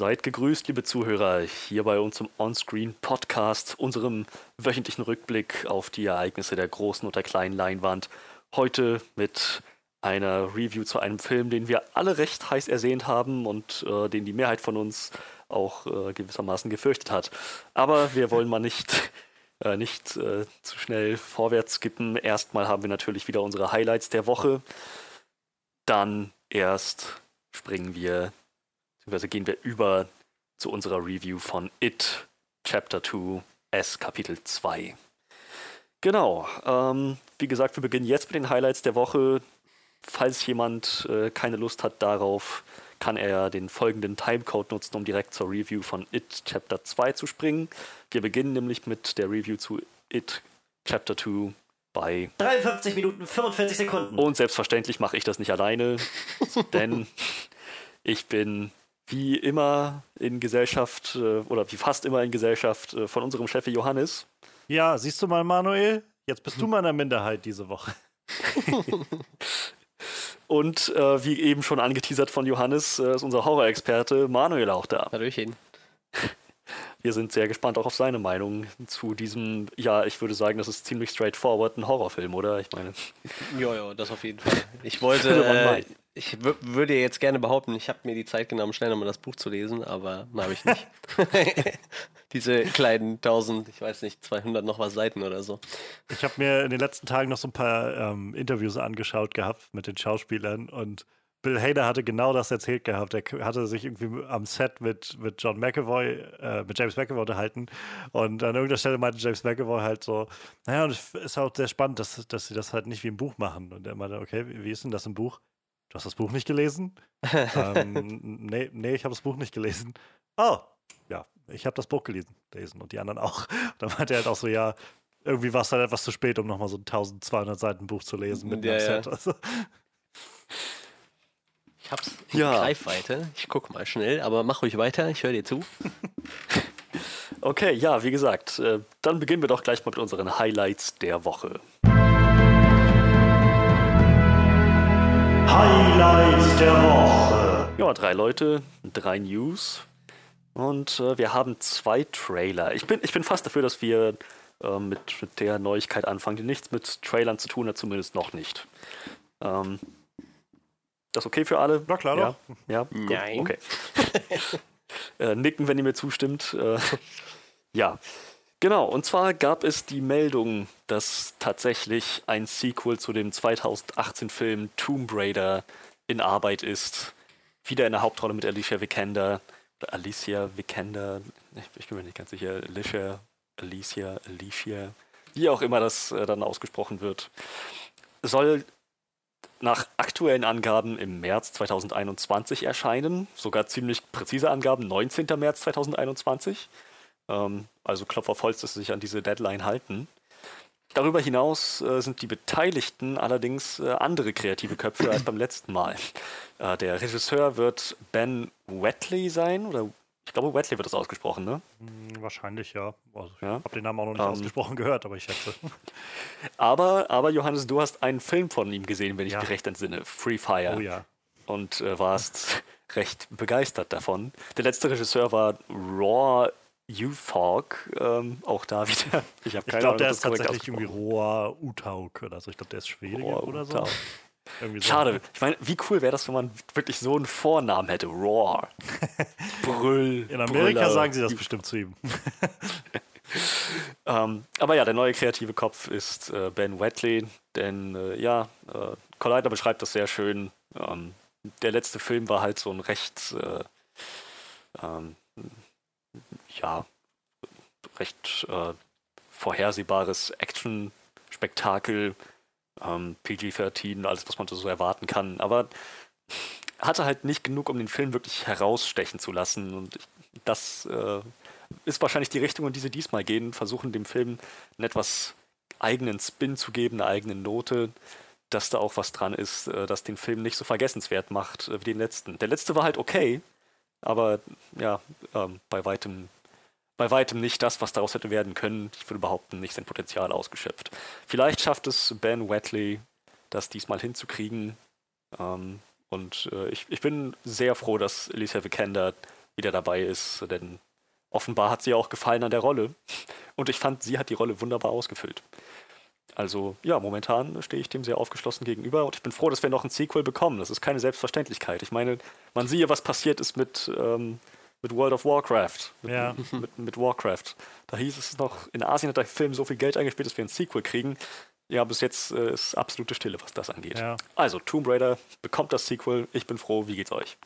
Seid gegrüßt, liebe Zuhörer, hier bei uns im Onscreen Podcast, unserem wöchentlichen Rückblick auf die Ereignisse der großen und der kleinen Leinwand. Heute mit einer Review zu einem Film, den wir alle recht heiß ersehnt haben und äh, den die Mehrheit von uns auch äh, gewissermaßen gefürchtet hat. Aber wir wollen mal nicht, äh, nicht äh, zu schnell vorwärts skippen. Erstmal haben wir natürlich wieder unsere Highlights der Woche. Dann erst springen wir beziehungsweise gehen wir über zu unserer Review von It Chapter 2 S Kapitel 2. Genau, ähm, wie gesagt, wir beginnen jetzt mit den Highlights der Woche. Falls jemand äh, keine Lust hat darauf, kann er den folgenden Timecode nutzen, um direkt zur Review von It Chapter 2 zu springen. Wir beginnen nämlich mit der Review zu It Chapter 2 bei 53 Minuten 45 Sekunden. Und selbstverständlich mache ich das nicht alleine, denn ich bin wie immer in Gesellschaft äh, oder wie fast immer in Gesellschaft äh, von unserem Chef Johannes. Ja, siehst du mal, Manuel, jetzt bist du mal in der Minderheit diese Woche. Und äh, wie eben schon angeteasert von Johannes, äh, ist unser Horrorexperte Manuel auch da. Hallöchen. Wir sind sehr gespannt auch auf seine Meinung zu diesem, ja, ich würde sagen, das ist ziemlich straightforward ein Horrorfilm, oder? Ich meine. Ja, ja, das auf jeden Fall. Ich wollte, äh, ich würde jetzt gerne behaupten, ich habe mir die Zeit genommen, schnell nochmal das Buch zu lesen, aber habe ich nicht. Diese kleinen 1000, ich weiß nicht, 200 noch was Seiten oder so. Ich habe mir in den letzten Tagen noch so ein paar ähm, Interviews angeschaut gehabt mit den Schauspielern und Bill Hader hatte genau das erzählt gehabt. Er hatte sich irgendwie am Set mit, mit John McAvoy, äh, mit James McAvoy unterhalten. Und an irgendeiner Stelle meinte James McAvoy halt so, naja, und es ist auch sehr spannend, dass, dass sie das halt nicht wie im Buch machen. Und er meinte, okay, wie ist denn das im Buch? Du hast das Buch nicht gelesen? ähm, nee, nee, ich habe das Buch nicht gelesen. Oh, ja, ich habe das Buch gelesen, lesen und die anderen auch. Da meinte er halt auch so, ja, irgendwie war es dann etwas zu spät, um nochmal so ein 1200 Seiten Buch zu lesen mit ja, einem ja. Set. Also, Ich hab's in Ja. Greifweite. Ich guck mal schnell, aber mach ruhig weiter, ich höre dir zu. Okay, ja, wie gesagt, äh, dann beginnen wir doch gleich mal mit unseren Highlights der Woche. Highlights der Woche. Ja, drei Leute, drei News. Und äh, wir haben zwei Trailer. Ich bin, ich bin fast dafür, dass wir äh, mit, mit der Neuigkeit anfangen, die nichts mit Trailern zu tun hat, zumindest noch nicht. Ähm, das okay für alle? Na klar ja? doch. Ja, gut, Nein. okay. äh, nicken, wenn ihr mir zustimmt. Äh, ja, genau. Und zwar gab es die Meldung, dass tatsächlich ein Sequel zu dem 2018-Film Tomb Raider in Arbeit ist. Wieder in der Hauptrolle mit Alicia Vikander. Alicia Vikander. Ich, ich bin mir nicht ganz sicher. Alicia, Alicia, Alicia. Wie auch immer das äh, dann ausgesprochen wird. Soll nach aktuellen Angaben im März 2021 erscheinen. Sogar ziemlich präzise Angaben, 19. März 2021. Ähm, also Klopf auf Holz, dass sie sich an diese Deadline halten. Darüber hinaus äh, sind die Beteiligten allerdings äh, andere kreative Köpfe als beim letzten Mal. Äh, der Regisseur wird Ben Wetley sein, oder ich glaube, Wetley wird das ausgesprochen, ne? Hm, Wahrscheinlich ja. Also, ich Ja. habe den Namen auch noch nicht Ähm. ausgesprochen gehört, aber ich schätze. Aber, aber Johannes, du hast einen Film von ihm gesehen, wenn ich Ja. mich recht entsinne. Free Fire. Oh ja. und äh, warst recht begeistert davon. Der letzte Regisseur war Raw Uthog, ähm, auch da wieder. Ich Ich glaube, der ist tatsächlich irgendwie Roa Utauk oder so. Ich glaube, der ist Schwede oder so. So. Schade. Ich meine, wie cool wäre das, wenn man wirklich so einen Vornamen hätte? Raw. Brüll. In Amerika Brüller. sagen sie das bestimmt zu ihm. Ähm, aber ja, der neue kreative Kopf ist äh, Ben Wetley, denn äh, ja, äh, Collider beschreibt das sehr schön. Ähm, der letzte Film war halt so ein recht, äh, ähm, ja, recht äh, vorhersehbares Action-Spektakel, ähm, PG-13, alles, was man so erwarten kann. Aber hatte halt nicht genug, um den Film wirklich herausstechen zu lassen. Und das äh, ist wahrscheinlich die Richtung, in die sie diesmal gehen. Versuchen dem Film einen etwas eigenen Spin zu geben, eine eigene Note, dass da auch was dran ist, äh, das den Film nicht so vergessenswert macht äh, wie den letzten. Der letzte war halt okay, aber ja, ähm, bei weitem bei weitem nicht das, was daraus hätte werden können. Ich würde behaupten, nicht sein Potenzial ausgeschöpft. Vielleicht schafft es Ben Wetley, das diesmal hinzukriegen. Ähm, und äh, ich, ich bin sehr froh, dass Alicia Vikander wieder dabei ist, denn offenbar hat sie auch gefallen an der Rolle. Und ich fand, sie hat die Rolle wunderbar ausgefüllt. Also ja, momentan stehe ich dem sehr aufgeschlossen gegenüber und ich bin froh, dass wir noch ein Sequel bekommen. Das ist keine Selbstverständlichkeit. Ich meine, man sieht ja, was passiert ist mit, ähm, mit World of Warcraft. Mit, Ja. mit, mit Warcraft. Da hieß es noch, in Asien hat der Film so viel Geld eingespielt, dass wir ein Sequel kriegen. Ja, bis jetzt äh, ist absolute Stille, was das angeht. Ja. Also, Tomb Raider bekommt das Sequel. Ich bin froh. Wie geht's euch?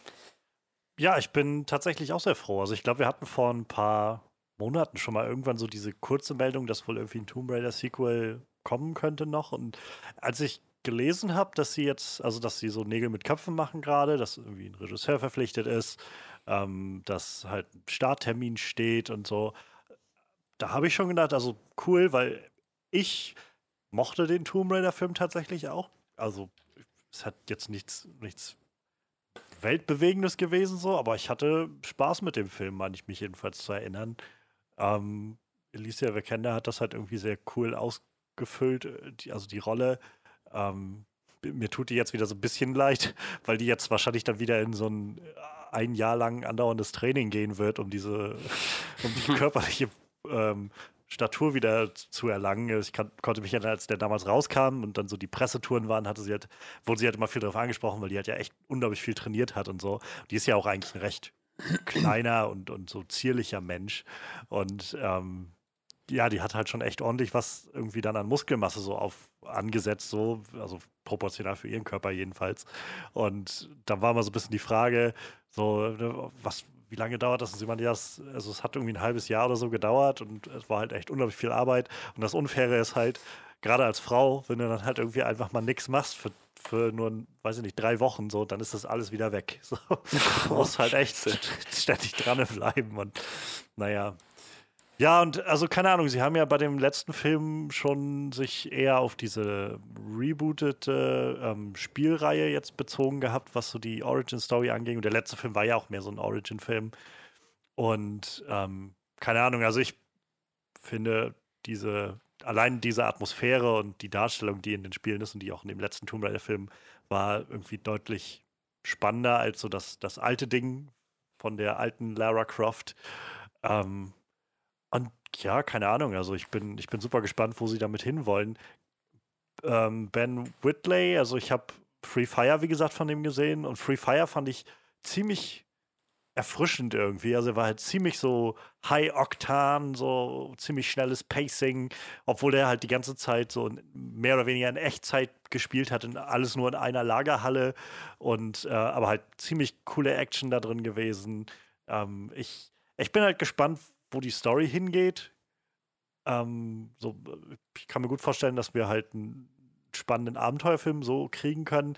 Ja, ich bin tatsächlich auch sehr froh. Also ich glaube, wir hatten vor ein paar Monaten schon mal irgendwann so diese kurze Meldung, dass wohl irgendwie ein Tomb Raider Sequel kommen könnte noch. Und als ich gelesen habe, dass sie jetzt, also dass sie so Nägel mit Köpfen machen gerade, dass irgendwie ein Regisseur verpflichtet ist, ähm, dass halt ein Starttermin steht und so, da habe ich schon gedacht, also cool, weil ich mochte den Tomb Raider Film tatsächlich auch. Also es hat jetzt nichts, nichts Weltbewegendes gewesen, so, aber ich hatte Spaß mit dem Film, meine ich mich jedenfalls zu erinnern. Ähm, Alicia Vikander hat das halt irgendwie sehr cool ausgefüllt, die, also die Rolle. Ähm, mir tut die jetzt wieder so ein bisschen leid, weil die jetzt wahrscheinlich dann wieder in so ein ein Jahr lang andauerndes Training gehen wird, um diese, um die körperliche ähm, Statur wieder zu erlangen. Ich kann, konnte mich erinnern, als der damals rauskam und dann so die Pressetouren waren, hatte sie halt, wurde sie halt immer viel darauf angesprochen, weil die halt ja echt unglaublich viel trainiert hat und so. Die ist ja auch eigentlich ein recht kleiner und, und so zierlicher Mensch. Und ähm, ja, die hat halt schon echt ordentlich was irgendwie dann an Muskelmasse so auf angesetzt, so, also proportional für ihren Körper jedenfalls. Und da war mal so ein bisschen die Frage, so, ne, was, wie lange dauert das? Und sie meinte, ja, es, also es hat irgendwie ein halbes Jahr oder so gedauert und es war halt echt unglaublich viel Arbeit. Und das Unfaire ist halt, gerade als Frau, wenn du dann halt irgendwie einfach mal nichts machst für, für nur, weiß ich nicht, drei Wochen, so, dann ist das alles wieder weg. So, du musst halt echt ständig dranbleiben und naja. Ja, und also keine Ahnung, sie haben ja bei dem letzten Film schon sich eher auf diese rebootete ähm, Spielreihe jetzt bezogen gehabt, was so die Origin-Story anging. Und der letzte Film war ja auch mehr so ein Origin-Film. Und ähm, keine Ahnung, also ich finde diese, allein diese Atmosphäre und die Darstellung, die in den Spielen ist und die auch in dem letzten Tomb Raider-Film war irgendwie deutlich spannender als so das, das alte Ding von der alten Lara Croft. Ähm, und ja, keine Ahnung. Also ich bin, ich bin super gespannt, wo sie damit hinwollen. Ähm, ben Whitley, also ich habe Free Fire, wie gesagt, von dem gesehen. Und Free Fire fand ich ziemlich erfrischend irgendwie. Also er war halt ziemlich so high-oktan, so ziemlich schnelles Pacing, obwohl er halt die ganze Zeit so mehr oder weniger in Echtzeit gespielt hat, in, alles nur in einer Lagerhalle und äh, aber halt ziemlich coole Action da drin gewesen. Ähm, ich, ich bin halt gespannt, wo die Story hingeht. Ähm, so, ich kann mir gut vorstellen, dass wir halt einen spannenden Abenteuerfilm so kriegen können.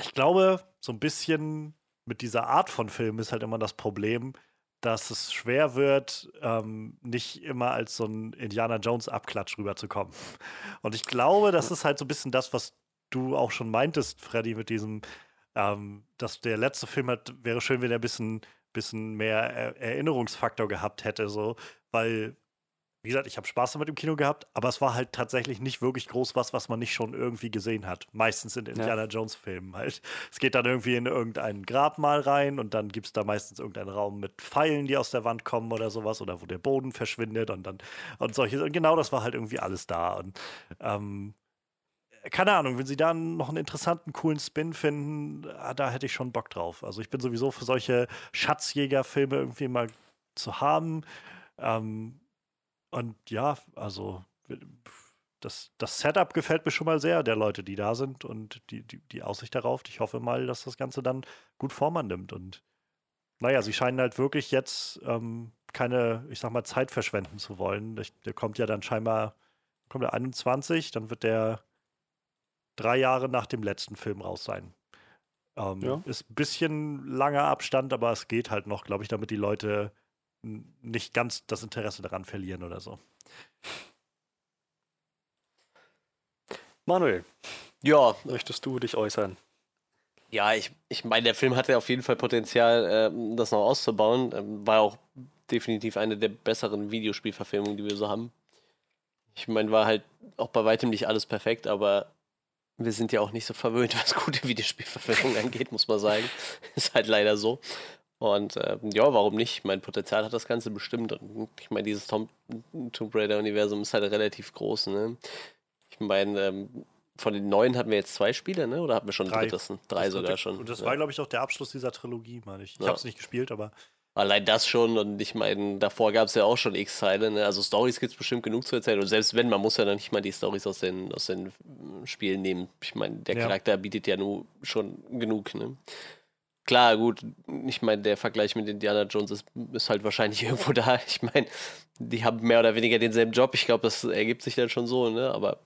Ich glaube, so ein bisschen mit dieser Art von Film ist halt immer das Problem, dass es schwer wird, ähm, nicht immer als so ein Indiana Jones-Abklatsch rüberzukommen. Und ich glaube, das ist halt so ein bisschen das, was du auch schon meintest, Freddy, mit diesem, ähm, dass der letzte Film halt, wäre schön, wenn er ein bisschen, bisschen mehr er Erinnerungsfaktor gehabt hätte, so, weil wie gesagt, ich habe Spaß damit im Kino gehabt, aber es war halt tatsächlich nicht wirklich groß was, was man nicht schon irgendwie gesehen hat. Meistens in Indiana Jones Filmen halt. Es geht dann irgendwie in irgendein Grabmal rein und dann gibt es da meistens irgendeinen Raum mit Pfeilen, die aus der Wand kommen oder sowas oder wo der Boden verschwindet und dann und solche. Und genau das war halt irgendwie alles da. Und ähm, keine Ahnung, wenn sie da noch einen interessanten, coolen Spin finden, ah, da hätte ich schon Bock drauf. Also ich bin sowieso für solche Schatzjägerfilme irgendwie mal zu haben. Ähm, und ja, also das, das Setup gefällt mir schon mal sehr, der Leute, die da sind und die, die, die Aussicht darauf. Ich hoffe mal, dass das Ganze dann gut Form annimmt. Und naja, sie scheinen halt wirklich jetzt ähm, keine, ich sag mal, Zeit verschwenden zu wollen. Der kommt ja dann scheinbar, kommt der 21, dann wird der drei Jahre nach dem letzten Film raus sein. Ähm, Ja. Ist ein bisschen langer Abstand, aber es geht halt noch, glaube ich, damit die Leute nicht ganz das Interesse daran verlieren oder so. Manuel, Ja, möchtest du dich äußern? Ja, ich, ich meine, der Film hatte auf jeden Fall Potenzial, ähm, das noch auszubauen. Ähm, war auch definitiv eine der besseren Videospielverfilmungen, die wir so haben. Ich meine, war halt auch bei weitem nicht alles perfekt, aber wir sind ja auch nicht so verwöhnt, was gute Videospielverfilmungen angeht, muss man sagen. Ist halt leider so. Und äh, ja, warum nicht? Mein Potenzial hat das Ganze bestimmt. Und ich meine, dieses Tom, Tomb Raider-Universum ist halt relativ groß. Ne? Ich meine, ähm, von den neuen hatten wir jetzt zwei Spiele, ne? oder hatten wir schon Drei. drittes? Drei Das sogar schon. Und das ja. war, glaube ich, auch der Abschluss dieser Trilogie, meine ich. Ich Ja. habe es nicht gespielt, aber Allein das schon und ich meine, davor gab es ja auch schon X-Teile, ne? also Stories gibt es bestimmt genug zu erzählen und selbst wenn, man muss ja dann nicht mal die Stories aus den, aus den mm, Spielen nehmen. Ich meine, der Ja. Charakter bietet ja nur schon genug. Ne? Klar, gut, ich meine, der Vergleich mit Indiana Jones ist, ist halt wahrscheinlich irgendwo da. Ich meine, die haben mehr oder weniger denselben Job. Ich glaube, das ergibt sich dann schon so, ne? aber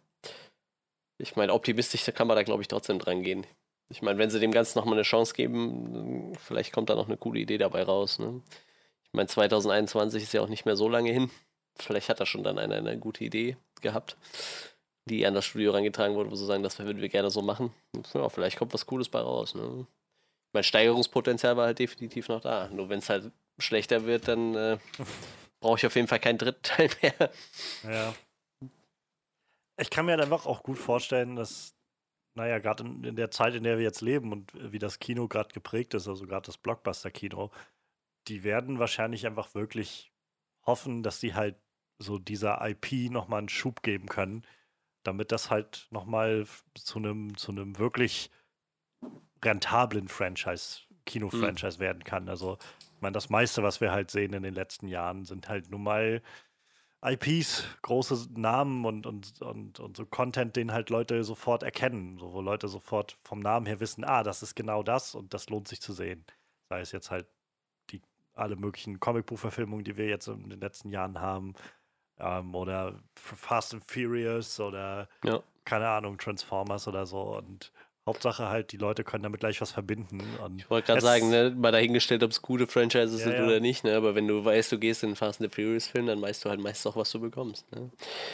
ich meine, optimistisch kann man da, glaube ich, trotzdem dran gehen. Ich meine, wenn sie dem Ganzen nochmal eine Chance geben, vielleicht kommt da noch eine coole Idee dabei raus. Ne? Ich meine, 2021 ist ja auch nicht mehr so lange hin. Vielleicht hat da schon dann einer eine gute Idee gehabt, die an das Studio herangetragen wurde, wo sie sagen, das würden wir gerne so machen. Ja, vielleicht kommt was Cooles bei raus. Ne? Mein Steigerungspotenzial war halt definitiv noch da. Nur wenn es halt schlechter wird, dann äh, brauche ich auf jeden Fall keinen dritten Teil mehr. Ja. Ich kann mir halt einfach auch gut vorstellen, dass, naja, gerade in, in der Zeit, in der wir jetzt leben und wie das Kino gerade geprägt ist, also gerade das Blockbuster-Kino, die werden wahrscheinlich einfach wirklich hoffen, dass die halt so dieser IP nochmal einen Schub geben können, damit das halt nochmal zu einem zu einem wirklich rentablen Franchise, Kino-Franchise werden kann. Also, ich meine, das meiste, was wir halt sehen in den letzten Jahren, sind halt nun mal IPs, große Namen und, und, und, und so Content, den halt Leute sofort erkennen, so, wo Leute sofort vom Namen her wissen, ah, das ist genau das und das lohnt sich zu sehen. Sei es jetzt halt die alle möglichen Comicbuchverfilmungen, die wir jetzt in den letzten Jahren haben, ähm, oder Fast and Furious oder Ja. keine Ahnung, Transformers oder so und Hauptsache halt, die Leute können damit gleich was verbinden. Und Ich wollte gerade sagen, ne, mal dahingestellt, ob es gute Franchises Ja, sind ja. oder nicht, ne? aber wenn du weißt, du gehst in den Fast and the Furious Film, dann weißt du halt meistens auch, was du bekommst. Ne?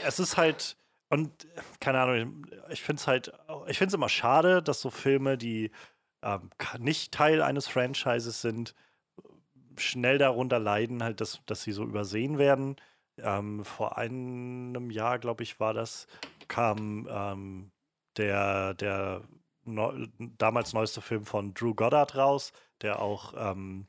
es ist halt, und keine Ahnung, ich finde es halt, ich finde es immer schade, dass so Filme, die ähm, nicht Teil eines Franchises sind, schnell darunter leiden, halt, dass, dass sie so übersehen werden. Ähm, vor einem Jahr, glaube ich, war das, kam ähm, der, der neu, damals neueste Film von Drew Goddard raus, der auch ähm,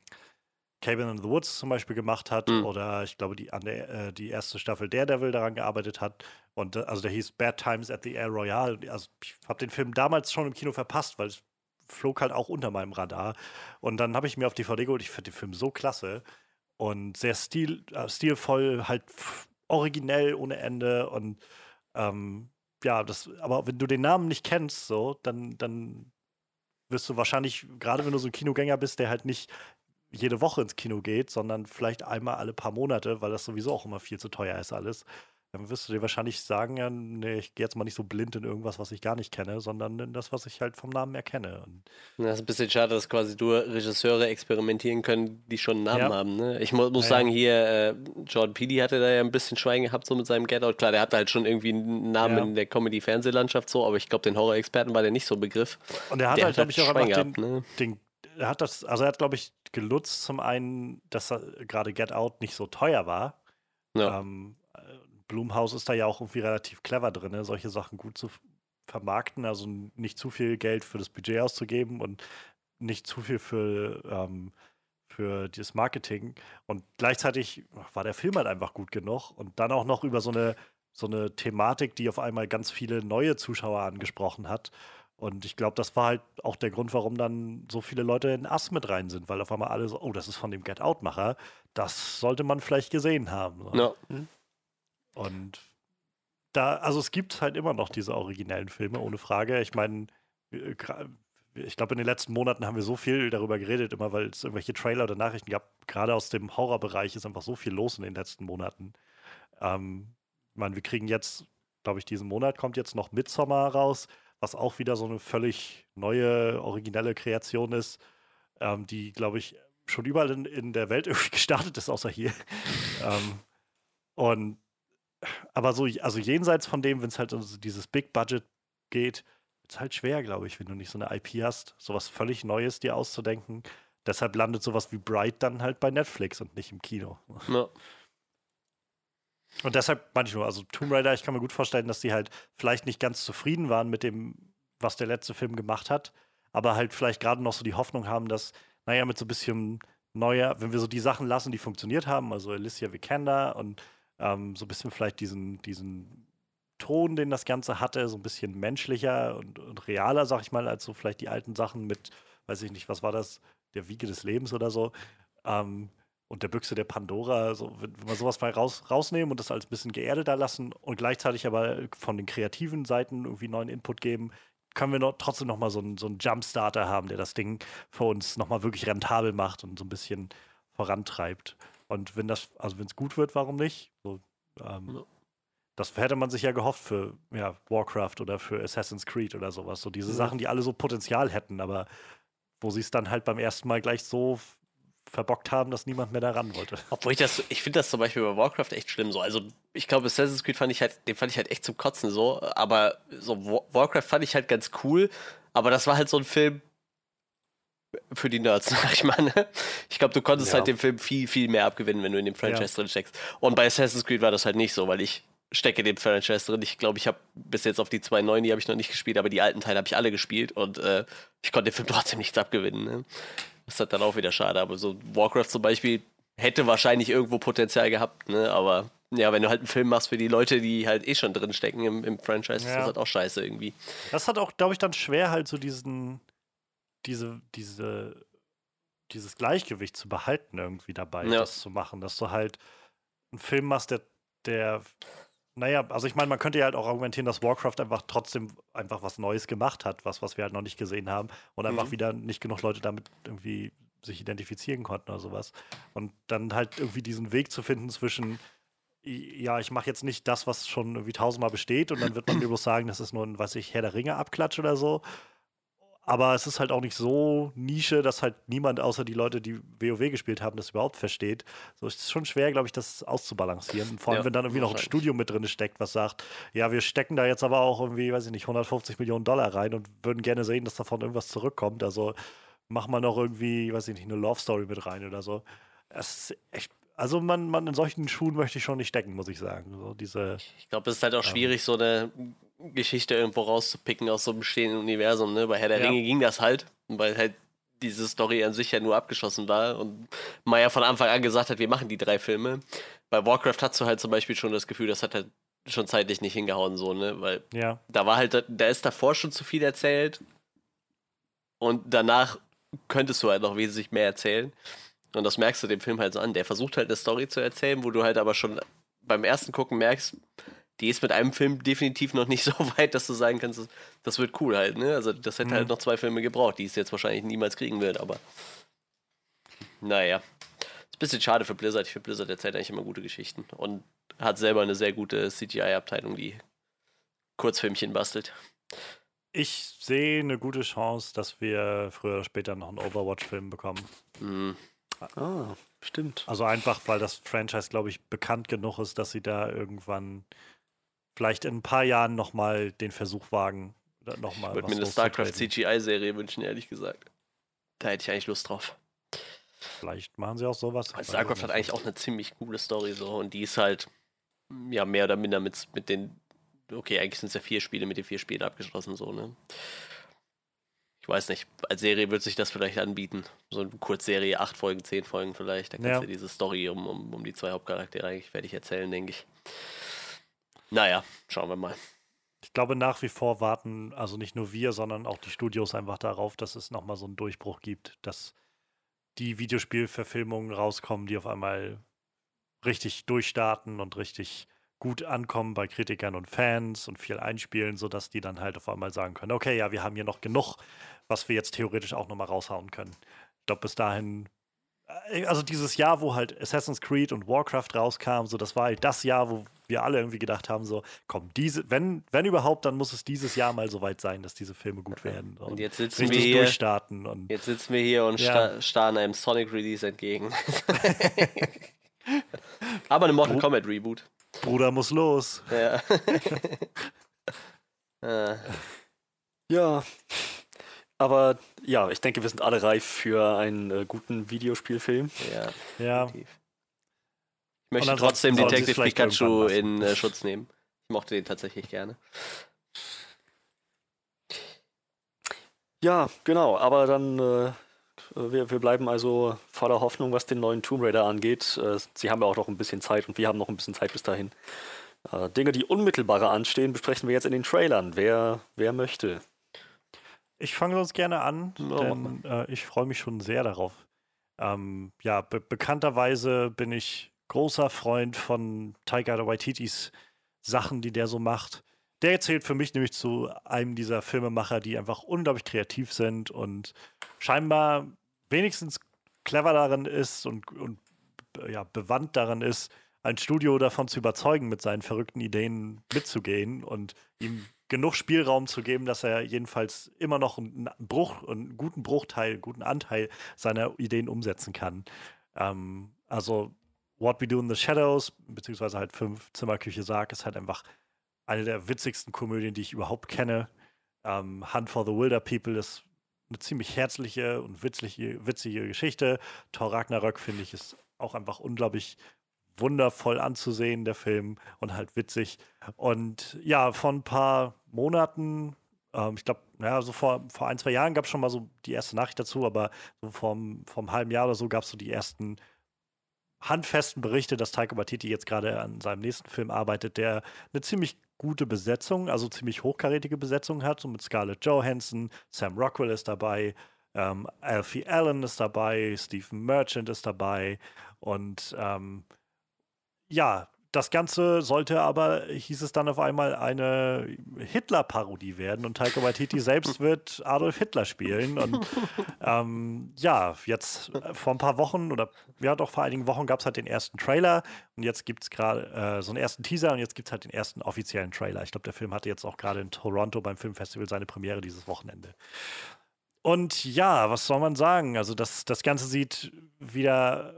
Cabin in the Woods zum Beispiel gemacht hat Mhm. oder ich glaube, die, an der, äh, die erste Staffel Daredevil daran gearbeitet hat. Und äh, also der hieß Bad Times at the Air Royale. Also ich habe den Film damals schon im Kino verpasst, weil es flog halt auch unter meinem Radar. Und dann habe ich mir auf DVD geholt. Ich finde den Film so klasse und sehr stil, äh, stilvoll, halt originell ohne Ende. Und ähm, ja, das, aber wenn du den Namen nicht kennst, so, dann, dann wirst du wahrscheinlich, gerade wenn du so ein Kinogänger bist, der halt nicht jede Woche ins Kino geht, sondern vielleicht einmal alle paar Monate, weil das sowieso auch immer viel zu teuer ist alles, dann wirst du dir wahrscheinlich sagen, ja, nee, ich gehe jetzt mal nicht so blind in irgendwas, was ich gar nicht kenne, sondern in das, was ich halt vom Namen erkenne. Und Das ist ein bisschen schade, dass quasi nur Regisseure experimentieren können, die schon einen Namen Ja. haben. Ne? Ich mu muss Ja, sagen, hier, äh, Jordan Peele hatte da ja ein bisschen Schwein gehabt, so mit seinem Get Out. Klar, der hatte halt schon irgendwie einen Namen in der Comedy-Fernsehlandschaft so, aber ich glaube, den Horror-Experten war der nicht so ein Begriff. Und er hat Der halt, glaube ich, auch Schwein einfach den, gehabt, ne? den, er hat das, also er hat, glaube ich, genutzt zum einen, dass er gerade Get Out nicht so teuer war. Ja. Ähm, äh, Blumhaus ist da ja auch irgendwie relativ clever drin, ne, solche Sachen gut zu vermarkten, also nicht zu viel Geld für das Budget auszugeben und nicht zu viel für, ähm, für das Marketing. Und gleichzeitig war der Film halt einfach gut genug und dann auch noch über so eine, so eine Thematik, die auf einmal ganz viele neue Zuschauer angesprochen hat. Und ich glaube, das war halt auch der Grund, warum dann so viele Leute in Ass mit rein sind, weil auf einmal alle so, oh, das ist von dem Get Out-Macher, das sollte man vielleicht gesehen haben. So. Ja. Und da, also es gibt halt immer noch diese originellen Filme, ohne Frage. Ich meine, äh, ich glaube, in den letzten Monaten haben wir so viel darüber geredet, immer weil es irgendwelche Trailer oder Nachrichten gab. Gerade aus dem Horrorbereich ist einfach so viel los in den letzten Monaten. Ähm, ich meine, wir kriegen jetzt, glaube ich, diesen Monat kommt jetzt noch Midsommar raus, was auch wieder so eine völlig neue, originelle Kreation ist, ähm, die, glaube ich, schon überall in, in der Welt irgendwie gestartet ist, außer hier. ähm, und aber so, also jenseits von dem, wenn es halt um dieses Big Budget geht, ist halt schwer, glaube ich, wenn du nicht so eine IP hast, sowas völlig Neues dir auszudenken. Deshalb landet sowas wie Bright dann halt bei Netflix und nicht im Kino. Ja. Und deshalb manchmal, also Tomb Raider, ich kann mir gut vorstellen, dass die halt vielleicht nicht ganz zufrieden waren mit dem, was der letzte Film gemacht hat, aber halt vielleicht gerade noch so die Hoffnung haben, dass, naja, mit so ein bisschen neue, wenn wir so die Sachen lassen, die funktioniert haben, also Alicia Vikander und ähm, so ein bisschen vielleicht diesen, diesen Ton, den das Ganze hatte, so ein bisschen menschlicher und, und realer, sag ich mal, als so vielleicht die alten Sachen mit, weiß ich nicht, was war das, der Wiege des Lebens oder so. Ähm, und der Büchse der Pandora, so, wenn wir sowas mal raus, rausnehmen und das als ein bisschen geerdeter lassen und gleichzeitig aber von den kreativen Seiten irgendwie neuen Input geben, können wir noch, trotzdem nochmal so einen, so einen Jumpstarter haben, der das Ding für uns nochmal wirklich rentabel macht und so ein bisschen vorantreibt. Und wenn das, also wenn es gut wird, warum nicht? So, ähm, ja. Das hätte man sich ja gehofft für ja, Warcraft oder für Assassin's Creed oder sowas. So diese ja. Sachen, die alle so Potenzial hätten, aber wo sie es dann halt beim ersten Mal gleich so verbockt haben, dass niemand mehr daran wollte. Obwohl ich das, ich finde das zum Beispiel bei Warcraft echt schlimm so. Also ich glaube, Assassin's Creed fand ich halt, den fand ich halt echt zum Kotzen so. Aber so Warcraft fand ich halt ganz cool. Aber das war halt so ein Film für die Nerds, sag ich mal. Ne? Ich glaube, du konntest ja. halt dem Film viel, viel mehr abgewinnen, wenn du in dem Franchise ja. drin steckst. Und bei Assassin's Creed war das halt nicht so, weil ich stecke in dem Franchise drin. Ich glaube, ich habe bis jetzt auf die zwei neuen, die habe ich noch nicht gespielt, aber die alten Teile habe ich alle gespielt und äh, ich konnte dem Film trotzdem nichts abgewinnen. Ne? Das ist halt dann auch wieder schade. Aber so Warcraft zum Beispiel hätte wahrscheinlich irgendwo Potenzial gehabt, ne? Aber ja, wenn du halt einen Film machst für die Leute, die halt eh schon drin stecken im, im Franchise, ja. ist das halt auch scheiße irgendwie. Das hat auch, glaube ich, dann schwer, halt so diesen, diese, diese, dieses Gleichgewicht zu behalten, irgendwie dabei, ja. das zu machen. Dass du halt einen Film machst, der, der naja, also ich meine, man könnte ja halt auch argumentieren, dass Warcraft einfach trotzdem einfach was Neues gemacht hat, was, was wir halt noch nicht gesehen haben und einfach mhm. wieder nicht genug Leute damit irgendwie sich identifizieren konnten oder sowas. Und dann halt irgendwie diesen Weg zu finden zwischen, ja, ich mache jetzt nicht das, was schon irgendwie tausendmal besteht und dann wird man mir bloß sagen, das ist nur ein, weiß ich, Herr der Ringe Abklatsch oder so, aber es ist halt auch nicht so Nische, dass halt niemand außer die Leute, die WoW gespielt haben, das überhaupt versteht. So ist es schon schwer, glaube ich, das auszubalancieren. Vor allem, ja, wenn dann irgendwie noch ein Studio mit drin steckt, was sagt, ja, wir stecken da jetzt aber auch irgendwie, weiß ich nicht, 150 Millionen Dollar rein und würden gerne sehen, dass davon irgendwas zurückkommt. Also mach mal noch irgendwie, weiß ich nicht, eine Love Story mit rein oder so. Es ist echt also man, man in solchen Schuhen möchte ich schon nicht stecken, muss ich sagen. So diese, ich glaube, es ist halt auch ähm, schwierig, so eine Geschichte irgendwo rauszupicken aus so einem bestehenden Universum. Ne? Bei Herr der ja. Ringe ging das halt, weil halt diese Story an sich ja nur abgeschlossen war und man ja von Anfang an gesagt hat, wir machen die drei Filme. Bei Warcraft hast du halt zum Beispiel schon das Gefühl, das hat halt schon zeitlich nicht hingehauen, so, ne? Weil ja. da war halt, da ist davor schon zu viel erzählt und danach könntest du halt noch wesentlich mehr erzählen. Und das merkst du dem Film halt so an. Der versucht halt eine Story zu erzählen, wo du halt aber schon beim ersten Gucken merkst, die ist mit einem Film definitiv noch nicht so weit, dass du sagen kannst, das, das wird cool halt, ne? Also das hätte halt mhm. halt noch zwei Filme gebraucht, die es jetzt wahrscheinlich niemals kriegen wird, aber naja. Ist ein bisschen schade für Blizzard. Ich finde, Blizzard erzählt eigentlich immer gute Geschichten und hat selber eine sehr gute CGI-Abteilung, die Kurzfilmchen bastelt. Ich sehe eine gute Chance, dass wir früher oder später noch einen Overwatch-Film bekommen. Mhm. Ah, stimmt. Also einfach, weil das Franchise, glaube ich, bekannt genug ist, dass sie da irgendwann vielleicht in ein paar Jahren nochmal den Versuch wagen. Noch mal ich würde mir eine StarCraft CGI-Serie wünschen, ehrlich gesagt. Da hätte ich eigentlich Lust drauf. Vielleicht machen sie auch sowas. Weil StarCraft hat eigentlich auch eine ziemlich coole Story so und die ist halt ja mehr oder minder mit, mit den okay, eigentlich sind es ja vier Spiele mit den vier Spielen abgeschlossen so, ne? Ich weiß nicht, als Serie wird sich das vielleicht anbieten. So eine Kurzserie, acht Folgen, zehn Folgen vielleicht. Da kannst ja. du diese Story um, um, um die zwei Hauptcharaktere eigentlich fertig erzählen, denke ich. Naja, schauen wir mal. Ich glaube, nach wie vor warten also nicht nur wir, sondern auch die Studios einfach darauf, dass es nochmal so einen Durchbruch gibt, dass die Videospielverfilmungen rauskommen, die auf einmal richtig durchstarten und richtig gut ankommen bei Kritikern und Fans und viel einspielen, sodass die dann halt auf einmal sagen können, okay, ja, wir haben hier noch genug, was wir jetzt theoretisch auch nochmal raushauen können. Ich glaube, bis dahin also dieses Jahr, wo halt Assassin's Creed und Warcraft rauskam, so das war halt das Jahr, wo wir alle irgendwie gedacht haben, so, komm, diese, wenn, wenn überhaupt, dann muss es dieses Jahr mal so weit sein, dass diese Filme gut werden. Und, und jetzt sitzen wir hier, durchstarten und, jetzt sitzen wir hier und ja. starren einem Sonic Release entgegen. Aber eine Mortal Kombat Reboot. Bruder muss los. Ja. ah. ja. Aber ja, ich denke, wir sind alle reif für einen äh, guten Videospielfilm. Ja. ja. Definitiv. Ich möchte trotzdem Detective Pikachu in äh, Schutz nehmen. Ich mochte den tatsächlich gerne. Ja, genau, aber dann äh, äh, wir, wir bleiben also voller Hoffnung, was den neuen Tomb Raider angeht. Äh, Sie haben ja auch noch ein bisschen Zeit und wir haben noch ein bisschen Zeit bis dahin. Äh, Dinge, die unmittelbarer anstehen, besprechen wir jetzt in den Trailern. Wer, wer möchte? Ich fange sonst gerne an, Ja, denn äh, ich freue mich schon sehr darauf. Ähm, ja, be bekannterweise bin ich großer Freund von Taika Waititis Sachen, die der so macht. Der zählt für mich nämlich zu einem dieser Filmemacher, die einfach unglaublich kreativ sind und scheinbar wenigstens clever darin ist und, und äh, ja, bewandt darin ist, ein Studio davon zu überzeugen, mit seinen verrückten Ideen mitzugehen und ihm genug Spielraum zu geben, dass er jedenfalls immer noch einen Bruch, einen guten Bruchteil, einen guten Anteil seiner Ideen umsetzen kann. Ähm, also What We Do in the Shadows, beziehungsweise halt Fünf Zimmerküche Sarg, ist halt einfach eine der witzigsten Komödien, die ich überhaupt kenne. Ähm, Hunt for the Wilder People ist eine ziemlich herzliche und witzliche, witzige Geschichte. Thor Ragnarök, finde ich, ist auch einfach unglaublich wundervoll anzusehen, der Film, und halt witzig. Und ja, vor ein paar Monaten, ähm, ich glaube, naja, so vor, vor ein, zwei Jahren gab es schon mal so die erste Nachricht dazu, aber so vom, vom halben Jahr oder so gab es so die ersten handfesten Berichte, dass Taika Waititi jetzt gerade an seinem nächsten Film arbeitet, der eine ziemlich gute Besetzung, also ziemlich hochkarätige Besetzung hat, so mit Scarlett Johansson, Sam Rockwell ist dabei, ähm, Alfie Allen ist dabei, Stephen Merchant ist dabei und ähm, ja, das Ganze sollte aber, hieß es dann auf einmal, eine Hitler-Parodie werden und Taika Waititi selbst wird Adolf Hitler spielen. Und ähm, ja, jetzt äh, vor ein paar Wochen oder ja doch vor einigen Wochen gab es halt den ersten Trailer und jetzt gibt es gerade äh, so einen ersten Teaser und jetzt gibt es halt den ersten offiziellen Trailer. Ich glaube, der Film hatte jetzt auch gerade in Toronto beim Filmfestival seine Premiere dieses Wochenende. Und ja, was soll man sagen? Also das, das Ganze sieht wieder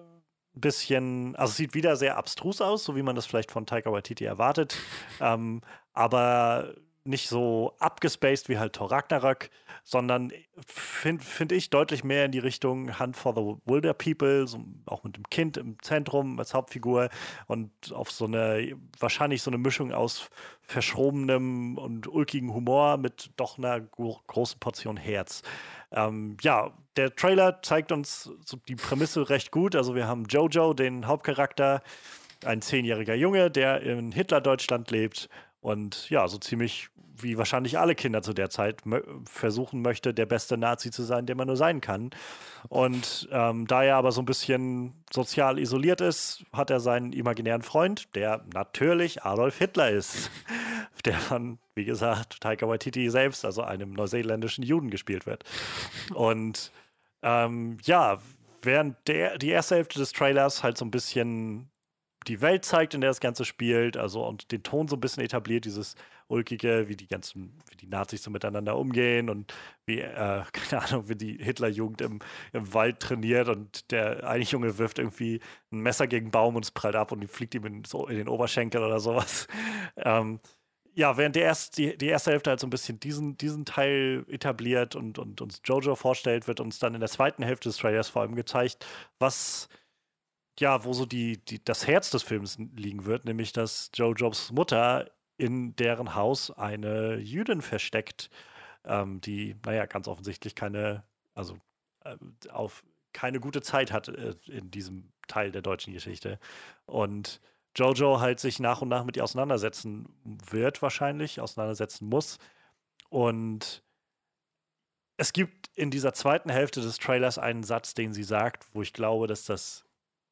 bisschen, also es sieht wieder sehr abstrus aus, so wie man das vielleicht von Taika Waititi erwartet, ähm, aber nicht so abgespaced wie halt Thor Ragnarök, sondern finde find ich deutlich mehr in die Richtung Hunt for the Wilder People, so, auch mit dem Kind im Zentrum als Hauptfigur und auf so eine, wahrscheinlich so eine Mischung aus verschrobenem und ulkigen Humor mit doch einer gro großen Portion Herz. Ähm, ja, der Trailer zeigt uns die Prämisse recht gut. Also wir haben Jojo, den Hauptcharakter, ein zehnjähriger Junge, der in Hitler-Deutschland lebt und ja, so ziemlich wie wahrscheinlich alle Kinder zu der Zeit versuchen möchte, der beste Nazi zu sein, der man nur sein kann. Und ähm, da er aber so ein bisschen sozial isoliert ist, hat er seinen imaginären Freund, der natürlich Adolf Hitler ist, der von, wie gesagt, Taika Waititi selbst, also einem neuseeländischen Juden gespielt wird. Und ähm, ja, während der, die erste Hälfte des Trailers halt so ein bisschen die Welt zeigt, in der das Ganze spielt, also und den Ton so ein bisschen etabliert, dieses ulkige, wie die ganzen, wie die Nazis so miteinander umgehen und wie, äh, keine Ahnung, wie die Hitlerjugend im, im Wald trainiert und der eine Junge wirft irgendwie ein Messer gegen einen Baum und es prallt ab und fliegt ihm in, in den Oberschenkel oder sowas. Ähm, ja, während der erst, die, die erste Hälfte halt so ein bisschen diesen, diesen Teil etabliert und, und uns Jojo vorstellt, wird uns dann in der zweiten Hälfte des Trailers vor allem gezeigt, was ja, wo so die, die, das Herz des Films liegen wird, nämlich dass Jojos Mutter in deren Haus eine Jüdin versteckt, ähm, die, naja, ganz offensichtlich keine, also äh, auf keine gute Zeit hat äh, in diesem Teil der deutschen Geschichte. Und Jojo halt sich nach und nach mit ihr auseinandersetzen wird, wahrscheinlich, auseinandersetzen muss. Und es gibt in dieser zweiten Hälfte des Trailers einen Satz, den sie sagt, wo ich glaube, dass das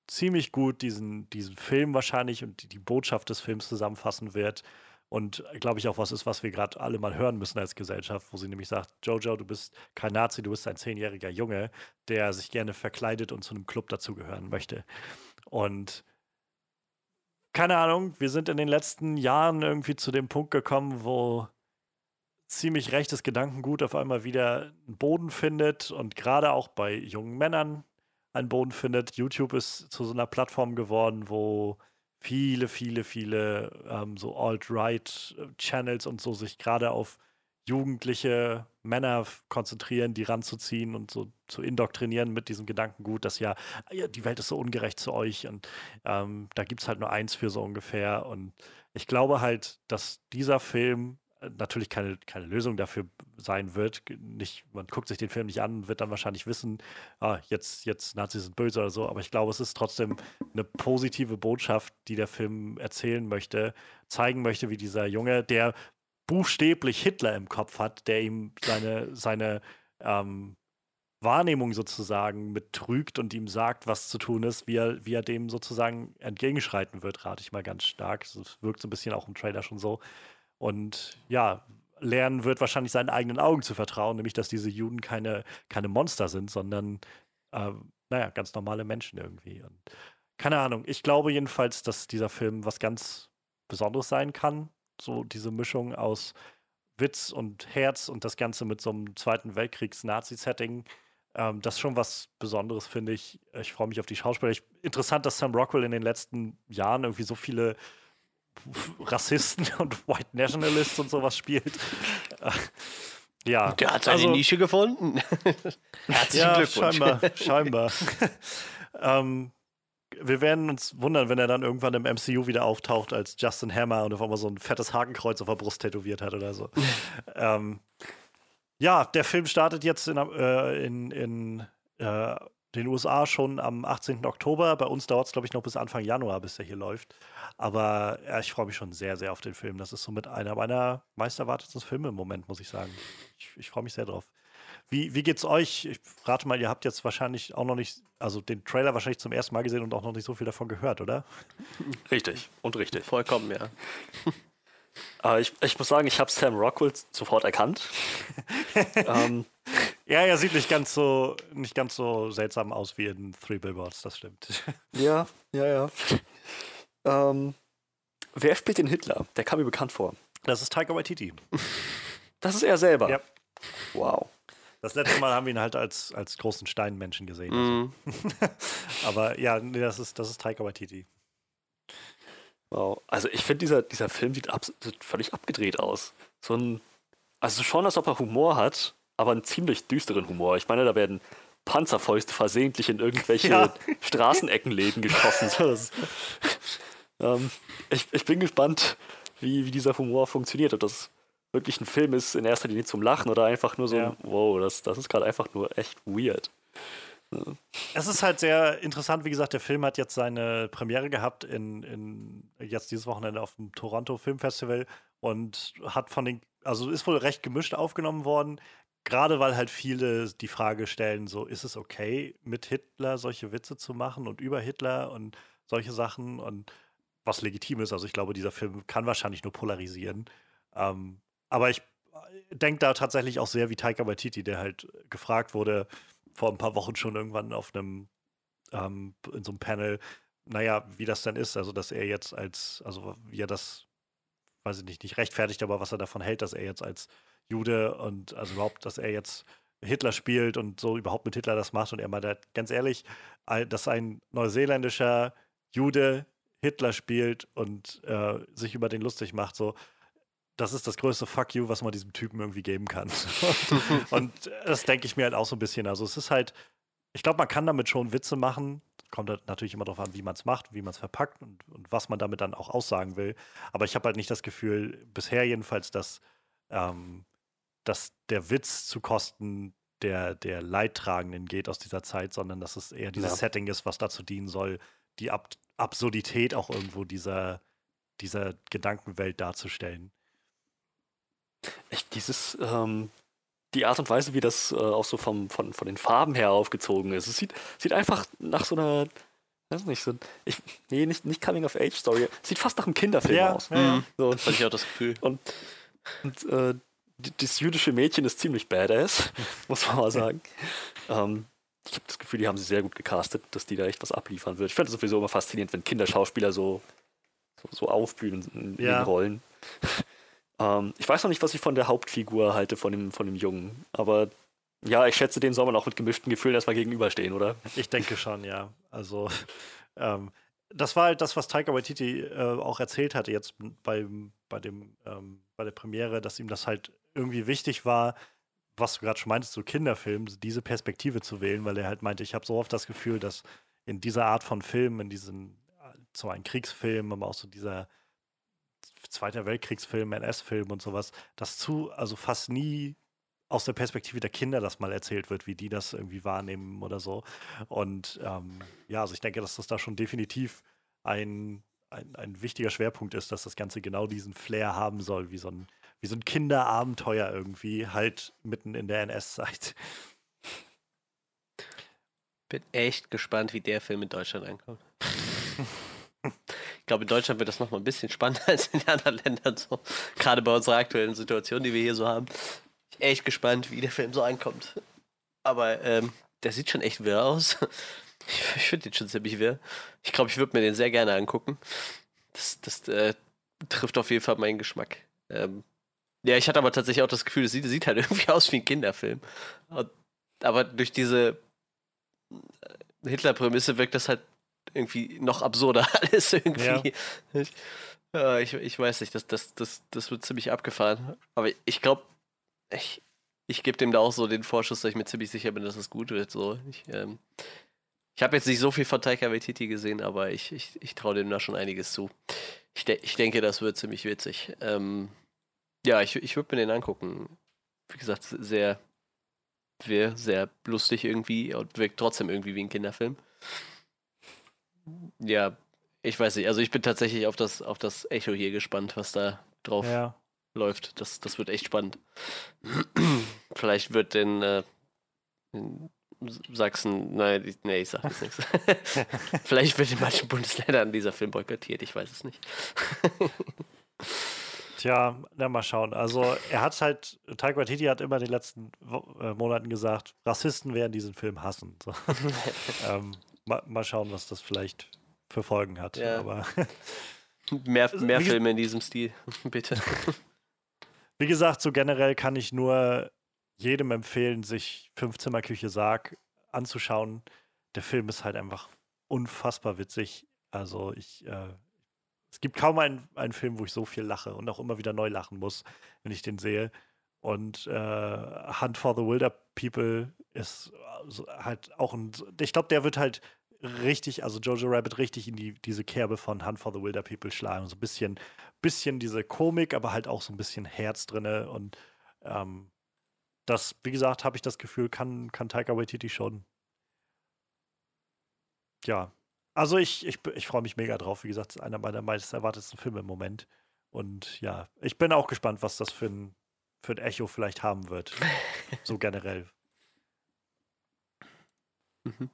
ziemlich gut diesen, diesen Film wahrscheinlich und die, die Botschaft des Films zusammenfassen wird. Und glaube ich auch was ist, was wir gerade alle mal hören müssen als Gesellschaft, wo sie nämlich sagt, Jojo, du bist kein Nazi, du bist ein zehnjähriger Junge, der sich gerne verkleidet und zu einem Club dazugehören möchte. Und keine Ahnung, wir sind in den letzten Jahren irgendwie zu dem Punkt gekommen, wo ziemlich rechtes Gedankengut auf einmal wieder einen Boden findet und gerade auch bei jungen Männern einen Boden findet. YouTube ist zu so einer Plattform geworden, wo viele, viele, viele ähm, so Alt-Right-Channels und so sich gerade auf jugendliche Männer konzentrieren, die ranzuziehen und so zu indoktrinieren mit diesem Gedankengut, dass ja, ja die Welt ist so ungerecht zu euch und ähm, da gibt es halt nur eins für so ungefähr. Und ich glaube halt, dass dieser Film natürlich keine, keine Lösung dafür sein wird. Nicht, man guckt sich den Film nicht an wird dann wahrscheinlich wissen, ah, jetzt, jetzt Nazis sind böse oder so, aber ich glaube, es ist trotzdem eine positive Botschaft, die der Film erzählen möchte, zeigen möchte, wie dieser Junge, der buchstäblich Hitler im Kopf hat, der ihm seine, seine ähm, Wahrnehmung sozusagen betrügt und ihm sagt, was zu tun ist, wie er, wie er dem sozusagen entgegenschreiten wird, rate ich mal ganz stark. Es wirkt so ein bisschen auch im Trailer schon so. Und ja, lernen wird wahrscheinlich seinen eigenen Augen zu vertrauen, nämlich dass diese Juden keine, keine Monster sind, sondern äh, naja, ganz normale Menschen irgendwie. Und keine Ahnung, ich glaube jedenfalls, dass dieser Film was ganz Besonderes sein kann. So diese Mischung aus Witz und Herz und das Ganze mit so einem Zweiten Weltkriegs-Nazi-Setting. Ähm, das ist schon was Besonderes, finde ich. Ich freue mich auf die Schauspieler. Ich, interessant, dass Sam Rockwell in den letzten Jahren irgendwie so viele Rassisten und White Nationalists und sowas spielt. Ja. Der hat seine also, Nische gefunden. Herzlichen ja, Glückwunsch. Scheinbar, scheinbar. ähm, wir werden uns wundern, wenn er dann irgendwann im MCU wieder auftaucht als Justin Hammer und auf einmal so ein fettes Hakenkreuz auf der Brust tätowiert hat oder so. ähm, ja, der Film startet jetzt in, äh, in, in äh, den USA schon am 18. Oktober. Bei uns dauert es, glaube ich, noch bis Anfang Januar, bis der hier läuft. Aber ja, ich freue mich schon sehr, sehr auf den Film. Das ist somit einer meiner meist erwartetsten Filme im Moment, muss ich sagen. Ich, ich freue mich sehr drauf. Wie, wie geht's euch? Ich rate mal, ihr habt jetzt wahrscheinlich auch noch nicht, also den Trailer wahrscheinlich zum ersten Mal gesehen und auch noch nicht so viel davon gehört, oder? Richtig und richtig. Vollkommen, ja. Aber ich, ich muss sagen, ich habe Sam Rockwell sofort erkannt. ähm, ja, er sieht nicht ganz so nicht ganz so seltsam aus wie in Three Billboards, das stimmt. Ja, ja, ja. Ähm, wer spielt den Hitler? Der kam mir bekannt vor. Das ist Taika Waititi. Das ist er selber. Ja. Wow. Das letzte Mal haben wir ihn halt als, als großen Steinmenschen gesehen. Mm. Aber ja, nee, das ist, das ist Taika Waititi. Wow. Also ich finde, dieser, dieser Film sieht, ab, sieht völlig abgedreht aus. So ein, also schon, als ob er Humor hat, aber einen ziemlich düsteren Humor. Ich meine, da werden Panzerfäuste versehentlich in irgendwelche ja. Straßeneckenläden geschossen. Das, ähm, ich, ich bin gespannt, wie, wie dieser Humor funktioniert. Ob das wirklich ein Film ist, in erster Linie zum Lachen oder einfach nur so, ja. wow, das, das ist gerade einfach nur echt weird. Es ist halt sehr interessant, wie gesagt, der Film hat jetzt seine Premiere gehabt in, in jetzt dieses Wochenende auf dem Toronto Film Festival und hat von den, also ist wohl recht gemischt aufgenommen worden. Gerade weil halt viele die Frage stellen, so ist es okay, mit Hitler solche Witze zu machen und über Hitler und solche Sachen und was legitim ist. Also ich glaube, dieser Film kann wahrscheinlich nur polarisieren. Ähm, aber ich denke da tatsächlich auch sehr wie Taika Waititi, der halt gefragt wurde vor ein paar Wochen schon irgendwann auf einem ähm, in so einem Panel, naja, wie das denn ist, also dass er jetzt als, also wie er das, weiß ich nicht, nicht rechtfertigt, aber was er davon hält, dass er jetzt als Jude und also überhaupt, dass er jetzt Hitler spielt und so überhaupt mit Hitler das macht. Und er meinte, ganz ehrlich, dass ein neuseeländischer Jude Hitler spielt und äh, sich über den lustig macht, so, das ist das größte Fuck you, was man diesem Typen irgendwie geben kann. und das denke ich mir halt auch so ein bisschen. Also es ist halt, ich glaube, man kann damit schon Witze machen. Kommt halt natürlich immer darauf an, wie man es macht, wie man es verpackt und, und, was man damit dann auch aussagen will. Aber ich habe halt nicht das Gefühl, bisher jedenfalls, dass ähm, dass der Witz zu Kosten der, der Leidtragenden geht aus dieser Zeit, sondern dass es eher dieses ja. Setting ist, was dazu dienen soll, die Ab Absurdität auch irgendwo dieser, dieser Gedankenwelt darzustellen. Echt, dieses, ähm, die Art und Weise, wie das äh, auch so vom, von, von den Farben her aufgezogen ist. Es sieht, sieht einfach nach so einer, weiß nicht, so, ich, nee, nicht, nicht Coming-of-Age-Story. Sieht fast nach einem Kinderfilm ja, aus. Ja, ja. So, das hatte ich auch das Gefühl. Und, und äh, das jüdische Mädchen ist ziemlich badass, muss man mal sagen. ähm, ich habe das Gefühl, die haben sie sehr gut gecastet, dass die da echt was abliefern wird. Ich finde es sowieso immer faszinierend, wenn Kinderschauspieler so, so, so aufblühen in, in ja. den Rollen. ähm, ich weiß noch nicht, was ich von der Hauptfigur halte, von dem, von dem Jungen, aber ja, ich schätze, dem soll man auch mit gemischten Gefühlen erstmal gegenüberstehen, oder? Ich denke schon, ja. Also, ähm, das war halt das, was Taika Waititi äh, auch erzählt hatte jetzt bei, bei, dem, ähm, bei der Premiere, dass ihm das halt irgendwie wichtig war, was du gerade schon meintest, so Kinderfilm, diese Perspektive zu wählen, weil er halt meinte, ich habe so oft das Gefühl, dass in dieser Art von Film, in diesen, so ein Kriegsfilm, aber auch so dieser Zweiter Weltkriegsfilm, NS-Film und sowas, das zu, also fast nie aus der Perspektive der Kinder das mal erzählt wird, wie die das irgendwie wahrnehmen oder so. Und ähm, ja, also ich denke, dass das da schon definitiv ein, ein, ein wichtiger Schwerpunkt ist, dass das Ganze genau diesen Flair haben soll, wie so ein, wie so ein Kinderabenteuer irgendwie, halt mitten in der NS-Zeit. Bin echt gespannt, wie der Film in Deutschland ankommt. ich glaube, in Deutschland wird das nochmal ein bisschen spannender als in anderen Ländern. So. Gerade bei unserer aktuellen Situation, die wir hier so haben. Ich bin echt gespannt, wie der Film so ankommt. Aber ähm, der sieht schon echt wirr aus. Ich, ich finde den schon ziemlich wirr. Ich glaube, ich würde mir den sehr gerne angucken. Das, das äh, trifft auf jeden Fall meinen Geschmack. Ähm, ja, ich hatte aber tatsächlich auch das Gefühl, es sieht, sieht halt irgendwie aus wie ein Kinderfilm. Und, aber durch diese äh, Hitler-Prämisse wirkt das halt irgendwie noch absurder alles irgendwie. Ja. Ich, ja, ich, ich, weiß nicht, das, das, das, das wird ziemlich abgefahren. Aber ich glaube, ich, ich gebe dem da auch so den Vorschuss, dass ich mir ziemlich sicher bin, dass es gut wird. So. Ich, ähm, ich habe jetzt nicht so viel von Taika Waititi gesehen, aber ich, ich, ich traue dem da schon einiges zu. Ich, de ich denke, das wird ziemlich witzig. Ähm, ja, ich, ich würde mir den angucken. Wie gesagt, sehr, sehr, sehr lustig irgendwie und wirkt trotzdem irgendwie wie ein Kinderfilm. Ja, ich weiß nicht. Also ich bin tatsächlich auf das, auf das Echo hier gespannt, was da drauf ja. läuft. Das, das wird echt spannend. Vielleicht wird denn äh, Sachsen, nein, ich, nee, ich sag jetzt nichts. Vielleicht wird in manchen Bundesländern dieser Film boykottiert, ich weiß es nicht. Tja, na, mal schauen. Also er hat halt, Taika Waititi hat immer in den letzten äh, Monaten gesagt, Rassisten werden diesen Film hassen. So. ähm, mal, mal, schauen, was das vielleicht für Folgen hat. Ja. Aber mehr mehr Filme in diesem Stil, bitte. Wie gesagt, so generell kann ich nur jedem empfehlen, sich Fünfzimmerküche Sarg anzuschauen. Der Film ist halt einfach unfassbar witzig. Also ich, äh, es gibt kaum einen, einen Film, wo ich so viel lache und auch immer wieder neu lachen muss, wenn ich den sehe. Und äh, Hunt for the Wilder People ist halt auch ein, ich glaube, der wird halt richtig, also Jojo Rabbit richtig in die, diese Kerbe von Hunt for the Wilder People schlagen. So ein bisschen, bisschen diese Komik, aber halt auch so ein bisschen Herz drinne und ähm, das, wie gesagt, habe ich das Gefühl, kann, kann Taika Waititi schon. Ja. Also ich, ich, ich freue mich mega drauf. Wie gesagt, einer meiner meist erwartetsten Filme im Moment. Und ja, ich bin auch gespannt, was das für ein, für ein Echo vielleicht haben wird. so generell. Mhm.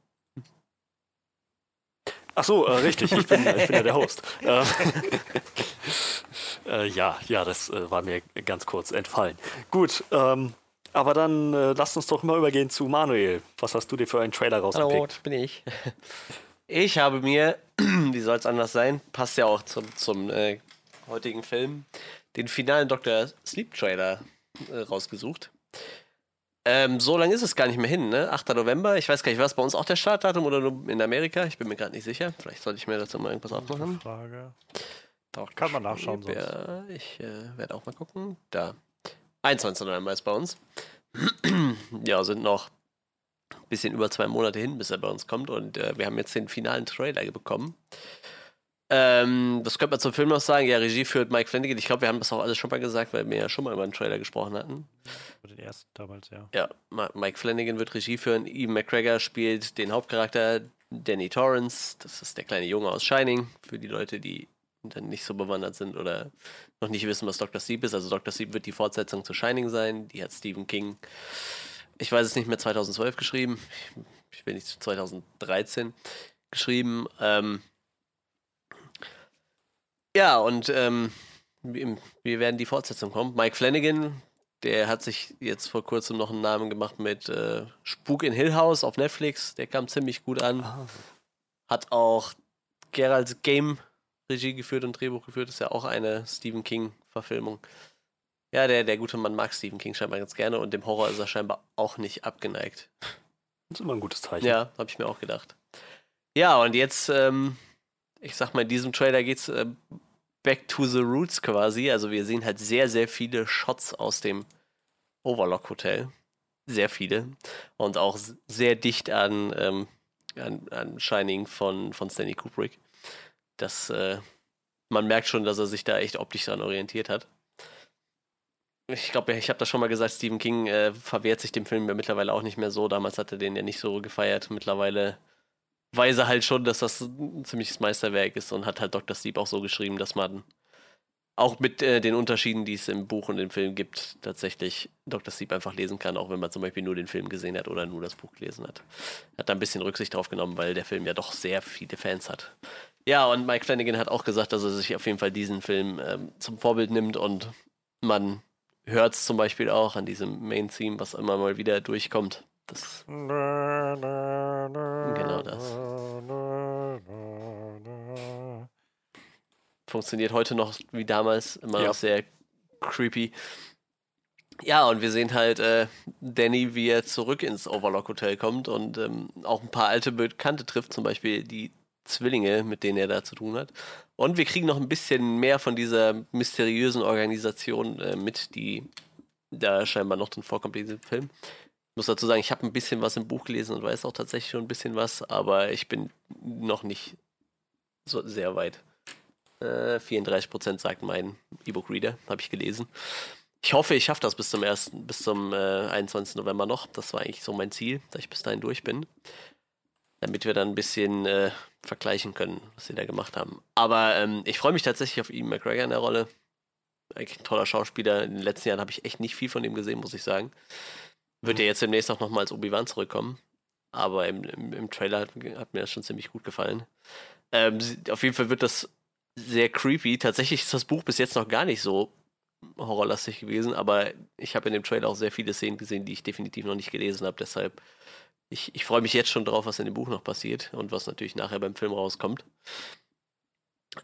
Ach so, äh, richtig, ich bin, ich bin ja der Host. Ähm, äh, ja, ja, das äh, war mir ganz kurz entfallen. Gut, ähm, aber dann äh, lasst uns doch mal übergehen zu Manuel. Was hast du dir für einen Trailer rausgepickt? Hallo, das bin ich. Ich habe mir, wie soll es anders sein, passt ja auch zum, zum äh, heutigen Film, den finalen Dr. Sleep Trailer äh, rausgesucht. Ähm, so lange ist es gar nicht mehr hin, ne? 8. November. Ich weiß gar nicht, war es bei uns auch der Startdatum oder nur in Amerika? Ich bin mir gerade nicht sicher. Vielleicht sollte ich mir dazu mal irgendwas aufmachen. Frage. Doch, Kann man nachschauen. Sonst. Ja, ich äh, werde auch mal gucken. Da. 21. November ist bei uns. ja, sind noch ein bisschen über zwei Monate hin, bis er bei uns kommt. Und äh, wir haben jetzt den finalen Trailer bekommen. Ähm, das könnte man zum Film noch sagen. Ja, Regie führt Mike Flanagan. Ich glaube, wir haben das auch alles schon mal gesagt, weil wir ja schon mal über einen Trailer gesprochen hatten. Den ersten damals, ja. Ja, Mike Flanagan wird Regie führen. Ian McGregor spielt den Hauptcharakter Danny Torrance. Das ist der kleine Junge aus Shining. Für die Leute, die dann nicht so bewandert sind oder noch nicht wissen, was Dr. Sleep ist. Also Dr. Sleep wird die Fortsetzung zu Shining sein. Die hat Stephen King, ich weiß es nicht mehr, 2012 geschrieben. Ich will nicht 2013 geschrieben. Ähm ja, und ähm, wir werden die Fortsetzung kommen. Mike Flanagan, der hat sich jetzt vor kurzem noch einen Namen gemacht mit äh, Spuk in Hill House auf Netflix. Der kam ziemlich gut an. Ah. Hat auch Geralds Game Regie geführt und Drehbuch geführt. ist ja auch eine Stephen King-Verfilmung. Ja, der, der gute Mann mag Stephen King scheinbar ganz gerne und dem Horror ist er scheinbar auch nicht abgeneigt. Das ist immer ein gutes Zeichen. Ja, habe ich mir auch gedacht. Ja, und jetzt, ähm, ich sag mal, in diesem Trailer geht's äh, back to the roots quasi. Also wir sehen halt sehr, sehr viele Shots aus dem Overlock Hotel. Sehr viele. Und auch sehr dicht an, ähm, an, an Shining von, von Stanley Kubrick das, äh, man merkt schon, dass er sich da echt optisch dran orientiert hat. ich glaube, ich habe das schon mal gesagt, Stephen King äh, verwehrt sich dem Film ja mittlerweile auch nicht mehr so. Damals hat er den ja nicht so gefeiert. Mittlerweile weiß er halt schon, dass das ein ziemliches Meisterwerk ist und hat halt Dr. Sleep auch so geschrieben, dass man auch mit äh, den Unterschieden, die es im Buch und im Film gibt, tatsächlich Dr. Sleep einfach lesen kann, auch wenn man zum Beispiel nur den Film gesehen hat oder nur das Buch gelesen hat. Hat da ein bisschen Rücksicht drauf genommen, weil der Film ja doch sehr viele Fans hat. Ja, und Mike Flanagan hat auch gesagt, dass er sich auf jeden Fall diesen Film ähm, zum Vorbild nimmt und man hört es zum Beispiel auch an diesem Main-Theme, was immer mal wieder durchkommt. Das genau das. Funktioniert heute noch wie damals, immer Ja. noch sehr creepy. Ja, und wir sehen halt äh, Danny, wie er zurück ins Overlock Hotel kommt und ähm, auch ein paar alte Bekannte trifft, zum Beispiel die Zwillinge, mit denen er da zu tun hat. Und wir kriegen noch ein bisschen mehr von dieser mysteriösen Organisation äh, mit, die da scheinbar noch drin vorkommt in diesem Film. Ich muss dazu sagen, ich habe ein bisschen was im Buch gelesen und weiß auch tatsächlich schon ein bisschen was, aber ich bin noch nicht so sehr weit. Äh, 34% sagt mein E-Book-Reader, habe ich gelesen. Ich hoffe, ich schaffe das bis zum, ersten, bis zum äh, 21. November noch. Das war eigentlich so mein Ziel, dass ich bis dahin durch bin. Damit wir dann ein bisschen äh, vergleichen können, was sie da gemacht haben. Aber ähm, ich freue mich tatsächlich auf Ian McGregor in der Rolle. Eigentlich ein toller Schauspieler. In den letzten Jahren habe ich echt nicht viel von ihm gesehen, muss ich sagen. Wird ja jetzt demnächst auch nochmal als Obi-Wan zurückkommen. Aber im, im, im Trailer hat, hat mir das schon ziemlich gut gefallen. Ähm, auf jeden Fall wird das sehr creepy. Tatsächlich ist das Buch bis jetzt noch gar nicht so horrorlastig gewesen, aber ich habe in dem Trailer auch sehr viele Szenen gesehen, die ich definitiv noch nicht gelesen habe. Deshalb, ich, ich freue mich jetzt schon drauf, was in dem Buch noch passiert und was natürlich nachher beim Film rauskommt.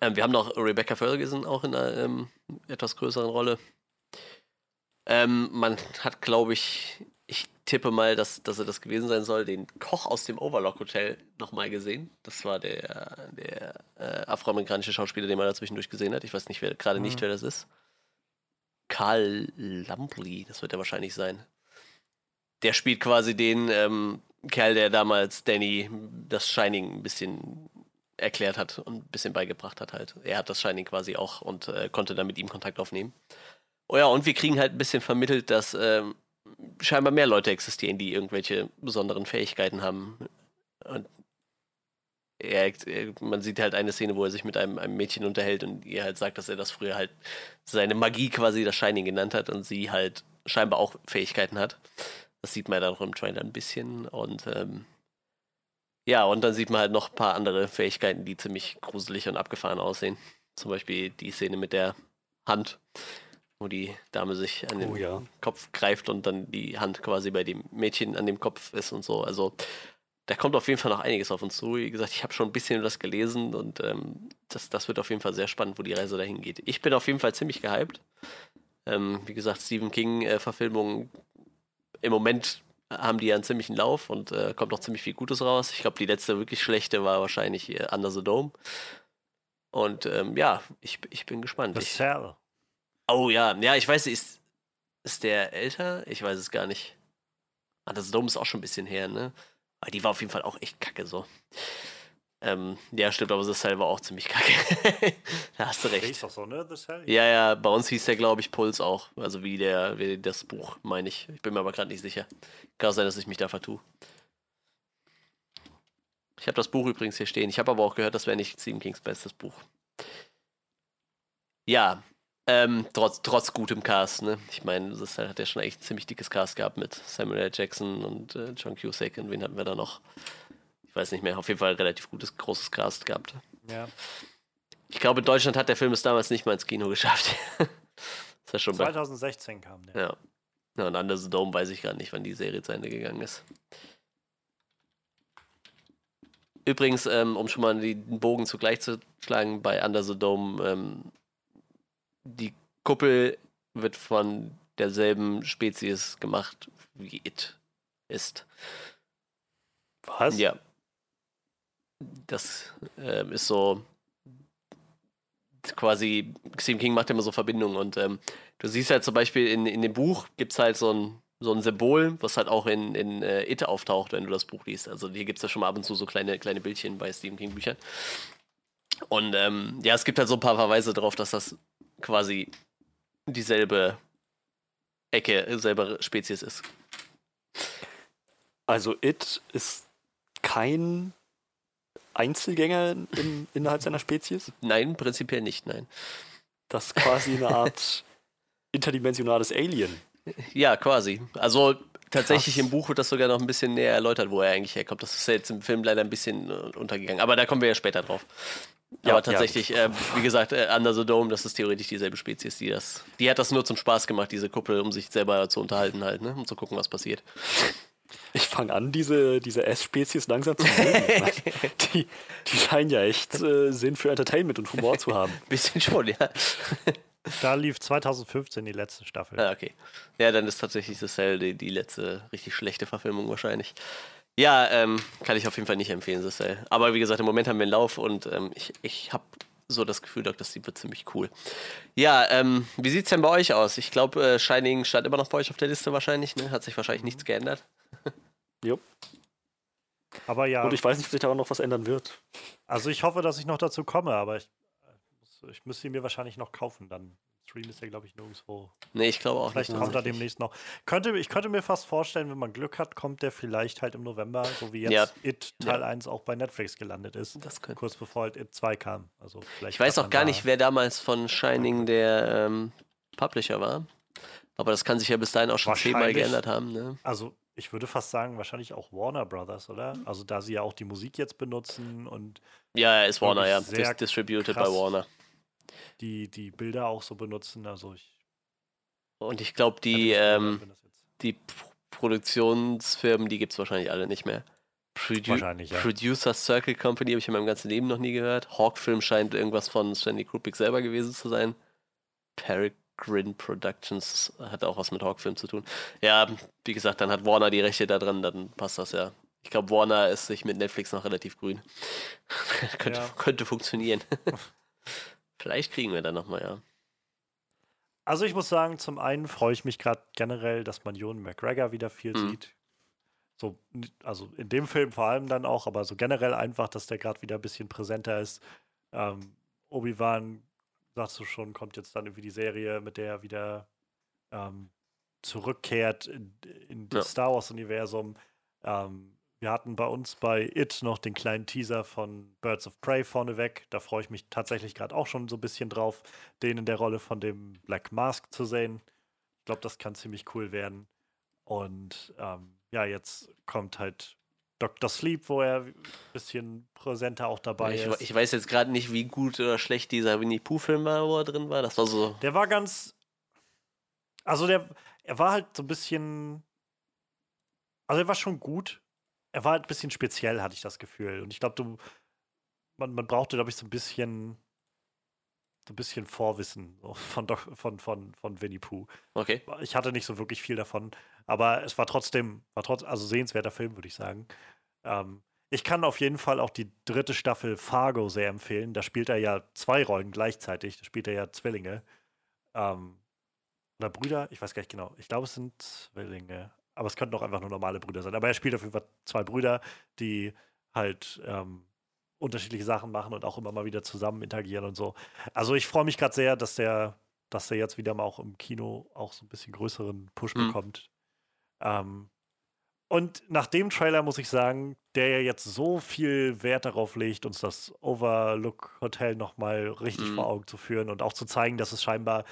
Ähm, wir haben noch Rebecca Ferguson auch in einer ähm, etwas größeren Rolle. Ähm, man hat, glaube ich, ich tippe mal, dass, dass er das gewesen sein soll, den Koch aus dem Overlock Hotel nochmal gesehen. Das war der, der äh, afroamerikanische Schauspieler, den man da zwischendurch gesehen hat. Ich weiß nicht, wer gerade nicht, wer das ist. Karl Lampley, das wird er wahrscheinlich sein. Der spielt quasi den ähm, Kerl, der damals Danny das Shining ein bisschen erklärt hat und ein bisschen beigebracht hat halt. Er hat das Shining quasi auch und äh, konnte dann mit ihm Kontakt aufnehmen. Oh ja, und wir kriegen halt ein bisschen vermittelt, dass ähm, scheinbar mehr Leute existieren, die irgendwelche besonderen Fähigkeiten haben. Und er, er, man sieht halt eine Szene, wo er sich mit einem, einem Mädchen unterhält und ihr halt sagt, dass er das früher halt seine Magie quasi das Shining genannt hat und sie halt scheinbar auch Fähigkeiten hat. Das sieht man dann auch im Trailer ein bisschen und ähm, ja, und dann sieht man halt noch ein paar andere Fähigkeiten, die ziemlich gruselig und abgefahren aussehen. Zum Beispiel die Szene mit der Hand, wo die Dame sich an den Oh ja. Kopf greift und dann die Hand quasi bei dem Mädchen an dem Kopf ist und so. Also da kommt auf jeden Fall noch einiges auf uns zu. Wie gesagt, ich habe schon ein bisschen was gelesen und ähm, das, das wird auf jeden Fall sehr spannend, wo die Reise dahin geht. Ich bin auf jeden Fall ziemlich gehypt. Ähm, wie gesagt, Stephen King-Verfilmungen im Moment haben die ja einen ziemlichen Lauf und äh, kommt noch ziemlich viel Gutes raus. Ich glaube, die letzte wirklich schlechte war wahrscheinlich Under the Dome. Und ähm, ja, ich, ich bin gespannt. The Ich, Cell. oh ja, ja, ich weiß, ist, ist der älter? Ich weiß es gar nicht. Under the Dome ist auch schon ein bisschen her, ne? Aber die war auf jeden Fall auch echt kacke so. Ähm, ja, stimmt, aber The Cell war auch ziemlich kacke. da hast du recht. ist doch so, ne? The Cell? Ja, ja, bei uns hieß der, glaube ich, Puls auch. Also wie der, wie das Buch, meine ich. Ich bin mir aber gerade nicht sicher. Kann sein, dass ich mich da vertue. Ich habe das Buch übrigens hier stehen. Ich habe aber auch gehört, das wäre nicht Stephen Kings bestes Buch. Ja, ähm, trotz, trotz gutem Cast, ne? Ich meine, das hat ja schon echt ein ziemlich dickes Cast gehabt mit Samuel L. Jackson und äh, John Cusack. Und wen hatten wir da noch? Ich weiß nicht mehr. Auf jeden Fall ein relativ gutes, großes Cast gehabt. Ja. Ich glaube, in Deutschland hat der Film es damals nicht mal ins Kino geschafft. das ja schon bei 2016 kam der. ja. ja. Und Under the Dome weiß ich gar nicht, wann die Serie zu Ende gegangen ist. Übrigens, ähm, um schon mal den Bogen zugleich zu schlagen, bei Under the Dome, ähm, die Kuppel wird von derselben Spezies gemacht, wie It ist. Was? Ja. Das ähm, ist so quasi, Stephen King macht immer so Verbindungen und ähm, du siehst halt zum Beispiel in, in dem Buch gibt es halt so ein, so ein Symbol, was halt auch in, in äh, It auftaucht, wenn du das Buch liest. Also hier gibt es ja schon mal ab und zu so kleine, kleine Bildchen bei Stephen King Büchern. Und ähm, ja, es gibt halt so ein paar Verweise darauf, dass das quasi dieselbe Ecke selber Spezies ist. Also It ist kein Einzelgänger in, innerhalb seiner Spezies. Nein, prinzipiell nicht, nein. Das ist quasi eine Art interdimensionales Alien. Ja, quasi. Also tatsächlich Krass. im Buch wird das sogar noch ein bisschen näher erläutert, wo er eigentlich herkommt. Das ist ja jetzt im Film leider ein bisschen äh, untergegangen. Aber da kommen wir ja später drauf. Ja, Aber tatsächlich, äh, wie gesagt, äh, Under the Dome, das ist theoretisch dieselbe Spezies, die das. Die hat das nur zum Spaß gemacht, diese Kuppel, um sich selber zu unterhalten halt, ne? Um zu gucken, was passiert. Ich fange an, diese, diese S-Spezies langsam zu mögen. Die, die scheinen ja echt äh, Sinn für Entertainment und Humor zu haben. Bisschen schon, ja. Da lief 2015 die letzte Staffel. Ja, okay. Ja, dann ist tatsächlich The Cell die, die letzte richtig schlechte Verfilmung wahrscheinlich. Ja, ähm, kann ich auf jeden Fall nicht empfehlen, The Cell. Aber wie gesagt, im Moment haben wir einen Lauf und ähm, ich, ich habe so das Gefühl, Doc, das wird ziemlich cool. Ja, ähm, wie sieht's denn bei euch aus? Ich glaube, äh, Shining stand immer noch bei euch auf der Liste wahrscheinlich, ne? Hat sich wahrscheinlich nichts geändert. Jo. Aber ja, Und ich weiß nicht, ob sich daran noch was ändern wird. also ich hoffe, dass ich noch dazu komme, aber ich, muss- ich müsste ihn mir wahrscheinlich noch kaufen. Dann Stream ist ja, glaube ich, nirgendwo. Nee, ich glaube auch Vielleicht nicht. kommt er demnächst noch. Könnte, ich könnte mir fast vorstellen, wenn man Glück hat, kommt der vielleicht halt im November, so wie jetzt Ja. It Teil Ja. 1 auch bei Netflix gelandet ist. Das könnte. Kurz bevor halt It 2 kam. Also vielleicht Ich weiß auch gar da- nicht, wer damals von Shining der ähm, Publisher war. Aber das kann sich ja bis dahin auch schon zehnmal geändert haben. Ne? Also ich würde fast sagen, wahrscheinlich auch Warner Brothers, oder? Also da sie ja auch die Musik jetzt benutzen und Ja, ist Warner, ja. Dis distributed bei Warner. die, die Bilder auch so benutzen. Also ich Und ich glaube, die, ähm, die Pro Produktionsfirmen, die gibt es wahrscheinlich alle nicht mehr. Produ Wahrscheinlich, ja. Producer Circle Company habe ich in meinem ganzen Leben noch nie gehört. Hawk-Film scheint irgendwas von Stanley Kubrick selber gewesen zu sein. Peregrine Productions hat auch was mit Hawk-Film zu tun. Ja, wie gesagt, dann hat Warner die Rechte da dran, dann passt das ja. Ich glaube, Warner ist sich mit Netflix noch relativ grün. könnte, Ja. könnte funktionieren. Vielleicht kriegen wir dann nochmal, ja. Also ich muss sagen, zum einen freue ich mich gerade generell, dass man Ewan McGregor wieder viel Mhm. sieht. So, also in dem Film vor allem dann auch, aber so generell einfach, dass der gerade wieder ein bisschen präsenter ist. Ähm, Obi-Wan, sagst du schon, kommt jetzt dann irgendwie die Serie, mit der er wieder ähm, zurückkehrt in, in das Ja. Star Wars-Universum. Ähm, wir hatten bei uns bei It noch den kleinen Teaser von Birds of Prey vorneweg. Da freue ich mich tatsächlich gerade auch schon so ein bisschen drauf, den in der Rolle von dem Black Mask zu sehen. Ich glaube, das kann ziemlich cool werden. Und ähm, ja, jetzt kommt halt Dr. Sleep, wo er ein bisschen präsenter auch dabei Ich, ist. ich weiß jetzt gerade nicht, wie gut oder schlecht dieser Winnie Pooh-Film war, wo er drin war. Das war so. Der war ganz. Also der, er war halt so ein bisschen. Also er war schon gut. Er war halt ein bisschen speziell, hatte ich das Gefühl. Und ich glaube, du. Man, man brauchte, glaube ich, so ein bisschen. Ein bisschen Vorwissen von, von, von, von Winnie Pooh. Okay. Ich hatte nicht so wirklich viel davon, aber es war trotzdem, war trotz, also sehenswerter Film, würde ich sagen. Ähm, ich kann auf jeden Fall auch die dritte Staffel Fargo sehr empfehlen. Da spielt er ja zwei Rollen gleichzeitig. Da spielt er ja Zwillinge. Ähm, oder Brüder, ich weiß gar nicht genau. Ich glaube, es sind Zwillinge. Aber es könnten auch einfach nur normale Brüder sein. Aber er spielt auf jeden Fall zwei Brüder, die halt ähm, unterschiedliche Sachen machen und auch immer mal wieder zusammen interagieren und so. Also ich freue mich gerade sehr, dass der, dass der jetzt wieder mal auch im Kino auch so ein bisschen größeren Push Mhm. bekommt. Ähm, und nach dem Trailer muss ich sagen, der ja jetzt so viel Wert darauf legt, uns das Overlook Hotel nochmal richtig Mhm. vor Augen zu führen und auch zu zeigen, dass es scheinbar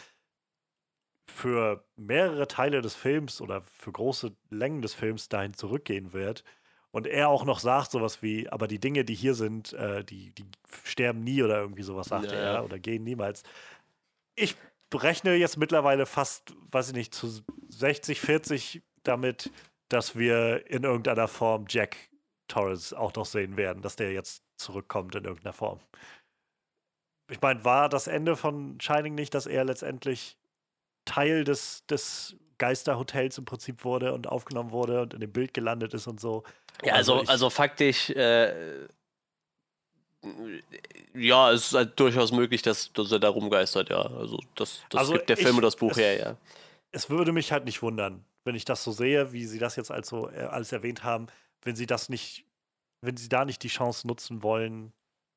für mehrere Teile des Films oder für große Längen des Films dahin zurückgehen wird. Und er auch noch sagt sowas wie, aber die Dinge, die hier sind, äh, die, die sterben nie oder irgendwie sowas sagt Ja, er oder gehen niemals. Ich berechne jetzt mittlerweile fast, weiß ich nicht, zu 60, 40 damit, dass wir in irgendeiner Form Jack Torrance auch noch sehen werden, dass der jetzt zurückkommt in irgendeiner Form. Ich meine, war das Ende von Shining nicht, dass er letztendlich Teil des, des Geisterhotels im Prinzip wurde und aufgenommen wurde und in dem Bild gelandet ist und so? Ja, also, Also also faktisch, äh, ja, es ist halt durchaus möglich, dass, dass er da rumgeistert, ja. Also das, das Also gibt der Film ich- und das Buch es- her, ja. es würde mich halt nicht wundern, wenn ich das so sehe, wie sie das jetzt als so äh, alles erwähnt haben, wenn sie das nicht, wenn sie da nicht die Chance nutzen wollen,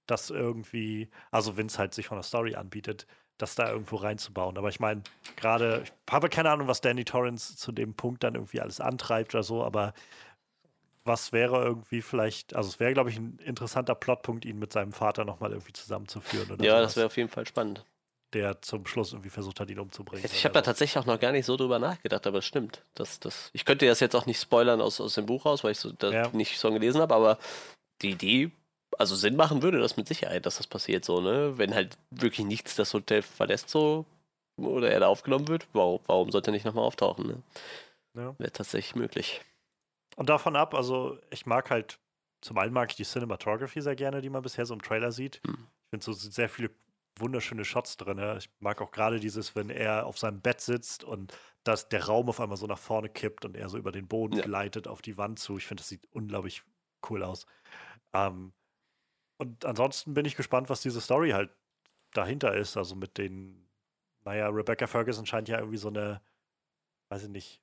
das irgendwie, also wenn es halt sich von der Story anbietet, das da irgendwo reinzubauen. Aber ich meine, gerade, ich habe keine Ahnung, was Danny Torrance zu dem Punkt dann irgendwie alles antreibt oder so, aber was wäre irgendwie vielleicht, also es wäre, glaube ich, ein interessanter Plotpunkt, ihn mit seinem Vater nochmal irgendwie zusammenzuführen. Ja, sowas, das wäre auf jeden Fall spannend. der zum Schluss irgendwie versucht hat, ihn umzubringen. Ich habe da tatsächlich auch noch gar nicht so drüber nachgedacht, aber es stimmt. Das, das, ich könnte das jetzt auch nicht spoilern aus, aus dem Buch raus, weil ich so, das Ja. nicht so gelesen habe, aber die Idee, also Sinn machen würde das mit Sicherheit, dass das passiert so, ne? Wenn halt wirklich nichts das Hotel verlässt so oder er da aufgenommen wird, warum, warum sollte er nicht nochmal auftauchen, ne? Ja. Wäre tatsächlich möglich. Und davon ab, also ich mag halt, zum einen mag ich die Cinematography sehr gerne, die man bisher so im Trailer sieht. Hm. Ich finde so sind sehr viele wunderschöne Shots drin. Ja. Ich mag auch gerade dieses, wenn er auf seinem Bett sitzt und dass der Raum auf einmal so nach vorne kippt und er so über den Boden Ja. gleitet auf die Wand zu. Ich finde, das sieht unglaublich cool aus. Ähm, und ansonsten bin ich gespannt, was diese Story halt dahinter ist. Also mit den, naja, Rebecca Ferguson scheint ja irgendwie so eine, weiß ich nicht,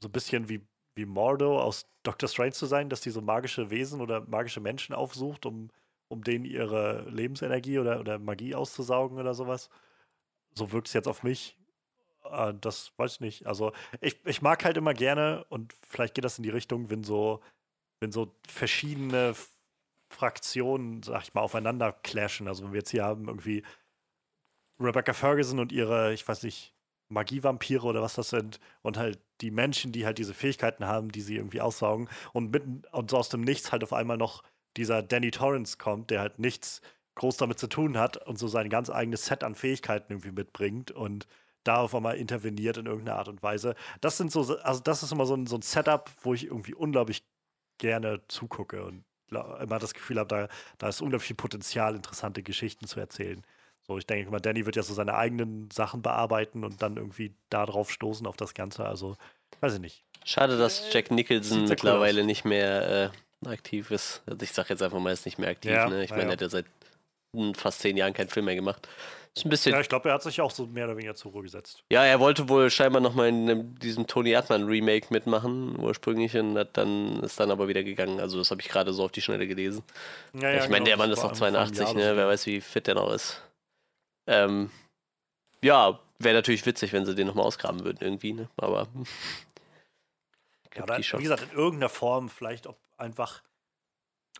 so ein bisschen wie, wie Mordo aus Doctor Strange zu sein, dass die so magische Wesen oder magische Menschen aufsucht, um, um denen ihre Lebensenergie oder, oder Magie auszusaugen oder sowas. So wirkt es jetzt auf mich. Äh, das weiß ich nicht. Also ich, ich mag halt immer gerne und vielleicht geht das in die Richtung, wenn so, wenn so verschiedene Fraktionen, sag ich mal, aufeinander clashen. Also wenn wir jetzt hier haben irgendwie Rebecca Ferguson und ihre, ich weiß nicht, Magievampire oder was das sind und halt die Menschen, die halt diese Fähigkeiten haben, die sie irgendwie aussaugen und mitten und so aus dem Nichts halt auf einmal noch dieser Danny Torrance kommt, der halt nichts groß damit zu tun hat und so sein ganz eigenes Set an Fähigkeiten irgendwie mitbringt und da auf einmal interveniert in irgendeiner Art und Weise. Das sind so, also das ist immer so ein, so ein Setup, wo ich irgendwie unglaublich gerne zugucke und immer das Gefühl habe, da, da ist unglaublich viel Potenzial, interessante Geschichten zu erzählen. So, ich denke mal, Danny wird ja so seine eigenen Sachen bearbeiten und dann irgendwie da drauf stoßen auf das Ganze. Also, weiß ich nicht. Schade, dass Jack Nicholson cool mittlerweile aus. nicht mehr äh, aktiv ist. Also ich sag jetzt einfach mal, er ist nicht mehr aktiv. Ja, ne? Ich meine, er ja. hat ja seit fast zehn Jahren keinen Film mehr gemacht. Ist ein bisschen Ja, ich glaube, er hat sich auch so mehr oder weniger zur Ruhe gesetzt. Ja, er wollte wohl scheinbar nochmal in diesem Tony Erdmann Remake mitmachen, ursprünglich, und hat dann, ist dann aber wieder gegangen. Also, das habe ich gerade so auf die Schnelle gelesen. Ja, ja, ich meine, genau, der Mann ist noch vor einem 82, Jahr oder ne? Wer weiß, wie fit der noch ist. Ähm, ja, wäre natürlich witzig, wenn sie den nochmal ausgraben würden, irgendwie, ne? Aber. Ja, gibt oder, wie gesagt, in irgendeiner Form, vielleicht ob einfach,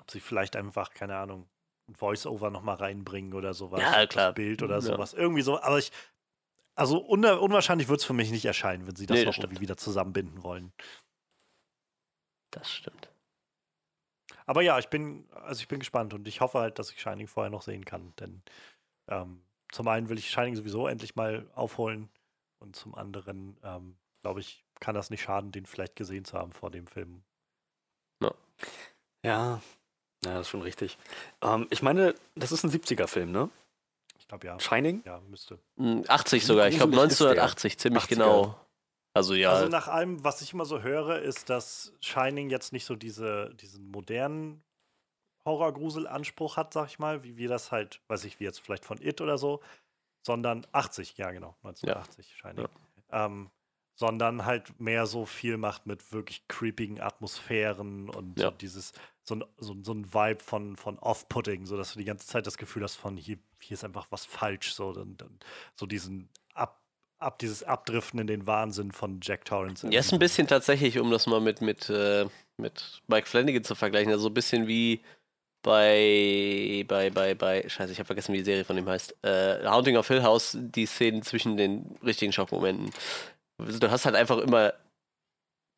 ob sie vielleicht einfach, keine Ahnung, Voice-Over nochmal reinbringen oder sowas. Ja, das klar. Bild oder Ja. sowas. Irgendwie so, aber ich, also unna- unwahrscheinlich wird es für mich nicht erscheinen, wenn sie das Nee, noch das irgendwie wieder zusammenbinden wollen. Das stimmt. Aber ja, ich bin, also ich bin gespannt und ich hoffe halt, dass ich Shining vorher noch sehen kann, denn ähm, zum einen will ich Shining sowieso endlich mal aufholen und zum anderen, ähm, glaube ich, kann das nicht schaden, den vielleicht gesehen zu haben vor dem Film. Ja, ja, das ist schon richtig. Ähm, ich meine, das ist ein 70er-Film, ne? Ich glaube ja. Shining? Ja, müsste. Hm, 80 Wie sogar, ich glaube gruselig ist der? 1980, ziemlich 80er. genau. Also, ja. Also nach allem, was ich immer so höre, ist, dass Shining jetzt nicht so diese, diesen modernen Horror-Grusel-Anspruch hat, sag ich mal, wie wir das halt, weiß ich, wie jetzt vielleicht von It oder so, sondern 80, ja genau, 1980 Shining. Ähm, sondern halt mehr so viel macht mit wirklich creepigen Atmosphären und Ja. so dieses, so ein, so, so ein Vibe von, von Off-Putting, so dass du die ganze Zeit das Gefühl hast von hier, hier ist einfach was falsch, so, dann, dann, so diesen ab, ab, dieses Abdriften in den Wahnsinn von Jack Torrance. Ja, ist ein bisschen tatsächlich, um das mal mit, mit, äh, mit Mike Flanagan zu vergleichen, also so ein bisschen wie bei, bei, bei, bei, scheiße, ich habe vergessen, wie die Serie von ihm heißt, äh, Haunting of Hill House, die Szenen zwischen den richtigen Schockmomenten. Also Du hast halt einfach immer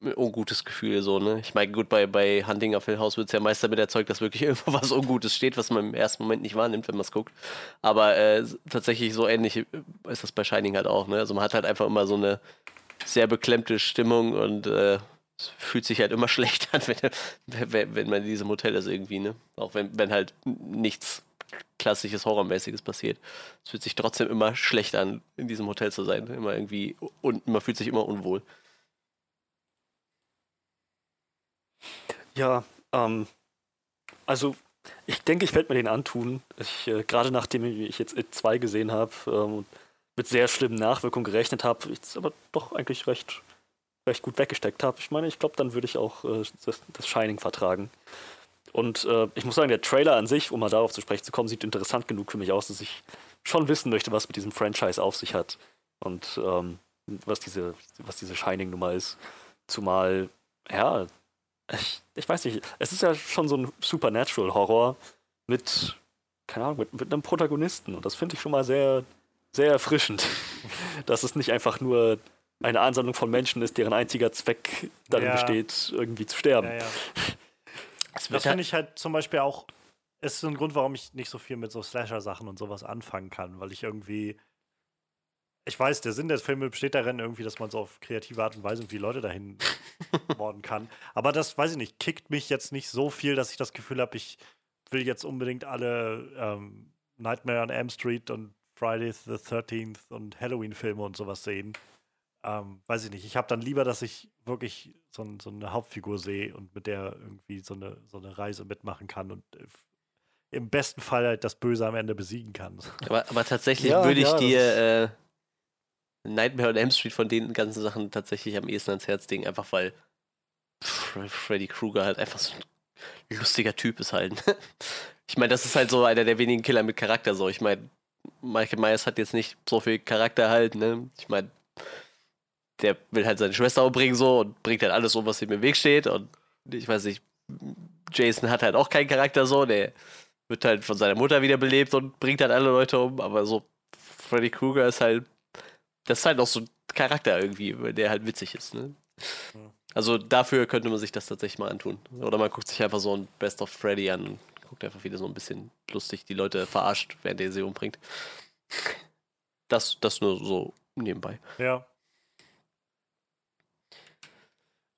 ein ungutes Gefühl, so, ne? Ich meine, gut, bei, bei Hunting of Hill House wird es ja meist damit erzeugt, dass wirklich irgendwo was Ungutes steht, was man im ersten Moment nicht wahrnimmt, wenn man es guckt. Aber äh, tatsächlich so ähnlich ist das bei Shining halt auch, ne? Also man hat halt einfach immer so eine sehr beklemmte Stimmung und äh, es fühlt sich halt immer schlecht an, wenn, wenn, wenn man in diesem Hotel ist irgendwie, ne? Auch wenn, wenn halt nichts klassisches Horrormäßiges passiert. Es fühlt sich trotzdem immer schlecht an, in diesem Hotel zu sein. Immer irgendwie und man fühlt sich immer unwohl. Ja, ähm, also ich denke, ich werde mir den antun. Äh, gerade nachdem ich jetzt It 2 gesehen habe ähm, und mit sehr schlimmen Nachwirkungen gerechnet habe, ich es aber doch eigentlich recht, recht gut weggesteckt habe. Ich meine, ich glaube, dann würde ich auch äh, das, das Shining vertragen. Und äh, ich muss sagen, der Trailer an sich, um mal darauf zu sprechen zu kommen, sieht interessant genug für mich aus, dass ich schon wissen möchte, was mit diesem Franchise auf sich hat. Und ähm, was diese, was diese Shining-Nummer ist. Zumal, ja, ich, ich weiß nicht, es ist ja schon so ein Supernatural-Horror mit, keine Ahnung, mit, mit einem Protagonisten. Und das finde ich schon mal sehr, sehr erfrischend. Dass es nicht einfach nur eine Ansammlung von Menschen ist, deren einziger Zweck darin Ja. besteht, irgendwie zu sterben. Ja, ja. Das wird finde ich halt zum Beispiel auch, ist ein Grund, warum ich nicht so viel mit so Slasher-Sachen und sowas anfangen kann, weil ich irgendwie, ich weiß, der Sinn der Filme besteht darin irgendwie, dass man so auf kreative Art und Weise irgendwie Leute dahin morden kann. Aber das, weiß ich nicht, kickt mich jetzt nicht so viel, dass ich das Gefühl habe, ich will jetzt unbedingt alle ähm, Nightmare on Elm Street und Friday the 13th und Halloween-Filme und sowas sehen. Ähm, weiß ich nicht. Ich habe dann lieber, dass ich wirklich so, ein, so eine Hauptfigur sehe und mit der irgendwie so eine, so eine Reise mitmachen kann und äh, im besten Fall halt das Böse am Ende besiegen kann. aber, aber tatsächlich Ja, würde ich ja, dir äh, Nightmare on Elm Street von den ganzen Sachen tatsächlich am ehesten ans Herz legen, einfach weil Fre- Freddy Krueger halt einfach so ein lustiger Typ ist halt. Ich meine, das ist halt so einer der wenigen Killer mit Charakter so. Ich meine, Michael Myers hat jetzt nicht so viel Charakter halt, ne? Ich meine, der will halt seine Schwester umbringen so und bringt halt alles um, was ihm im Weg steht und ich weiß nicht, Jason hat halt auch keinen Charakter so, der wird halt von seiner Mutter wiederbelebt und bringt halt alle Leute um, aber so Freddy Krueger ist halt, das ist halt auch so ein Charakter irgendwie, der halt witzig ist, ne? Ja. Also dafür könnte man sich das tatsächlich mal antun. Oder man guckt sich einfach so ein Best of Freddy an und guckt einfach wieder so ein bisschen lustig die Leute verarscht, während er sie umbringt. Das, das nur so nebenbei. Ja.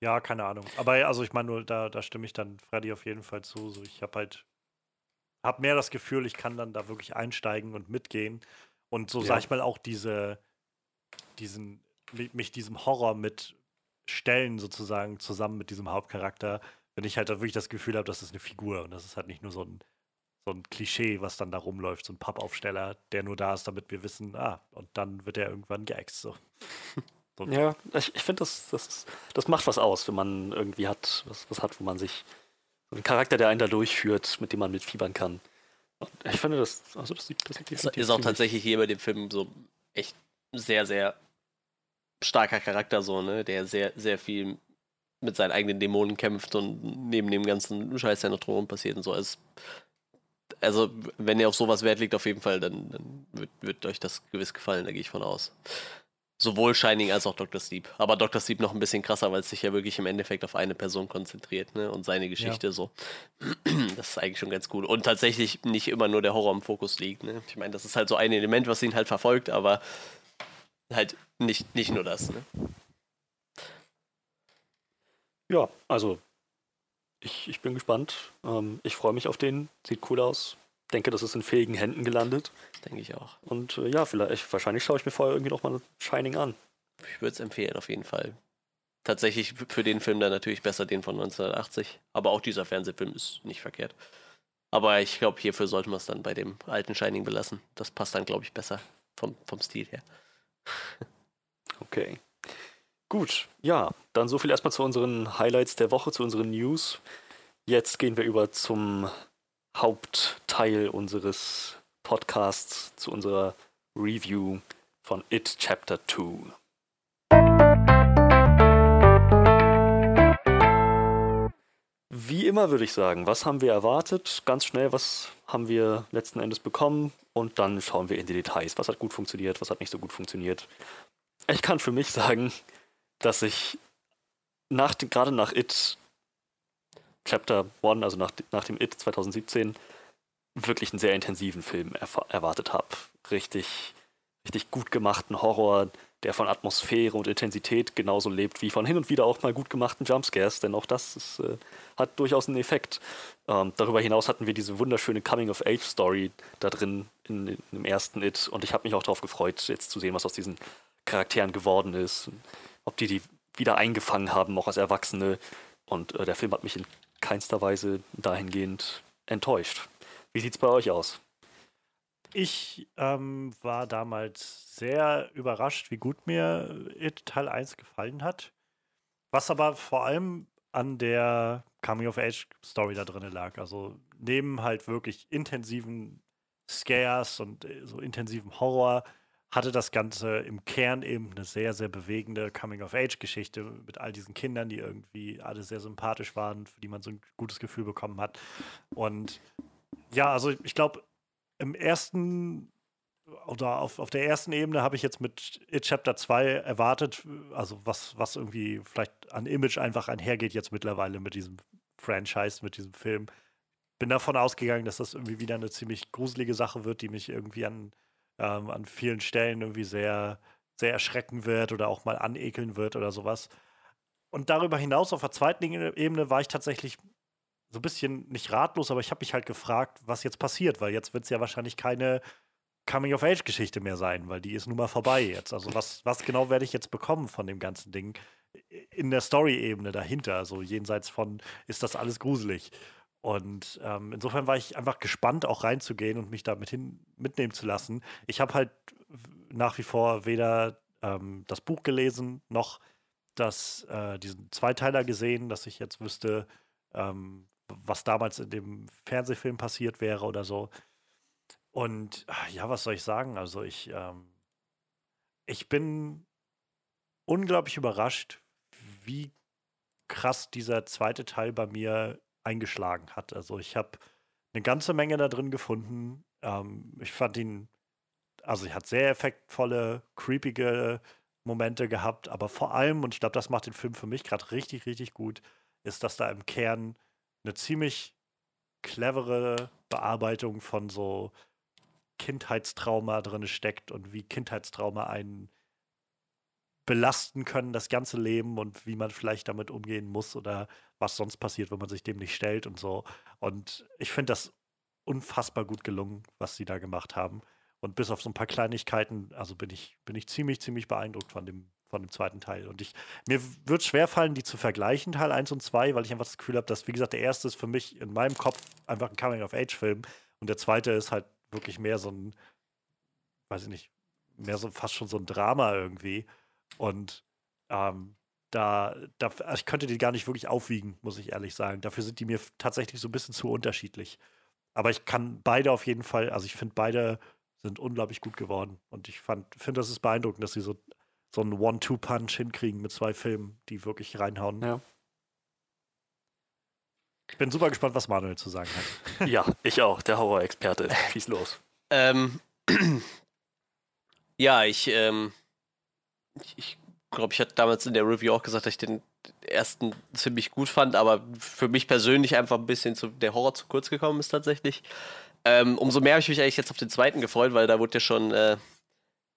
Ja, keine Ahnung. Aber also ich meine nur, da, da stimme ich dann Freddy auf jeden Fall zu. So, ich habe halt, habe mehr das Gefühl, ich kann dann da wirklich einsteigen und mitgehen. Und so Ja. sag ich mal auch diese, diesen, mi- mich diesem Horror mit stellen sozusagen zusammen mit diesem Hauptcharakter, wenn ich halt da wirklich das Gefühl habe, das ist eine Figur und das ist halt nicht nur so ein, so ein Klischee, was dann da rumläuft, so ein Pappaufsteller, der nur da ist, damit wir wissen, ah, und dann wird er irgendwann geäxt. So. So. Ja, ich, ich finde, das, das, ist- das macht was aus, wenn man irgendwie hat, was, was hat, wo man sich so einen Charakter, der einen da durchführt, mit dem man mitfiebern kann. Und ich finde, das, also das sieht, das sieht Ist, auch tatsächlich hier bei dem Film so echt sehr, sehr starker Charakter, so, ne? Der sehr, sehr viel mit seinen eigenen Dämonen kämpft und neben dem ganzen Scheiß, der noch drumherum passiert und so. Es, also, wenn ihr auf sowas Wert legt, auf jeden Fall, dann, dann wird, wird euch das gewiss gefallen, da gehe ich von aus. Sowohl Shining als auch Dr. Sleep. Aber Dr. Sleep noch ein bisschen krasser, weil es sich ja wirklich im Endeffekt auf eine Person konzentriert, ne? Und seine Geschichte so. Das ist eigentlich schon ganz cool. Und tatsächlich nicht immer nur der Horror im Fokus liegt, ne? Ich meine, das ist halt so ein Element, was ihn halt verfolgt, aber halt nicht, nicht nur das, ne? Ja, also ich, ich bin gespannt. Ähm, ich freue mich auf den. Sieht cool aus. Denke, das ist in fähigen Händen gelandet. Denke ich auch. Und äh, ja, vielleicht, wahrscheinlich schaue ich mir vorher irgendwie noch mal Shining an. Ich würde es empfehlen, auf jeden Fall. Tatsächlich für den Film dann natürlich besser den von 1980. Aber auch dieser Fernsehfilm ist nicht verkehrt. Aber ich glaube, hierfür sollte man es dann bei dem alten Shining belassen. Das passt dann, glaube ich, besser vom, vom Stil her. Okay. Gut, ja, dann so viel erstmal zu unseren Highlights der Woche, zu unseren News. Jetzt gehen wir über zum Hauptteil unseres Podcasts, zu unserer Review von It Chapter 2. Wie immer würde ich sagen, was haben wir erwartet? Ganz schnell, was haben wir letzten Endes bekommen? Und dann schauen wir in die Details. Was hat gut funktioniert, was hat nicht so gut funktioniert? Ich kann für mich sagen, dass ich nach gerade nach It Chapter 1, also nach, nach dem It 2017, wirklich einen sehr intensiven Film erwartet habe. Richtig, richtig gut gemachten Horror, der von Atmosphäre und Intensität genauso lebt wie von hin und wieder auch mal gut gemachten Jumpscares, denn auch das ist, äh, hat durchaus einen Effekt. Ähm, darüber hinaus hatten wir diese wunderschöne Coming-of-Age-Story da drin in, in dem ersten It und ich habe mich auch darauf gefreut, jetzt zu sehen, was aus diesen Charakteren geworden ist, ob die die wieder eingefangen haben, auch als Erwachsene. Und äh, der Film hat mich in keinster Weise dahingehend enttäuscht. Wie sieht's bei euch aus? Ich ähm, war damals sehr überrascht, wie gut mir It Teil 1 gefallen hat. Was aber vor allem an der Coming-of-Age-Story da drin lag. Also neben halt wirklich intensiven Scares und äh, so intensiven Horror hatte das Ganze im Kern eben eine sehr, sehr bewegende Coming-of-Age-Geschichte mit all diesen Kindern, die irgendwie alle sehr sympathisch waren, für die man so ein gutes Gefühl bekommen hat. Und ja, also ich glaube, im ersten oder auf, auf der ersten Ebene habe ich jetzt mit It Chapter 2 erwartet, also was, was irgendwie vielleicht an Image einfach einhergeht jetzt mittlerweile mit diesem Franchise, mit diesem Film. Bin davon ausgegangen, dass das irgendwie wieder eine ziemlich gruselige Sache wird, die mich irgendwie an, ähm, an vielen Stellen irgendwie sehr, sehr erschrecken wird oder auch mal anekeln wird oder sowas. Und darüber hinaus auf der zweiten Ebene war ich tatsächlich so ein bisschen nicht ratlos, aber ich habe mich halt gefragt, was jetzt passiert, weil jetzt wird es ja wahrscheinlich keine Coming-of-Age-Geschichte mehr sein, weil die ist nun mal vorbei jetzt. Also was, was genau werde ich jetzt bekommen von dem ganzen Ding in der Story-Ebene dahinter, also jenseits von, ist das alles gruselig. Und ähm, insofern war ich einfach gespannt, auch reinzugehen und mich damit hin mitnehmen zu lassen. Ich habe halt nach wie vor weder ähm, das Buch gelesen, noch das, äh, diesen Zweiteiler gesehen, dass ich jetzt wüsste, ähm, was damals in dem Fernsehfilm passiert wäre oder so. Und ah, ja, was soll ich sagen? Also ich, ähm, ich bin unglaublich überrascht, wie krass dieser zweite Teil bei mir eingeschlagen hat. Also ich habe eine ganze Menge da drin gefunden. Ähm, ich fand ihn, also er hat sehr effektvolle, creepige Momente gehabt, aber vor allem, und ich glaube, das macht den Film für mich gerade richtig, richtig gut, ist, dass da im Kern eine ziemlich clevere Bearbeitung von so Kindheitstrauma drin steckt und wie Kindheitstrauma einen belasten können, das ganze Leben und wie man vielleicht damit umgehen muss oder was sonst passiert, wenn man sich dem nicht stellt und so. Und ich finde das unfassbar gut gelungen, was sie da gemacht haben. Und bis auf so ein paar Kleinigkeiten, also bin ich, bin ich ziemlich, ziemlich beeindruckt von dem, von dem zweiten Teil. Und ich, mir wird schwerfallen, die zu vergleichen, Teil 1 und 2, weil ich einfach das Gefühl habe, dass, wie gesagt, der erste ist für mich in meinem Kopf einfach ein Coming-of-Age-Film und der zweite ist halt wirklich mehr so ein, weiß ich nicht, mehr so fast schon so ein Drama irgendwie. Und ähm, da, da, also ich könnte die gar nicht wirklich aufwiegen, muss ich ehrlich sagen. Dafür sind die mir tatsächlich so ein bisschen zu unterschiedlich. Aber ich kann beide auf jeden Fall, also ich finde beide sind unglaublich gut geworden. Und ich finde, das ist beeindruckend, dass sie so, so einen One-Two-Punch hinkriegen mit zwei Filmen, die wirklich reinhauen. Ja. Ich bin super gespannt, was Manuel zu sagen hat. Ja, ich auch, der Horror-Experte. Schieß los. Ähm, ja, ich, ähm, ich, glaube, ich hatte damals in der Review auch gesagt, dass ich den ersten ziemlich gut fand, aber für mich persönlich einfach ein bisschen zu, der Horror zu kurz gekommen ist tatsächlich. Ähm, umso mehr habe ich mich eigentlich jetzt auf den zweiten gefreut, weil da wurde ja schon äh,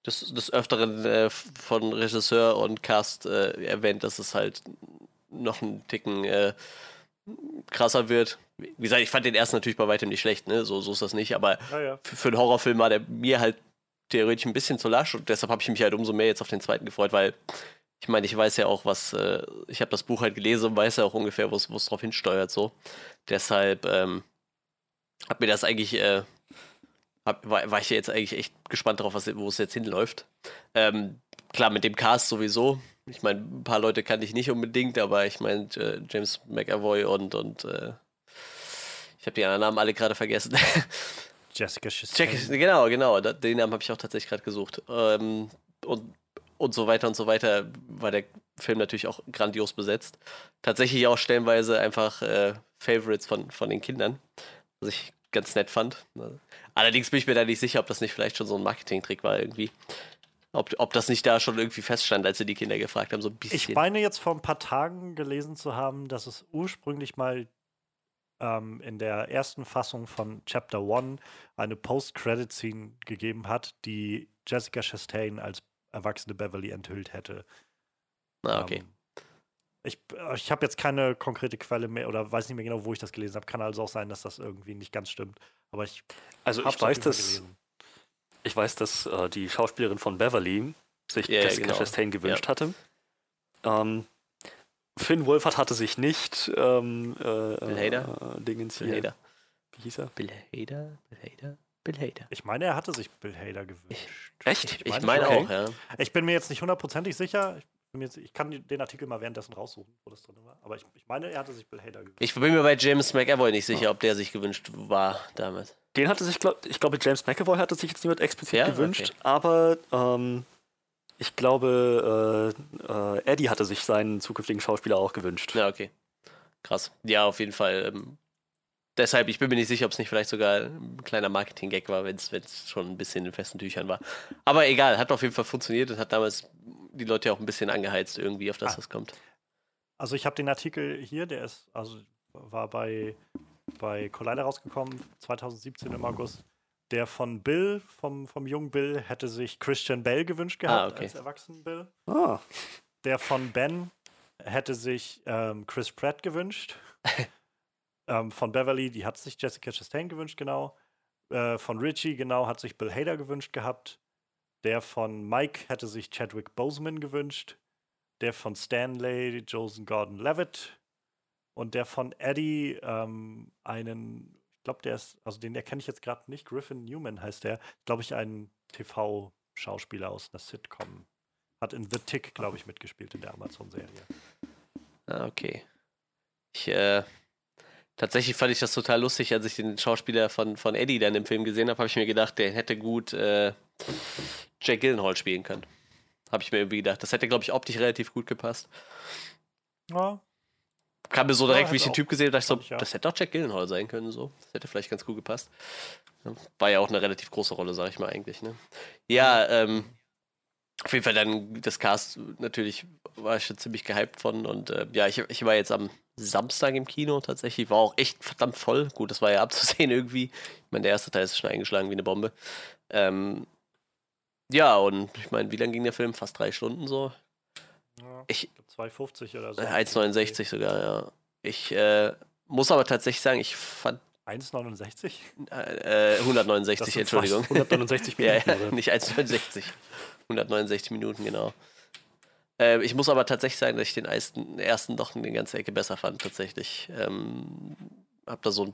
des, des Öfteren äh, von Regisseur und Cast äh, erwähnt, dass es halt noch einen Ticken äh, krasser wird. Wie gesagt, ich fand den ersten natürlich bei weitem nicht schlecht, ne? So, so ist das nicht, aber ja. für, für einen Horrorfilm war der mir halt theoretisch ein bisschen zu lasch und deshalb habe ich mich halt umso mehr jetzt auf den zweiten gefreut, weil ich meine, ich weiß ja auch, was, äh, ich habe das Buch halt gelesen und weiß ja auch ungefähr, wo es drauf hinsteuert, so. Deshalb ähm, hat mir das eigentlich, äh, hab, war, war ich ja jetzt eigentlich echt gespannt darauf, wo es jetzt hinläuft. Ähm, klar, mit dem Cast sowieso. Ich meine, ein paar Leute kannte ich nicht unbedingt, aber ich meine, äh, James McAvoy und, und äh, ich habe die anderen Namen alle gerade vergessen. Jessica Chastain. Genau, genau. Den Namen habe ich auch tatsächlich gerade gesucht. Ähm, und, und so weiter und so weiter war der Film natürlich auch grandios besetzt. Tatsächlich auch stellenweise einfach äh, Favorites von, von den Kindern, was ich ganz nett fand. Allerdings bin ich mir da nicht sicher, ob das nicht vielleicht schon so ein Marketing-Trick war irgendwie. Ob, ob das nicht da schon irgendwie feststand, als sie die Kinder gefragt haben, so ein bisschen. Ich meine jetzt vor ein paar Tagen gelesen zu haben, dass es ursprünglich mal ähm, in der ersten Fassung von Chapter One eine Post-Credit-Scene gegeben hat, die Jessica Chastain als erwachsene Beverly enthüllt hätte. ah, okay. Ähm, ich ich habe jetzt keine konkrete Quelle mehr oder weiß nicht mehr genau, wo ich das gelesen habe. Kann also auch sein, dass das irgendwie nicht ganz stimmt. Aber ich Also ich weiß, dass, gelesen. ich weiß, dass äh, die Schauspielerin von Beverly sich Ja, ja, Jessica genau. Chastain gewünscht hatte. Ähm, Finn Wolfhard hatte sich nicht ähm, äh, Bill Hader? Äh, Dingens Bill hier. Hader. Wie hieß er? Bill Hader? Bill Hader? Bill Hader. Ich meine, er hatte sich Bill Hader gewünscht. Echt? Ich, ich meine meine schon. auch, ja. Ich bin mir jetzt nicht hundertprozentig sicher. bin mir jetzt- Ich kann den Artikel mal währenddessen raussuchen, wo das drin war. Aber ich, ich meine, er hatte sich Bill Hader gewünscht. Ich bin mir bei James McAvoy nicht sicher, ob der sich gewünscht war damals. Den hatte sich, glaub, ich glaube, James McAvoy hatte sich jetzt niemand explizit Ja? gewünscht, Okay. aber ähm, ich glaube, äh, äh, Eddie hatte sich seinen zukünftigen Schauspieler auch gewünscht. Ja, okay. Krass. Ja, auf jeden Fall. Ähm, deshalb, ich bin mir nicht sicher, ob es nicht vielleicht sogar ein kleiner Marketing-Gag war, wenn es schon ein bisschen in festen Tüchern war. Aber egal, hat auf jeden Fall funktioniert und hat damals die Leute auch ein bisschen angeheizt irgendwie, auf das Ah. was kommt. Also ich habe den Artikel hier, der ist, also war bei, bei Collider rausgekommen, 2017 im August. Der von Bill, vom, vom jungen Bill, hätte sich Christian Bell gewünscht gehabt okay. als erwachsenen Bill. Ah, Der von Ben hätte sich ähm, Chris Pratt gewünscht. ähm, von Beverly, die hat sich Jessica Chastain gewünscht, genau. Äh, von Richie, genau, hat sich Bill Hader gewünscht gehabt. Der von Mike hätte sich Chadwick Boseman gewünscht. Der von Stanley, Joseph Gordon-Levitt. Und der von Eddie, ähm, einen, glaube, der ist, also den erkenne ich jetzt gerade nicht, Griffin Newman heißt der, glaube ich, ein TV-Schauspieler aus einer Sitcom. Hat in The Tick, glaube ich, mitgespielt in der Amazon-Serie. Ah, okay. Ich, äh, tatsächlich fand ich das total lustig, als ich den Schauspieler von, von Eddie dann im Film gesehen habe, habe ich mir gedacht, der hätte gut äh, Jack Gyllenhaal spielen können. Habe ich mir irgendwie gedacht. Das hätte, glaube ich, optisch relativ gut gepasst. Ja, Kam mir so Ja, direkt, wie hätte ich den Typ gesehen habe, dachte ich so, ich, ja. das hätte auch Jack Gyllenhaal sein können, so. Das hätte vielleicht ganz gut gepasst. Ja, War ja auch eine relativ große Rolle, sag ich mal eigentlich, ne? Ja, ähm, auf jeden Fall dann das Cast natürlich war ich schon ziemlich gehypt von und äh, ja, ich, ich war jetzt am Samstag im Kino tatsächlich, war auch echt verdammt voll. Gut, das war ja abzusehen irgendwie. Ich meine, der erste Teil ist schon eingeschlagen wie eine Bombe. Ähm, ja, und ich meine, wie lang ging der Film? Fast drei Stunden so. Ja. Ich, Ich glaube 2,50 oder so. äh, 1,69 sogar, ja. Ich äh, muss aber tatsächlich sagen, ich fand 1,69? äh, äh, 169, Das sind Entschuldigung. fast 169 Ja, Minuten. ja, oder? nicht 1,69. 169 Minuten, genau. Äh, ich muss aber tatsächlich sagen, dass ich den ersten, ersten doch eine ganze Ecke besser fand, tatsächlich. Ähm, hab da so ein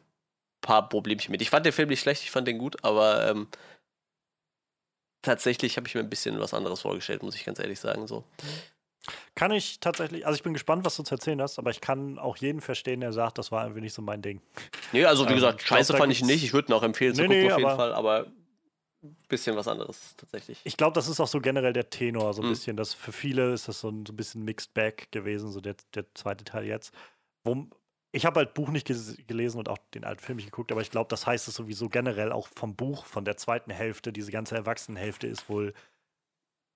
paar Problemchen mit. Ich fand den Film nicht schlecht, ich fand den gut, aber ähm, tatsächlich habe ich mir ein bisschen was anderes vorgestellt, muss ich ganz ehrlich sagen. So. Kann ich tatsächlich, also ich bin gespannt, was du zu erzählen hast, aber ich kann auch jeden verstehen, der sagt, das war irgendwie nicht so mein Ding. Nee, also wie Ähm, gesagt, glaub, scheiße fand ich nicht. Ich würde ihn auch empfehlen zu Nee, gucken nee, auf jeden Fall, aber ein bisschen was anderes tatsächlich. Ich glaube, das ist auch so generell der Tenor, so ein Mhm. bisschen. Das für viele ist das so ein, so ein bisschen Mixed Bag gewesen, so der, der zweite Teil jetzt. Wo, ich habe halt Buch nicht gelesen und auch den alten Film nicht geguckt, aber ich glaube, das heißt es sowieso generell auch vom Buch, von der zweiten Hälfte, diese ganze Erwachsenenhälfte ist wohl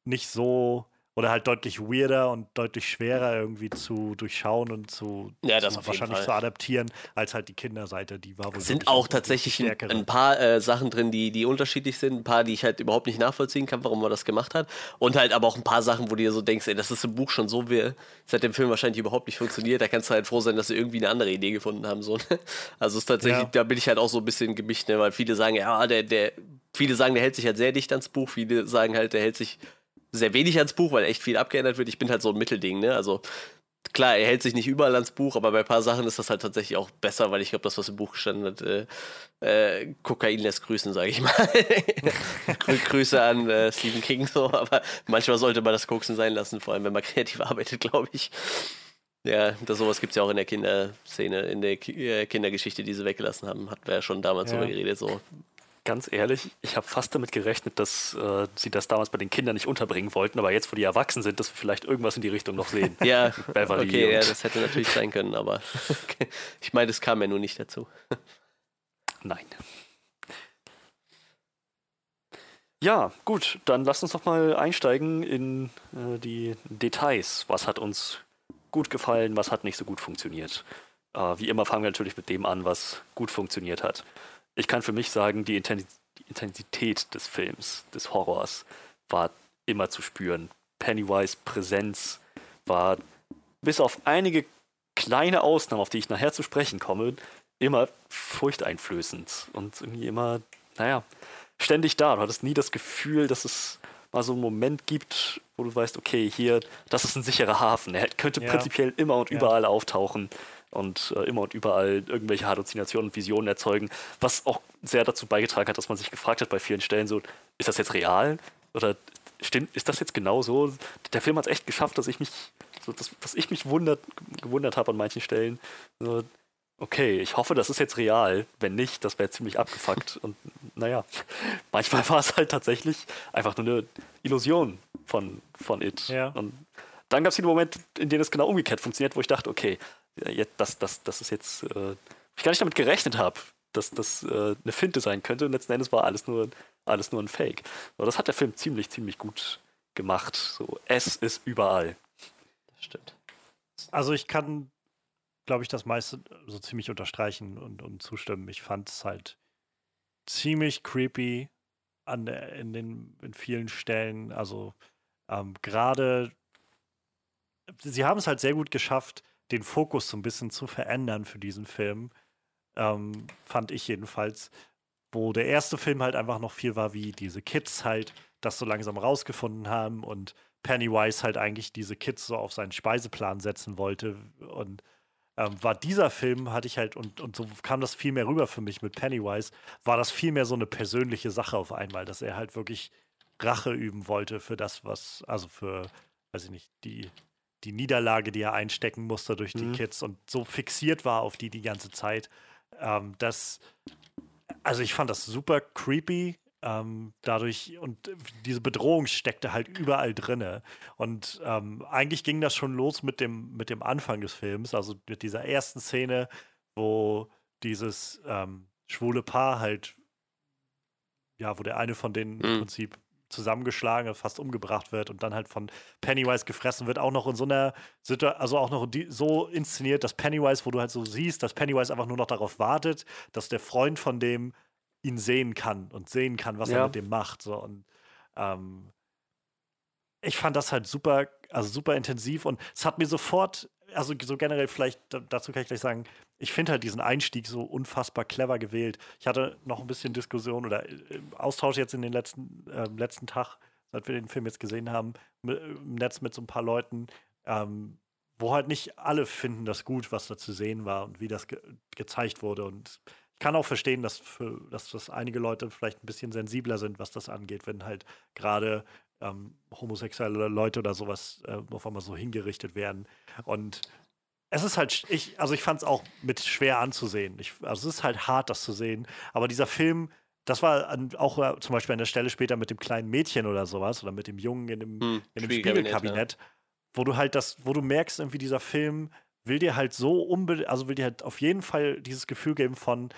nicht so oder halt deutlich weirder und deutlich schwerer irgendwie zu durchschauen und zu, Ja, das zu wahrscheinlich zu adaptieren, als halt die Kinderseite, die war wohl Es sind auch tatsächlich ein, paar äh, Sachen drin, die, die unterschiedlich sind, ein paar, die ich halt überhaupt nicht nachvollziehen kann, warum man das gemacht hat. Und halt aber auch ein paar Sachen, wo du dir so denkst, ey, das ist im Buch schon so, wie seit dem Film wahrscheinlich überhaupt nicht funktioniert. Da kannst du halt froh sein, dass sie irgendwie eine andere Idee gefunden haben. So. ne? Also ist tatsächlich, Ja. da bin ich halt auch so ein bisschen gemischt, ne? weil viele sagen, ja, der, der, viele sagen, der hält sich halt sehr dicht ans Buch, viele sagen halt, der hält sich sehr wenig ans Buch, weil echt viel abgeändert wird. Ich bin halt so ein Mittelding, ne? Also klar, er hält sich nicht überall ans Buch, aber bei ein paar Sachen ist das halt tatsächlich auch besser, weil ich glaube, das, was im Buch gestanden hat, äh, äh, Kokain lässt grüßen, sage ich mal. Grü Grüße an äh, Stephen King so, aber manchmal sollte man das Koksen sein lassen, vor allem wenn man kreativ arbeitet, glaube ich. Ja, das sowas gibt es ja auch in der Kinderszene, in der Ki äh, Kindergeschichte, die sie weggelassen haben. Hatten wir ja schon damals Ja. drüber geredet. So. Ganz ehrlich, ich habe fast damit gerechnet, dass äh, sie das damals bei den Kindern nicht unterbringen wollten, aber jetzt, wo die erwachsen sind, dass wir vielleicht irgendwas in die Richtung noch sehen. Ja, Beverly okay, ja, das hätte natürlich sein können, aber ich meine, es kam ja nur nicht dazu. Nein. Ja, gut, dann lasst uns doch mal einsteigen in äh, die Details. Was hat uns gut gefallen, was hat nicht so gut funktioniert? Äh, wie immer fangen wir natürlich mit dem an, was gut funktioniert hat. Ich kann für mich sagen, die, Intensi die Intensität des Films, des Horrors, war immer zu spüren. Pennywise Präsenz war bis auf einige kleine Ausnahmen, auf die ich nachher zu sprechen komme, immer furchteinflößend und irgendwie immer, naja, ständig da. Du hattest nie das Gefühl, dass es mal so einen Moment gibt, wo du weißt, okay, hier, das ist ein sicherer Hafen. Er könnte Ja. prinzipiell immer und Ja. überall auftauchen und äh, immer und überall irgendwelche Halluzinationen und Visionen erzeugen, was auch sehr dazu beigetragen hat, dass man sich gefragt hat bei vielen Stellen so, ist das jetzt real? Oder stimmt, ist das jetzt genau so? Der Film hat es echt geschafft, dass ich mich, so, dass, dass ich mich wundert, gewundert habe an manchen Stellen. So, okay, ich hoffe, das ist jetzt real. Wenn nicht, das wäre ziemlich abgefuckt. Und naja, manchmal war es halt tatsächlich einfach nur eine Illusion von, von It. Ja. Und dann gab es den Moment, in dem es genau umgekehrt funktioniert, wo ich dachte, okay, jetzt, das, das, das ist jetzt, äh, ich gar nicht damit gerechnet habe, dass das äh, eine Finte sein könnte. Und letzten Endes war alles nur, alles nur ein Fake. Aber das hat der Film ziemlich, ziemlich gut gemacht. So, es ist überall. Das stimmt. Also ich kann, glaube ich, das meiste so ziemlich unterstreichen und, und zustimmen. Ich fand es halt ziemlich creepy an der, in den in vielen Stellen. Also ähm, gerade sie haben es halt sehr gut geschafft, den Fokus so ein bisschen zu verändern für diesen Film. Ähm, fand ich jedenfalls. Wo der erste Film halt einfach noch viel war, wie diese Kids halt das so langsam rausgefunden haben und Pennywise halt eigentlich diese Kids so auf seinen Speiseplan setzen wollte. Und ähm, war dieser Film, hatte ich halt, und, und so kam das viel mehr rüber für mich mit Pennywise, war das viel mehr so eine persönliche Sache auf einmal, dass er halt wirklich Rache üben wollte für das, was, also für, weiß ich nicht, die, die Niederlage, die er einstecken musste durch die Mhm. Kids und so fixiert war auf die die ganze Zeit, ähm, dass, also ich fand das super creepy. Ähm, dadurch und diese Bedrohung steckte halt überall drinne. Und ähm, eigentlich ging das schon los mit dem, mit dem Anfang des Films, also mit dieser ersten Szene, wo dieses ähm, schwule Paar halt, ja, wo der eine von denen im Mhm. Prinzip zusammengeschlagen, fast umgebracht wird und dann halt von Pennywise gefressen wird, auch noch in so einer Situation, also auch noch so inszeniert, dass Pennywise, wo du halt so siehst, dass Pennywise einfach nur noch darauf wartet, dass der Freund von dem ihn sehen kann und sehen kann, was Ja. er mit dem macht. So. Und ähm, ich fand das halt super, also super intensiv und es hat mir sofort, also so generell vielleicht, da- dazu kann ich gleich sagen, ich finde halt diesen Einstieg so unfassbar clever gewählt. Ich hatte noch ein bisschen Diskussion oder äh, Austausch jetzt in den letzten, ähm, letzten Tag, seit wir den Film jetzt gesehen haben, im Netz mit so ein paar Leuten, ähm, wo halt nicht alle finden das gut, was da zu sehen war und wie das ge gezeigt wurde. Und ich kann auch verstehen, dass, für, dass das einige Leute vielleicht ein bisschen sensibler sind, was das angeht, wenn halt gerade ähm, homosexuelle Leute oder sowas äh, auf einmal so hingerichtet werden. Und es ist halt, ich, also ich fand es auch mit schwer anzusehen. Ich, also es ist halt hart, das zu sehen. Aber dieser Film, das war an, auch äh, zum Beispiel an der Stelle später mit dem kleinen Mädchen oder sowas oder mit dem Jungen in dem, Hm, in dem Spiegelkabinett, Spiegelkabinett, wo du halt das, wo du merkst, irgendwie dieser Film will dir halt so unbedingt, also will dir halt auf jeden Fall dieses Gefühl geben von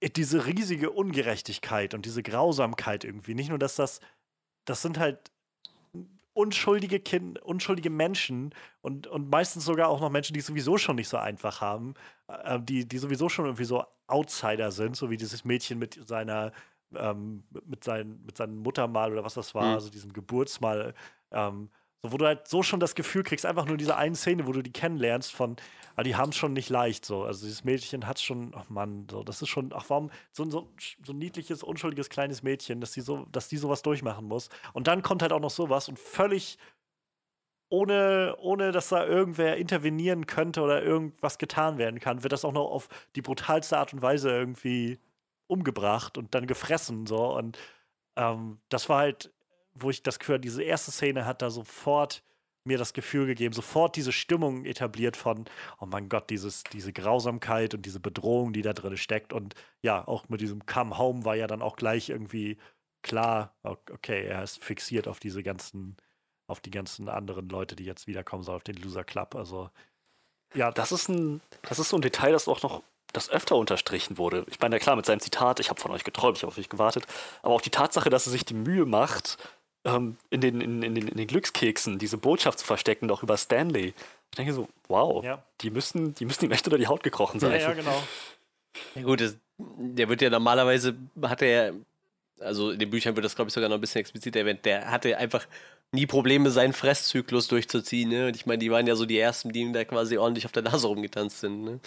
äh, diese riesige Ungerechtigkeit und diese Grausamkeit irgendwie. Nicht nur, dass das, das sind halt unschuldige Kinder, unschuldige Menschen und, und meistens sogar auch noch Menschen, die es sowieso schon nicht so einfach haben, äh, die, die sowieso schon irgendwie so Outsider sind, so wie dieses Mädchen mit seiner, ähm, mit, seinen, mit seinem Muttermal oder was das war, Mhm. also diesem Geburtsmal, ähm, so, wo du halt so schon das Gefühl kriegst, einfach nur diese eine Szene, wo du die kennenlernst, von, ah, die haben es schon nicht leicht, so. Also dieses Mädchen hat schon, ach Mann, so, das ist schon, ach warum, so so, so ein niedliches, unschuldiges kleines Mädchen, dass die so, dass die sowas durchmachen muss. Und dann kommt halt auch noch sowas und völlig ohne, ohne dass da irgendwer intervenieren könnte oder irgendwas getan werden kann, wird das auch noch auf die brutalste Art und Weise irgendwie umgebracht und dann gefressen. So. Und ähm, das war halt, wo ich das gehört, diese erste Szene hat da sofort mir das Gefühl gegeben, sofort diese Stimmung etabliert von, oh mein Gott, dieses, diese Grausamkeit und diese Bedrohung, die da drin steckt. Und ja, auch mit diesem Come Home war ja dann auch gleich irgendwie klar, okay, er ist fixiert auf diese ganzen, auf die ganzen anderen Leute, die jetzt wiederkommen sollen, auf den Loser Club. Also, ja, Das ist ein, das ist so ein Detail, das auch noch das öfter unterstrichen wurde. Ich meine, ja klar, mit seinem Zitat, ich habe von euch geträumt, ich habe auf euch gewartet, aber auch die Tatsache, dass er sich die Mühe macht, ähm, in, den, in, in, den, in den Glückskeksen diese Botschaft zu verstecken, auch über Stanley. Ich denke so, wow, Ja. die müssen, die müssen ihm echt unter die Haut gekrochen sein. ja, ja, genau. Ja gut, das, der wird ja normalerweise, hat er, also in den Büchern wird das glaube ich sogar noch ein bisschen explizit erwähnt, der hatte einfach nie Probleme, seinen Fresszyklus durchzuziehen. Ne? Und ich meine, die waren ja so die Ersten, die ihm da quasi ordentlich auf der Nase rumgetanzt sind. Ne?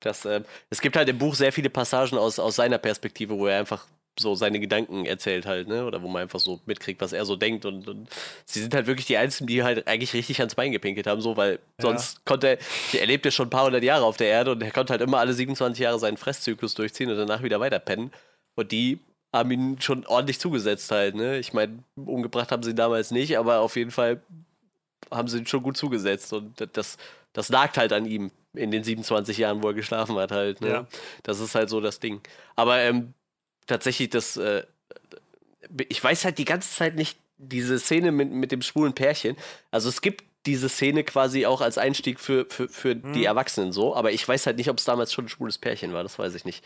Das, äh, es gibt halt im Buch sehr viele Passagen aus, aus seiner Perspektive, wo er einfach so seine Gedanken erzählt halt, ne? Oder wo man einfach so mitkriegt, was er so denkt. Und, und sie sind halt wirklich die Einzigen, die halt eigentlich richtig ans Bein gepinkelt haben, so, weil sonst konnte er, er lebt ja schon ein paar hundert Jahre auf der Erde und er konnte halt immer alle 27 Jahre seinen Fresszyklus durchziehen und danach wieder weiter pennen. Und die haben ihn schon ordentlich zugesetzt halt, ne? Ich meine, umgebracht haben sie ihn damals nicht, aber auf jeden Fall haben sie ihn schon gut zugesetzt und das, das lag halt an ihm in den 27 Jahren, wo er geschlafen hat halt, ne? Ja. Das ist halt so das Ding. Aber ähm, tatsächlich, das, äh, ich weiß halt die ganze Zeit nicht diese Szene mit, mit dem schwulen Pärchen. Also es gibt diese Szene quasi auch als Einstieg für, für, für die Erwachsenen so, aber ich weiß halt nicht, ob es damals schon ein schwules Pärchen war, das weiß ich nicht.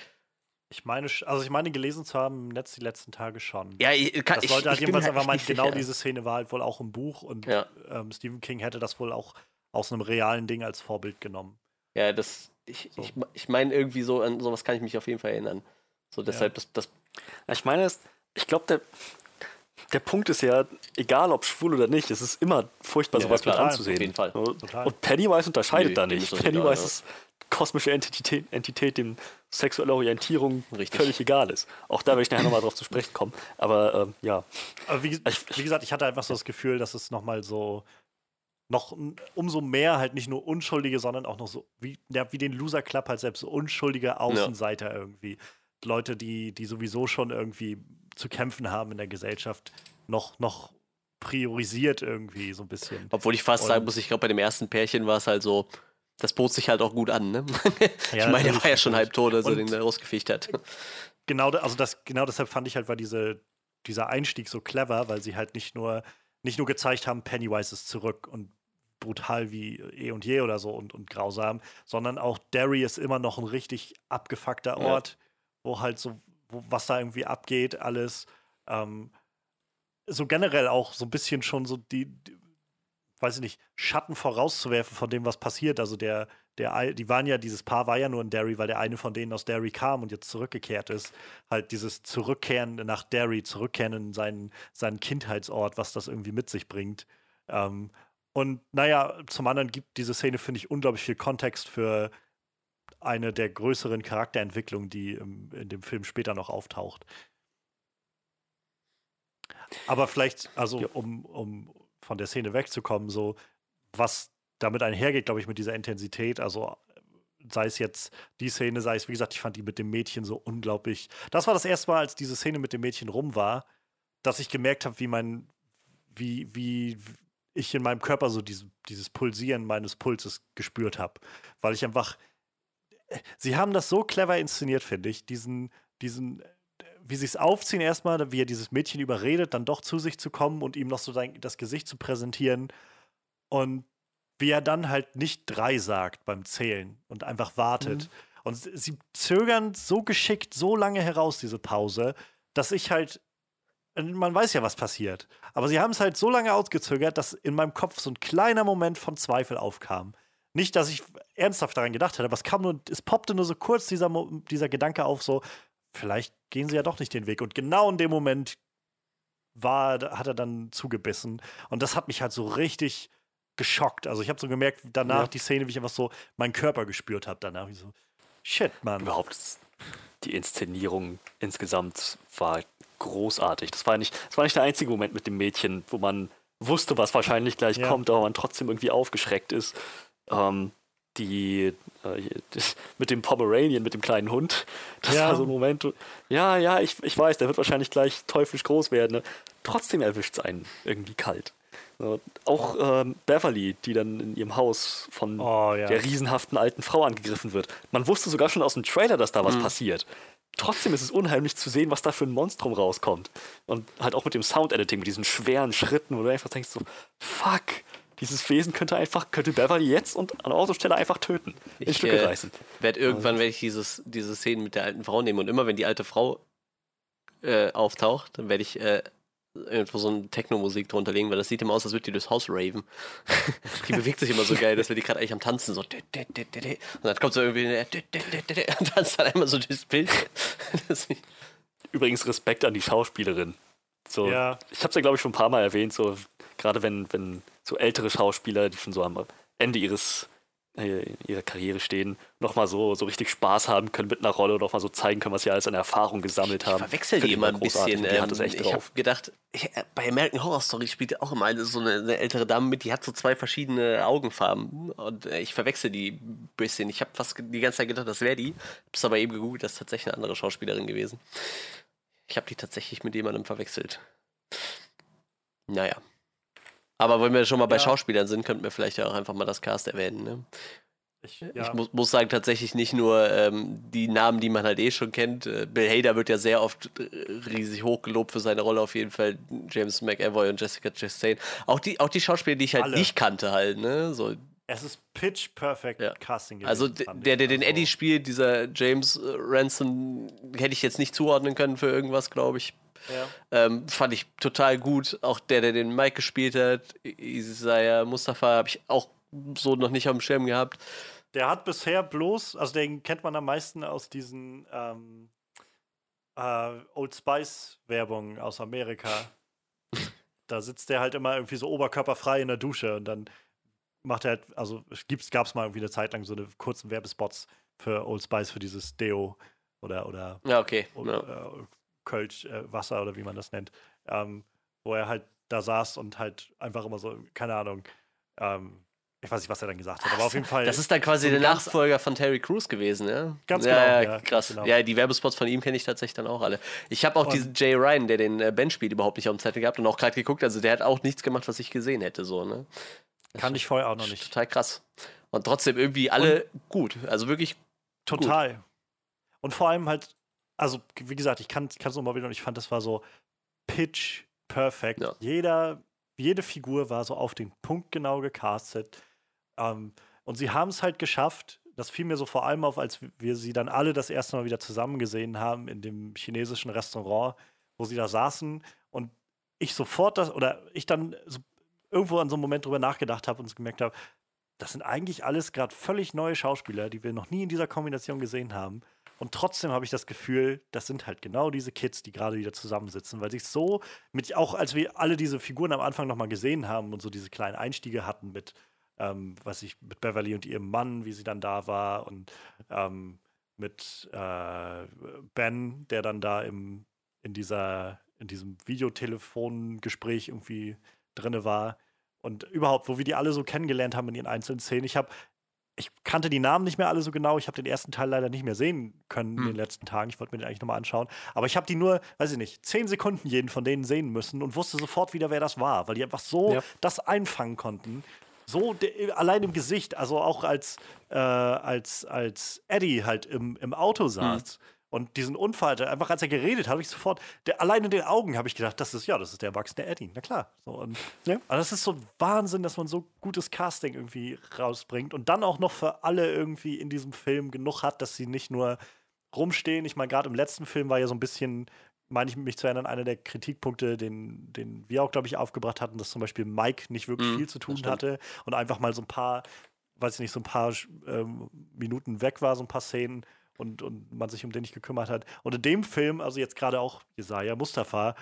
Ich meine, also ich meine gelesen zu haben im Netz die letzten Tage schon. Ja, ich, kann, das ich, halt ich bin jedenfalls halt einfach meinen, genau sicher. diese Szene war halt wohl auch im Buch und Ja. ähm, Stephen King hätte das wohl auch aus einem realen Ding als Vorbild genommen. Ja, das, ich, So. ich, ich meine irgendwie so, an sowas kann ich mich auf jeden Fall erinnern. So, deshalb, das, das, Ja, Ich meine, ich glaube, der, der Punkt ist ja, egal ob schwul oder nicht, es ist immer furchtbar, Ja, sowas klar, mit auf anzusehen. jeden Fall. Und, Total. und Pennywise unterscheidet Nee, da nicht. das Pennywise egal, ja. ist kosmische Entität, Entität, dem sexuelle Orientierung Richtig. völlig egal ist. Auch da werde ich nachher nochmal drauf zu sprechen kommen. Aber ähm, ja, Aber wie, wie gesagt, ich hatte einfach so das Gefühl, dass es nochmal so noch umso mehr halt nicht nur Unschuldige, sondern auch noch so, wie, ja, wie den Loser Club halt selbst so unschuldige Außenseiter irgendwie. Leute, die, die sowieso schon irgendwie zu kämpfen haben in der Gesellschaft, noch, noch priorisiert irgendwie so ein bisschen. obwohl ich fast Und- sagen muss, ich glaube, bei dem ersten Pärchen war es halt so, das bot sich halt auch gut an, ne? ich Ja, meine, der war ja schon halb tot, als er den da rausgefischt hat. genau, also das, genau deshalb fand ich halt, war diese, dieser Einstieg so clever, weil sie halt nicht nur, nicht nur gezeigt haben, Pennywise ist zurück und brutal wie eh und je oder so und, und grausam, sondern auch Derry ist immer noch ein richtig abgefuckter. Ort, wo halt so, wo, was da irgendwie abgeht, alles. Ähm, so generell auch so ein bisschen schon so die, die weiß ich nicht, Schatten vorauszuwerfen von dem, was passiert. Also der, der, die waren ja, dieses Paar war ja nur in Derry, weil der eine von denen aus Derry kam und jetzt zurückgekehrt ist. Halt dieses Zurückkehren nach Derry, Zurückkehren in seinen, seinen Kindheitsort, was das irgendwie mit sich bringt. Ähm, und naja, zum anderen gibt diese Szene, finde ich, unglaublich viel Kontext für eine der größeren Charakterentwicklungen, die im, in dem Film später noch auftaucht. Aber vielleicht, also Ja. um, um von der Szene wegzukommen, so was damit einhergeht, glaube ich, mit dieser Intensität, also sei es jetzt die Szene, sei es, wie gesagt, ich fand die mit dem Mädchen so unglaublich. Das war das erste Mal, als diese Szene mit dem Mädchen rum war, dass ich gemerkt habe, wie mein, wie, wie ich in meinem Körper so diese, dieses Pulsieren meines Pulses gespürt habe. Weil ich einfach. Sie haben das so clever inszeniert, finde ich. Diesen, diesen, wie sie es aufziehen erstmal, wie er dieses Mädchen überredet, dann doch zu sich zu kommen und ihm noch so sein, das Gesicht zu präsentieren. Und wie er dann halt nicht drei sagt beim Zählen und einfach wartet. Und sie- sie zögern so geschickt, so lange heraus, diese Pause, dass ich halt. Man weiß ja, was passiert. Aber sie haben es halt so lange ausgezögert, dass in meinem Kopf so ein kleiner Moment von Zweifel aufkam. Nicht, dass ich ernsthaft daran gedacht hätte, aber es kam nur, es poppte nur so kurz dieser, dieser Gedanke auf, so, vielleicht gehen sie ja doch nicht den Weg. Und genau in dem Moment war, hat er dann zugebissen. Und das hat mich halt so richtig geschockt. Also ich habe so gemerkt, danach Ja. die Szene, wie ich einfach so meinen Körper gespürt habe danach. Wie so, shit, Mann. überhaupt die Inszenierung insgesamt war großartig. Das war nicht, das war nicht der einzige Moment mit dem Mädchen, wo man wusste, was wahrscheinlich gleich Ja. kommt, aber man trotzdem irgendwie aufgeschreckt ist. Ähm, die äh, das- mit dem Pomeranian, mit dem kleinen Hund, das Ja. war so ein Moment, ja, ja, ich, ich weiß, der wird wahrscheinlich gleich teuflisch groß werden. Ne? Trotzdem erwischt es einen irgendwie kalt. So, auch ähm, Beverly, die dann in ihrem Haus von Oh, ja. der riesenhaften alten Frau angegriffen wird. Man wusste sogar schon aus dem Trailer, dass da was Mhm. passiert. Trotzdem ist es unheimlich zu sehen, was da für ein Monstrum rauskommt. Und halt auch mit dem Sound-Editing, mit diesen schweren Schritten, wo du einfach denkst so, fuck, dieses Wesen könnte einfach, könnte Beverly jetzt und an Ort und Stelle einfach töten. In Ich Stücke äh, reißen. werde irgendwann werde ich dieses, diese Szenen mit der alten Frau nehmen und immer wenn die alte Frau äh, auftaucht, dann werde ich äh, irgendwo so eine Techno-Musik drunter legen, weil das sieht immer aus, als würde die durchs Haus raven. die bewegt sich immer so geil, dass wir die gerade eigentlich am Tanzen so. Und dann kommt so irgendwie eine und tanzt dann einmal so durchs Bild. Übrigens Respekt an die Schauspielerin. So, Ja. Ich habe es ja, glaube ich, schon ein paar Mal erwähnt, so gerade wenn, wenn so ältere Schauspieler, die schon so am Ende ihres äh, ihrer Karriere stehen, nochmal so, so richtig Spaß haben können mit einer Rolle und nochmal so zeigen können, was sie alles an Erfahrung gesammelt Ich haben. verwechsel Finde die ich immer ein bisschen. Die ähm, hat es echt ich habe drauf. gedacht, ich, äh, bei American Horror Story spielt auch immer eine, so eine, eine ältere Dame mit, die hat so zwei verschiedene Augenfarben. Und äh, ich verwechsel die ein bisschen. Ich habe fast die ganze Zeit gedacht, das wäre die. Hab's aber eben gegoogelt, das ist tatsächlich eine andere Schauspielerin gewesen. Ich habe die tatsächlich mit jemandem verwechselt. Naja. Aber wenn wir schon mal bei Ja. Schauspielern sind, könnten wir vielleicht ja auch einfach mal das Cast erwähnen. Ne? Ich, Ich ja, muss, muss sagen, tatsächlich nicht nur ähm, die Namen, die man halt eh schon kennt. Äh, Bill Hader wird ja sehr oft äh, riesig hochgelobt für seine Rolle auf jeden Fall. James McAvoy und Jessica Chastain. Auch die, auch die Schauspieler, die ich halt Alle. nicht kannte halt, ne? So, es ist pitch perfect Ja. Casting gewesen. also der, ich. der den Also, Eddie spielt, dieser James Ransom, hätte ich jetzt nicht zuordnen können für irgendwas, glaube ich. Ja. Ähm, fand ich total gut. Auch der, der den Mike gespielt hat, Isaiah Mustafa, habe ich auch so noch nicht auf dem Schirm gehabt. Der hat bisher bloß, also den kennt man am meisten aus diesen ähm, äh, Old Spice Werbungen aus Amerika. da sitzt der halt immer irgendwie so oberkörperfrei in der Dusche und dann macht er halt, also es gab es mal irgendwie eine Zeit lang so eine kurzen Werbespots für Old Spice für dieses Deo oder oder Ja, okay. oder Ja. Äh, Kölsch äh, Wasser oder wie man das nennt, ähm, wo er halt da saß und halt einfach immer so, keine Ahnung, ähm, ich weiß nicht, was er dann gesagt hat, aber auf jeden Fall. Das ist dann quasi so der Nachfolger von Terry Crews gewesen, ja? Ganz ja, genau, Ja, krass. genau. Ja, die Werbespots von ihm kenne ich tatsächlich dann auch alle. Ich habe auch Und- diesen Jay Ryan, der den äh, Ben spielt, überhaupt nicht auf dem Zettel gehabt und auch gerade geguckt. Also der hat auch nichts gemacht, was ich gesehen hätte, so, ne? kann ich vorher auch noch nicht. Total krass. Und trotzdem irgendwie alle gut. Also wirklich Total. Und vor allem halt, also wie gesagt, ich kann es nochmal wieder und ich fand, das war so pitch perfect. Ja. Jeder, jede Figur war so auf den Punkt genau gecastet. Ähm, und sie haben es halt geschafft, das fiel mir so vor allem auf, als wir sie dann alle das erste Mal wieder zusammen gesehen haben in dem chinesischen Restaurant, wo sie da saßen und ich sofort das, oder ich dann so irgendwo an so einem Moment drüber nachgedacht habe und so gemerkt habe, das sind eigentlich alles gerade völlig neue Schauspieler, die wir noch nie in dieser Kombination gesehen haben. Und trotzdem habe ich das Gefühl, das sind halt genau diese Kids, die gerade wieder zusammensitzen, weil sich so mit, auch als wir alle diese Figuren am Anfang nochmal gesehen haben und so diese kleinen Einstiege hatten mit, ähm, was ich, mit Beverly und ihrem Mann, wie sie dann da war und ähm, mit äh, Ben, der dann da im, in dieser, in diesem Videotelefongespräch irgendwie drinne war und überhaupt, wo wir die alle so kennengelernt haben in ihren einzelnen Szenen. Ich habe ich kannte die Namen nicht mehr alle so genau. Ich habe den ersten Teil leider nicht mehr sehen können in Hm. den letzten Tagen. Ich wollte mir den eigentlich nochmal anschauen. Aber ich habe die nur, weiß ich nicht, zehn Sekunden jeden von denen sehen müssen und wusste sofort wieder, wer das war, weil die einfach so Ja. das einfangen konnten. So allein im Gesicht, also auch als, äh, als, als Eddie halt im, im Auto saß und diesen Unfall, hatte, einfach als er geredet habe ich sofort, der, allein in den Augen habe ich gedacht, das ist ja, das ist der erwachsene Eddie. Na klar. So, und, Ja. aber das ist so Wahnsinn, dass man so gutes Casting irgendwie rausbringt und dann auch noch für alle irgendwie in diesem Film genug hat, dass sie nicht nur rumstehen. Ich meine, gerade im letzten Film war ja so ein bisschen, meine ich mich zu erinnern, einer der Kritikpunkte, den, den wir auch, glaube ich, aufgebracht hatten, dass zum Beispiel Mike nicht wirklich Mhm, viel zu tun hatte und einfach mal so ein paar, weiß ich nicht, so ein paar ähm, Minuten weg war, so ein paar Szenen und, und man sich um den nicht gekümmert hat. Und in dem Film, also jetzt gerade auch Jesaja Mustafa,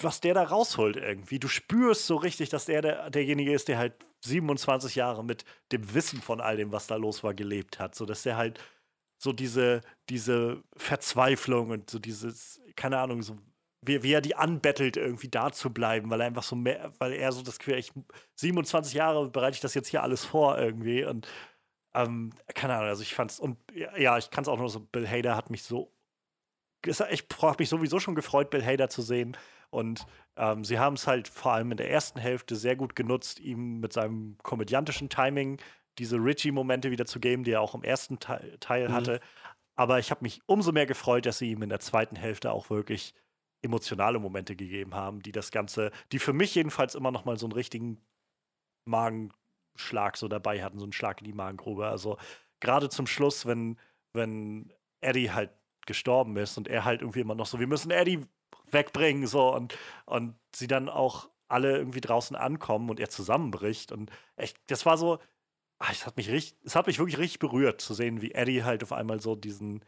was der da rausholt irgendwie. Du spürst so richtig, dass der, der derjenige ist, der halt 27 Jahre mit dem Wissen von all dem, was da los war, gelebt hat. So dass der halt so diese, diese Verzweiflung und so dieses, keine Ahnung, so wie, wie er die anbettelt, irgendwie da zu bleiben, weil er einfach so mehr, weil er so das Gefühl, ich 27 Jahre bereite ich das jetzt hier alles vor irgendwie und ähm, keine Ahnung, also ich fand's und ja, ich kann es auch nur so, Bill Hader hat mich so ich habe mich sowieso schon gefreut, Bill Hader zu sehen. Und ähm, sie haben es halt vor allem in der ersten Hälfte sehr gut genutzt, ihm mit seinem komödiantischen Timing diese Richie-Momente wieder zu geben, die er auch im ersten Teil, Teil Mhm. hatte. Aber ich habe mich umso mehr gefreut, dass sie ihm in der zweiten Hälfte auch wirklich emotionale Momente gegeben haben, die das Ganze, die für mich jedenfalls immer noch mal so einen richtigen Magenschlag so dabei hatten, so einen Schlag in die Magengrube. Also gerade zum Schluss, wenn, wenn Eddie halt gestorben ist und er halt irgendwie immer noch so, wir müssen Eddie wegbringen, so und, und sie dann auch alle irgendwie draußen ankommen und er zusammenbricht. Und echt, das war so, ah, es hat mich richtig, es hat mich wirklich richtig berührt zu sehen, wie Eddie halt auf einmal so diesen,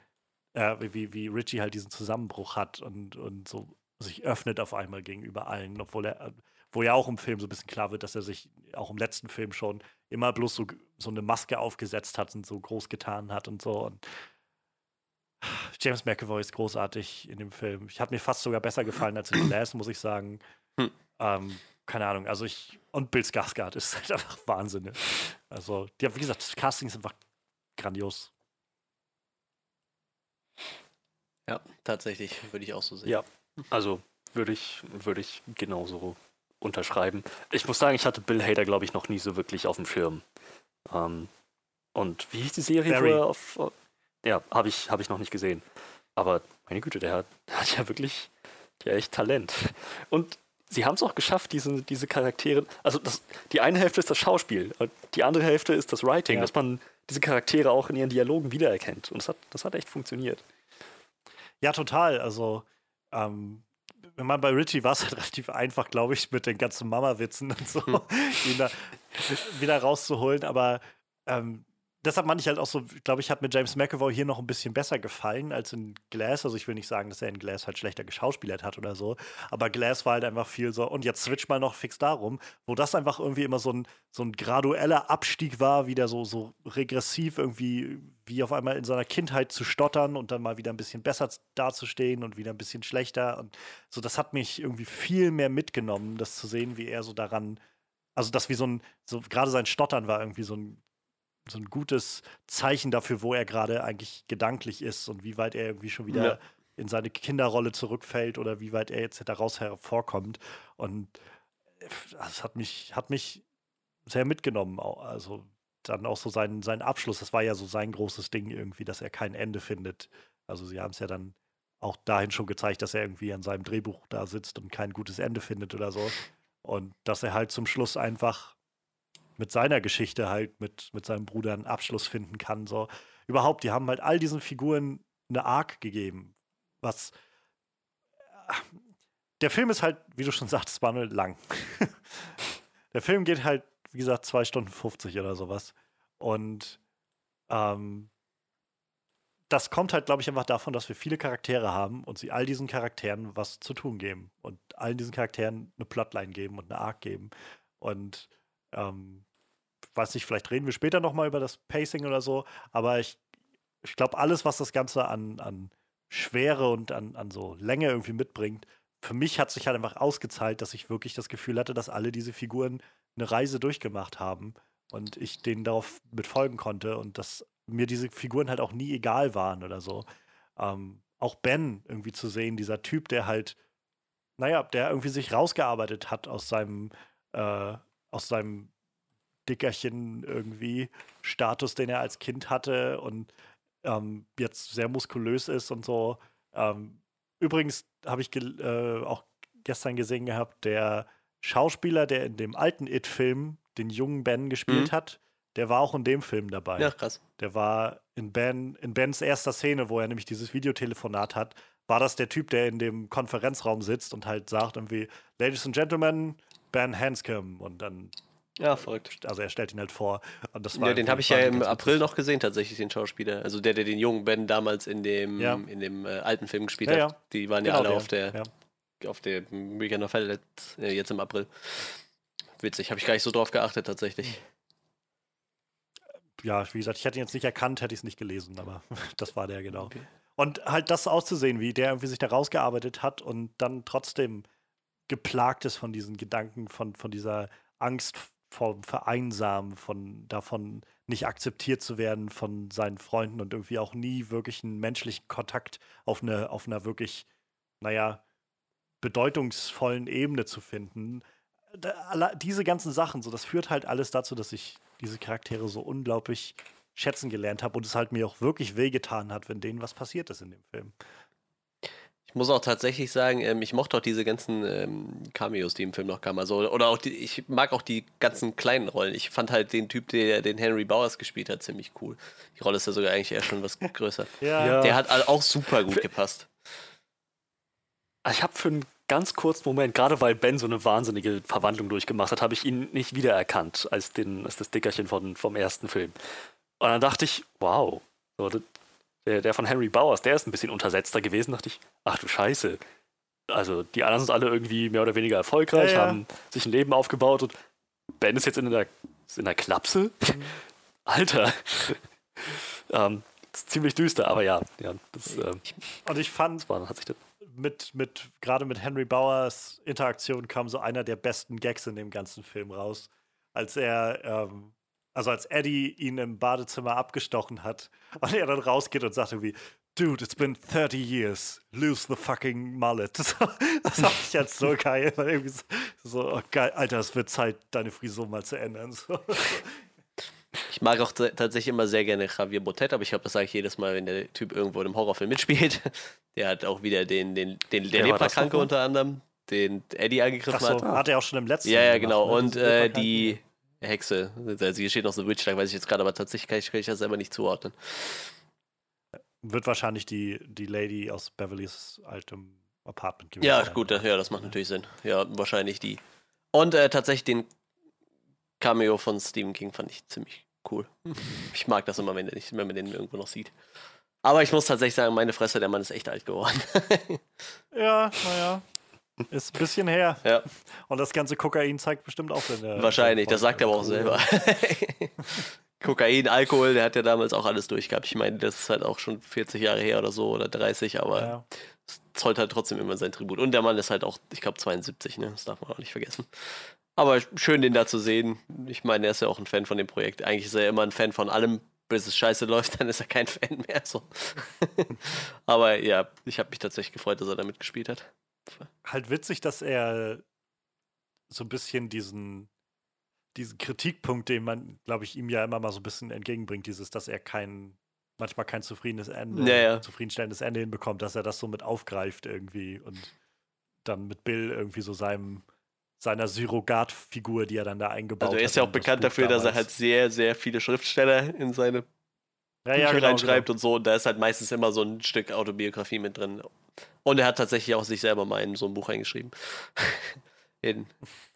äh, wie, wie Richie halt diesen Zusammenbruch hat und, und so sich öffnet auf einmal gegenüber allen, obwohl er, wo ja auch im Film so ein bisschen klar wird, dass er sich auch im letzten Film schon immer bloß so, so eine Maske aufgesetzt hat und so groß getan hat und so. Und James McAvoy ist großartig in dem Film. Ich hat mir fast sogar besser gefallen als in The Last, muss ich sagen. Hm. Ähm, keine Ahnung, also ich und Bill Skarsgård ist halt einfach Wahnsinn. ne? Also, die, wie gesagt, das Casting ist einfach grandios. Ja, tatsächlich, würde ich auch so sehen. Ja, also würde ich, würde ich genauso unterschreiben. Ich muss sagen, ich hatte Bill Hader, glaube ich, noch nie so wirklich auf dem Schirm. Ähm, und wie hieß die Serie, Barry. auf. Ja, habe ich, hab ich noch nicht gesehen. Aber meine Güte, der hat, der hat ja wirklich hat echt Talent. Und sie haben es auch geschafft, diese, diese Charaktere. Also das, die eine Hälfte ist das Schauspiel, die andere Hälfte ist das Writing, Ja. dass man diese Charaktere auch in ihren Dialogen wiedererkennt. Und das hat, das hat echt funktioniert. Ja, total. Also, ähm, wenn man bei Richie war es halt relativ einfach, glaube ich, mit den ganzen Mama-Witzen und so, ihn da wieder rauszuholen. Aber ähm, deshalb meine ich halt auch so, glaube ich, hat mir James McAvoy hier noch ein bisschen besser gefallen als in Glass. Also ich will nicht sagen, dass er in Glass halt schlechter geschauspielert hat oder so. Aber Glass war halt einfach viel so, und jetzt switch mal noch fix darum, wo das einfach irgendwie immer so ein, so ein gradueller Abstieg war, wieder so, so regressiv irgendwie, wie auf einmal in seiner Kindheit zu stottern und dann mal wieder ein bisschen besser dazustehen und wieder ein bisschen schlechter. Und so, das hat mich irgendwie viel mehr mitgenommen, das zu sehen, wie er so daran, also das wie so ein, so gerade sein Stottern war irgendwie so ein so ein gutes Zeichen dafür, wo er gerade eigentlich gedanklich ist und wie weit er irgendwie schon wieder Ja. in seine Kinderrolle zurückfällt oder wie weit er jetzt daraus hervorkommt. Und äh, das hat mich, hat mich sehr mitgenommen. Also dann auch so sein, sein Abschluss, das war ja so sein großes Ding irgendwie, dass er kein Ende findet. Also sie haben es ja dann auch dahin schon gezeigt, dass er irgendwie an seinem Drehbuch da sitzt und kein gutes Ende findet oder so. Und dass er halt zum Schluss einfach mit seiner Geschichte halt mit, mit seinem Bruder einen Abschluss finden kann. So. Überhaupt, die haben halt all diesen Figuren eine Arc gegeben. Was. Der Film ist halt, wie du schon sagtest, Manuel, lang. Der Film geht halt, wie gesagt, 2 Stunden 50 oder sowas. Und ähm, das kommt halt, glaube ich, einfach davon, dass wir viele Charaktere haben und sie all diesen Charakteren was zu tun geben und all diesen Charakteren eine Plotline geben und eine Arc geben. Und ähm, weiß nicht, vielleicht reden wir später noch mal über das Pacing oder so, aber ich, ich glaube, alles, was das Ganze an, an Schwere und an, an so Länge irgendwie mitbringt, für mich hat sich halt einfach ausgezahlt, dass ich wirklich das Gefühl hatte, dass alle diese Figuren eine Reise durchgemacht haben und ich denen darauf mit folgen konnte und dass mir diese Figuren halt auch nie egal waren oder so. Ähm, auch Ben irgendwie zu sehen, dieser Typ, der halt, naja, der irgendwie sich rausgearbeitet hat aus seinem, äh, aus seinem Dickerchen irgendwie Status, den er als Kind hatte und ähm, jetzt sehr muskulös ist und so. Ähm, übrigens habe ich äh, auch gestern gesehen gehabt, der Schauspieler, der in dem alten It-Film den jungen Ben gespielt Mhm. hat, der war auch in dem Film dabei. Ja, krass. Der war in, ben, in Bens erster Szene, wo er nämlich dieses Videotelefonat hat, war das der Typ, der in dem Konferenzraum sitzt und halt sagt irgendwie, Ladies and Gentlemen, Ben Hanscom. Und dann, Ja, verrückt. also er stellt ihn halt vor. Und das war Ja, den habe ich ja im April noch gesehen, tatsächlich, den Schauspieler. Also der, der den jungen Ben damals in dem, Ja. in dem äh, alten Film gespielt Ja, hat. ja. Die waren ja Genau alle der, auf der, Ja. auf der Weekend of Hell äh, jetzt im April. Witzig, habe ich gar nicht so drauf geachtet, tatsächlich. ja, wie gesagt, ich hätte ihn jetzt nicht erkannt, hätte ich es nicht gelesen, aber das war der genau. Okay. Und halt das auszusehen, wie der irgendwie sich da rausgearbeitet hat und dann trotzdem geplagt ist von diesen Gedanken, von, von dieser Angst vom Vereinsamen, von davon nicht akzeptiert zu werden von seinen Freunden und irgendwie auch nie wirklich einen menschlichen Kontakt auf, eine, auf einer wirklich, naja, bedeutungsvollen Ebene zu finden. Da, diese ganzen Sachen, so das führt halt alles dazu, dass ich diese Charaktere so unglaublich schätzen gelernt habe und es halt mir auch wirklich wehgetan hat, wenn denen was passiert ist in dem Film. Ich muss auch tatsächlich sagen, ähm, ich mochte auch diese ganzen ähm, Cameos, die im Film noch kamen. Also, oder auch die, ich mag auch die ganzen kleinen Rollen. Ich fand halt den Typ, der den Henry Bowers gespielt hat, ziemlich cool. Die Rolle ist ja sogar eigentlich eher schon was größer. Ja. Der hat auch super gut gepasst. Ich habe für einen ganz kurzen Moment, gerade weil Ben so eine wahnsinnige Verwandlung durchgemacht hat, habe ich ihn nicht wiedererkannt als, den, als das Dickerchen von, vom ersten Film. Und dann dachte ich, wow, so, das- der, der von Henry Bowers, der ist ein bisschen untersetzter gewesen. dachte ich, ach du Scheiße. Also die anderen sind alle irgendwie mehr oder weniger erfolgreich, Ja, ja. haben sich ein Leben aufgebaut und Ben ist jetzt in der, in der Klapse. Alter. ähm, das ist ziemlich düster, aber ja, ja das, ähm, Und ich fand, war, hat sich das mit, mit, gerade mit Henry Bowers Interaktion kam so einer der besten Gags in dem ganzen Film raus. Als er, ähm, also als Eddie ihn im Badezimmer abgestochen hat und er dann rausgeht und sagt irgendwie, Dude, it's been 30 years. Lose the fucking mullet. Das, das fand ich jetzt so geil. Weil irgendwie so, so oh geil, Alter, es wird Zeit, deine Frisur mal zu ändern. So. Ich mag auch tatsächlich immer sehr gerne Javier Botet, aber ich glaube, das sage ich jedes Mal, wenn der Typ irgendwo in einem Horrorfilm mitspielt. Der hat auch wieder den, den, den der das Leprakranke unter anderem, den Eddie angegriffen Achso, hat. hat er auch schon im letzten Ja, ja, gemacht, genau. ne? Und äh, die Hexe, also hier steht noch The Witch, da weiß ich jetzt gerade, aber tatsächlich kann ich, kann ich das selber nicht zuordnen. Wird wahrscheinlich die, die Lady aus Beverlys altem Apartment gewesen Ja, gut, ja, das macht natürlich Sinn. Ja, wahrscheinlich die. Und äh, tatsächlich den Cameo von Stephen King fand ich ziemlich cool. Ich mag das immer, wenn, nicht, wenn man den irgendwo noch sieht. Aber ich muss tatsächlich sagen, meine Fresse, der Mann ist echt alt geworden. Ja, naja. Ist ein bisschen her. ja, Und das ganze Kokain zeigt bestimmt auch in der. wahrscheinlich, das sagt er aber auch selber. Kokain, Alkohol, der hat ja damals auch alles durchgehabt. Ich meine, das ist halt auch schon 40 Jahre her oder so oder 30, aber Ja. es zollt halt trotzdem immer sein Tribut. Und der Mann ist halt auch, ich glaube, 72, ne? Das darf man auch nicht vergessen. Aber schön, den da zu sehen. Ich meine, er ist ja auch ein Fan von dem Projekt. Eigentlich ist er ja immer ein Fan von allem, bis es scheiße läuft, dann ist er kein Fan mehr. So. Aber ja, ich habe mich tatsächlich gefreut, dass er da mitgespielt hat. Halt witzig, dass er so ein bisschen diesen, diesen Kritikpunkt, den man, glaube ich, ihm ja immer mal so ein bisschen entgegenbringt, dieses, dass er kein, manchmal kein zufriedenes Ende, Ja, ja. zufriedenstellendes Ende hinbekommt, dass er das so mit aufgreift irgendwie und dann mit Bill irgendwie so seinem seiner Surrogatfigur, die er dann da eingebaut hat. Also er ist ja auch bekannt Buch dafür, dass er damals. halt sehr, sehr viele Schriftsteller in seine ja, ja, genau, reinschreibt genau. und so. Und da ist halt meistens immer so ein Stück Autobiografie mit drin. Und er hat tatsächlich auch sich selber mal in so ein Buch eingeschrieben. in,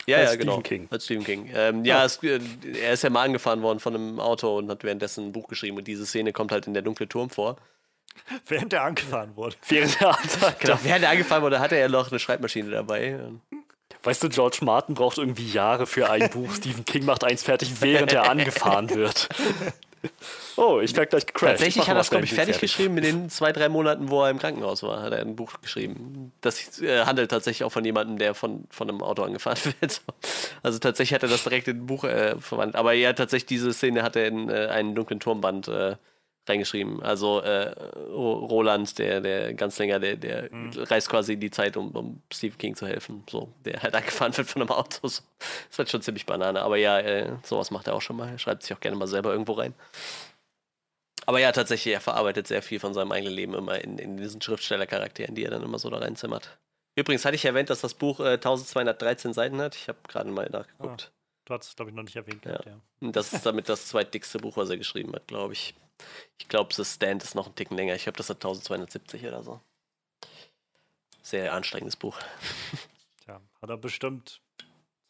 ja, Als ja, genau. Stephen King. Als Stephen King. Ähm, ja, es, äh, er ist ja mal angefahren worden von einem Auto und hat währenddessen ein Buch geschrieben. Und diese Szene kommt halt in der dunkle Turm vor. Während er angefahren wurde. Während der Anfahrt. Genau, während er angefahren wurde, hatte er noch eine Schreibmaschine dabei. Weißt du, George Martin braucht irgendwie Jahre für ein Buch. Stephen King macht eins fertig, während er angefahren wird. Oh, ich werde gleich gecrashed. Tatsächlich hat er es, glaube ich, fertig geschrieben in den zwei, drei Monaten, wo er im Krankenhaus war, hat er ein Buch geschrieben. Das äh, handelt tatsächlich auch von jemandem, der von, von einem Auto angefahren wird. Also tatsächlich hat er das direkt in ein Buch äh, verwandt. Aber ja, tatsächlich diese Szene hat er in äh, einen dunklen Turmband äh, reingeschrieben. Also äh, Ro- Roland, der, der ganz länger, der, der reist quasi in die Zeit, um, um Stephen King zu helfen. So, der halt angefahren wird von einem Auto. So. ist halt schon ziemlich Banane. Aber ja, äh, sowas macht er auch schon mal. Er schreibt sich auch gerne mal selber irgendwo rein. Aber ja, tatsächlich, er verarbeitet sehr viel von seinem eigenen Leben immer in, in diesen Schriftstellercharakteren, die er dann immer so da reinzimmert. Übrigens hatte ich erwähnt, dass das Buch äh, 1213 Seiten hat. Ich habe gerade mal nachgeguckt. Du hast es, glaube ich, noch nicht erwähnt. gehabt, ja. Das ist damit das zweitdickste Buch, was er geschrieben hat, glaube ich. Ich glaube, The Stand ist noch ein Ticken länger. Ich glaube, das hat 1270 oder so. Sehr anstrengendes Buch. Tja, hat er bestimmt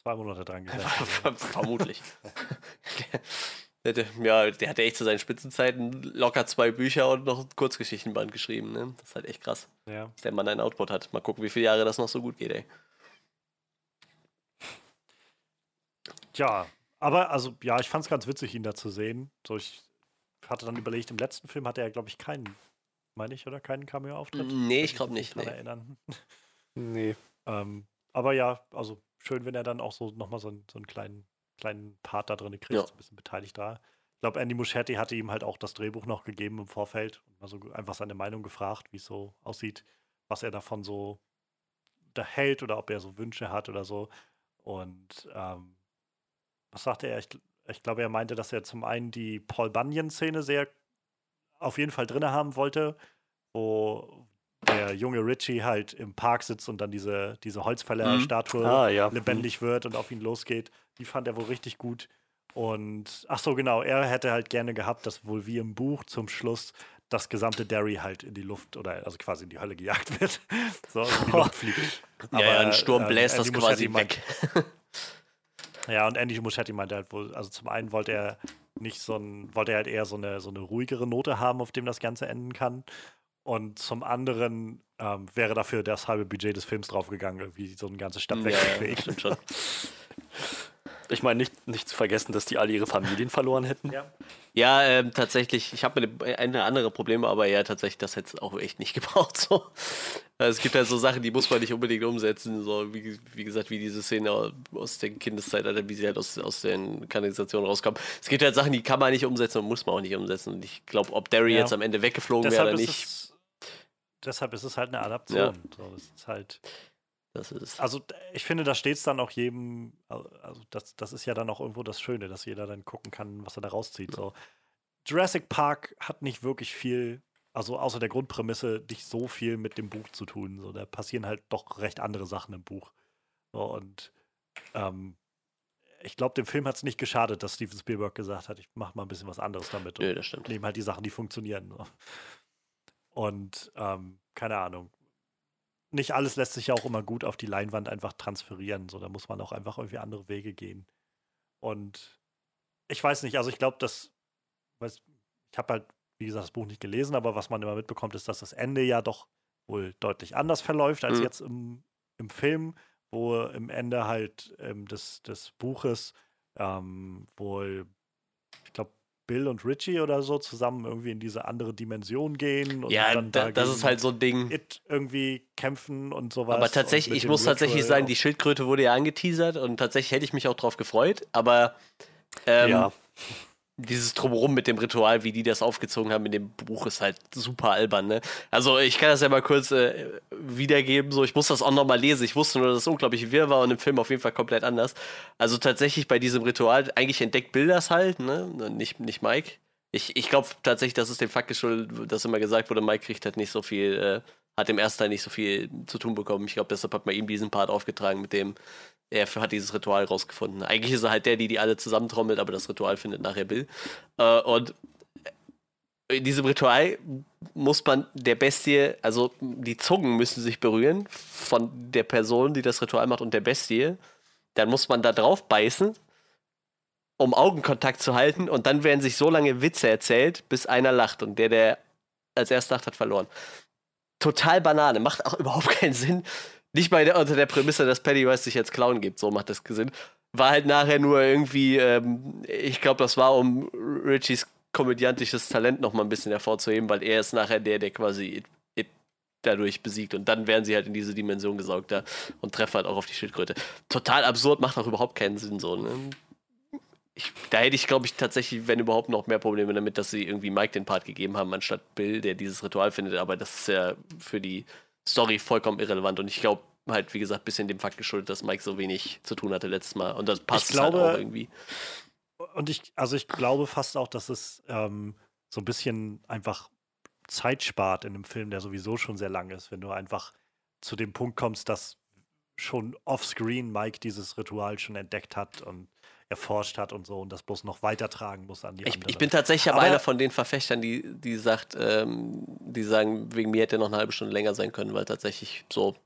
zwei Monate dran gesessen. Ver- Vermutlich. Ja, der hat ja echt zu seinen Spitzenzeiten locker zwei Bücher und noch ein Kurzgeschichtenband geschrieben. Ne? Das ist halt echt krass. ja. dass der Mann einen Output hat. Mal gucken, wie viele Jahre das noch so gut geht, ey. Ja, aber also, ja, ich fand es ganz witzig, ihn da zu sehen. So, ich hatte dann überlegt, im letzten Film hatte er, glaube ich, keinen, meine ich, oder keinen Cameo-Auftritt? Nee, ich glaube nicht. Nee. erinnern. Nee. Ähm, aber ja, also schön, wenn er dann auch so nochmal so, einen- so einen kleinen, kleinen Part da drin kriegt, Ja. so ein bisschen beteiligt da. Ich glaube, Andy Muschietti hatte ihm halt auch das Drehbuch noch gegeben im Vorfeld und mal so einfach seine Meinung gefragt, wie es so aussieht, was er davon so da hält oder ob er so Wünsche hat oder so. Und ähm, was sagte er? Ich, ich glaube, er meinte, dass er zum einen die Paul Bunyan-Szene sehr auf jeden Fall drin haben wollte, wo der junge Richie halt im Park sitzt und dann diese, diese Holzfäller-Statue Ah, ja. lebendig wird und auf ihn losgeht. Die fand er wohl richtig gut. Und ach so, genau, er hätte halt gerne gehabt, dass wohl wie im Buch zum Schluss das gesamte Derry halt in die Luft oder also quasi in die Hölle gejagt wird. so in die Luft fliegt. Ja, ja, ein Sturm äh, bläst das Andy quasi Muschietti weg. Ja, und Andy Muschietti meinte halt wohl, also zum einen wollte er nicht so ein, wollte er halt eher so eine, so eine ruhigere Note haben, auf dem das Ganze enden kann. Und zum anderen ähm, wäre dafür das halbe Budget des Films draufgegangen, irgendwie so eine ganze Stadt Ja, ja, stimmt schon. Ich meine, nicht, nicht zu vergessen, dass die alle ihre Familien verloren hätten. Ja. Ja, ähm, tatsächlich, ich habe eine andere Probleme, aber ja, tatsächlich, das hätte es auch echt nicht gebraucht. So. Also, es gibt ja so Sachen, die muss man nicht unbedingt umsetzen. So, wie, wie gesagt, wie diese Szene aus der Kindeszeit, Alter, wie sie halt aus, aus den Kanalisationen rauskommen. Es gibt halt Sachen, die kann man nicht umsetzen und muss man auch nicht umsetzen. Und ich glaube, ob Derry Ja. jetzt am Ende weggeflogen wäre oder nicht, es deshalb ist es halt eine Adaption. So, das ist halt. Das ist. Also ich finde, da steht es dann auch jedem, also das, das ist ja dann auch irgendwo das Schöne, dass jeder dann gucken kann, was er da rauszieht. So. Jurassic Park hat nicht wirklich viel, also außer der Grundprämisse, nicht so viel mit dem Buch zu tun. So, da passieren halt doch recht andere Sachen im Buch. So, und ähm, ich glaube, dem Film hat es nicht geschadet, dass Steven Spielberg gesagt hat, ich mache mal ein bisschen was anderes damit. Nö, das stimmt. Nehme halt die Sachen, die funktionieren. So. Und ähm, keine Ahnung. Nicht alles lässt sich ja auch immer gut auf die Leinwand einfach transferieren. So, da muss man auch einfach irgendwie andere Wege gehen. Und ich weiß nicht, also ich glaube, dass, weiß, ich habe halt, wie gesagt, das Buch nicht gelesen, aber was man immer mitbekommt, ist, dass das Ende ja doch wohl deutlich anders verläuft als Mhm. jetzt im, im Film, wo im Ende halt ähm, des, des Buches ähm, wohl, Bill und Richie oder so zusammen irgendwie in diese andere Dimension gehen und ja, dann da, das ist halt so ein Ding. It irgendwie kämpfen und sowas. Aber tatsächlich, ich muss tatsächlich Ritual sagen, die Schildkröte wurde ja angeteasert und tatsächlich hätte ich mich auch drauf gefreut, aber ähm, ja, dieses Drumherum mit dem Ritual, wie die das aufgezogen haben in dem Buch, ist halt super albern, ne? Also ich kann das ja mal kurz äh, wiedergeben, so ich muss das auch nochmal lesen. Ich wusste nur, dass es unglaublich wirr war und im Film auf jeden Fall komplett anders. Also tatsächlich bei diesem Ritual, eigentlich entdeckt Bill das halt, ne? Nicht, nicht Mike. Ich, ich glaube tatsächlich, dass es dem Fakt geschuldet, dass immer gesagt wurde, Mike kriegt halt nicht so viel, äh, hat im ersten Teil nicht so viel zu tun bekommen. Ich glaube, deshalb hat man ihm diesen Part aufgetragen, mit dem er hat dieses Ritual rausgefunden. Eigentlich ist er halt der, die die alle zusammentrommelt, aber das Ritual findet nachher Bill. Äh, und in diesem Ritual muss man der Bestie, also die Zungen müssen sich berühren von der Person, die das Ritual macht und der Bestie. Dann muss man da drauf beißen, um Augenkontakt zu halten und dann werden sich so lange Witze erzählt, bis einer lacht und der, der als erst lacht, hat verloren. Total Banane, macht auch überhaupt keinen Sinn. Nicht der, unter der Prämisse, dass Pennywise sich als Clown gibt, so macht das Sinn. War halt nachher nur irgendwie, ähm, ich glaube, das war, um Richies komödiantisches Talent noch mal ein bisschen hervorzuheben, weil er ist nachher der, der quasi it, it dadurch besiegt und dann werden sie halt in diese Dimension gesaugt da und treffen halt auch auf die Schildkröte. Total absurd, macht auch überhaupt keinen Sinn so. Ne? Ich, da hätte ich, glaube ich, tatsächlich, wenn überhaupt, noch mehr Probleme damit, dass sie irgendwie Mike den Part gegeben haben, anstatt Bill, der dieses Ritual findet. Aber das ist ja für die Story vollkommen irrelevant. Und ich glaube halt, wie gesagt, ein bisschen dem Fakt geschuldet, dass Mike so wenig zu tun hatte letztes Mal. Und das passt glaube- halt auch irgendwie. Und ich, also ich glaube fast auch, dass es ähm, so ein bisschen einfach Zeit spart in einem Film, der sowieso schon sehr lang ist, wenn du einfach zu dem Punkt kommst, dass schon offscreen Mike dieses Ritual schon entdeckt hat und erforscht hat und so und das bloß noch weitertragen muss an die Ich, anderen. ich bin tatsächlich aber, Aber- einer von den Verfechtern, die, die sagt, ähm, die sagen, wegen mir hätte er noch eine halbe Stunde länger sein können, weil tatsächlich so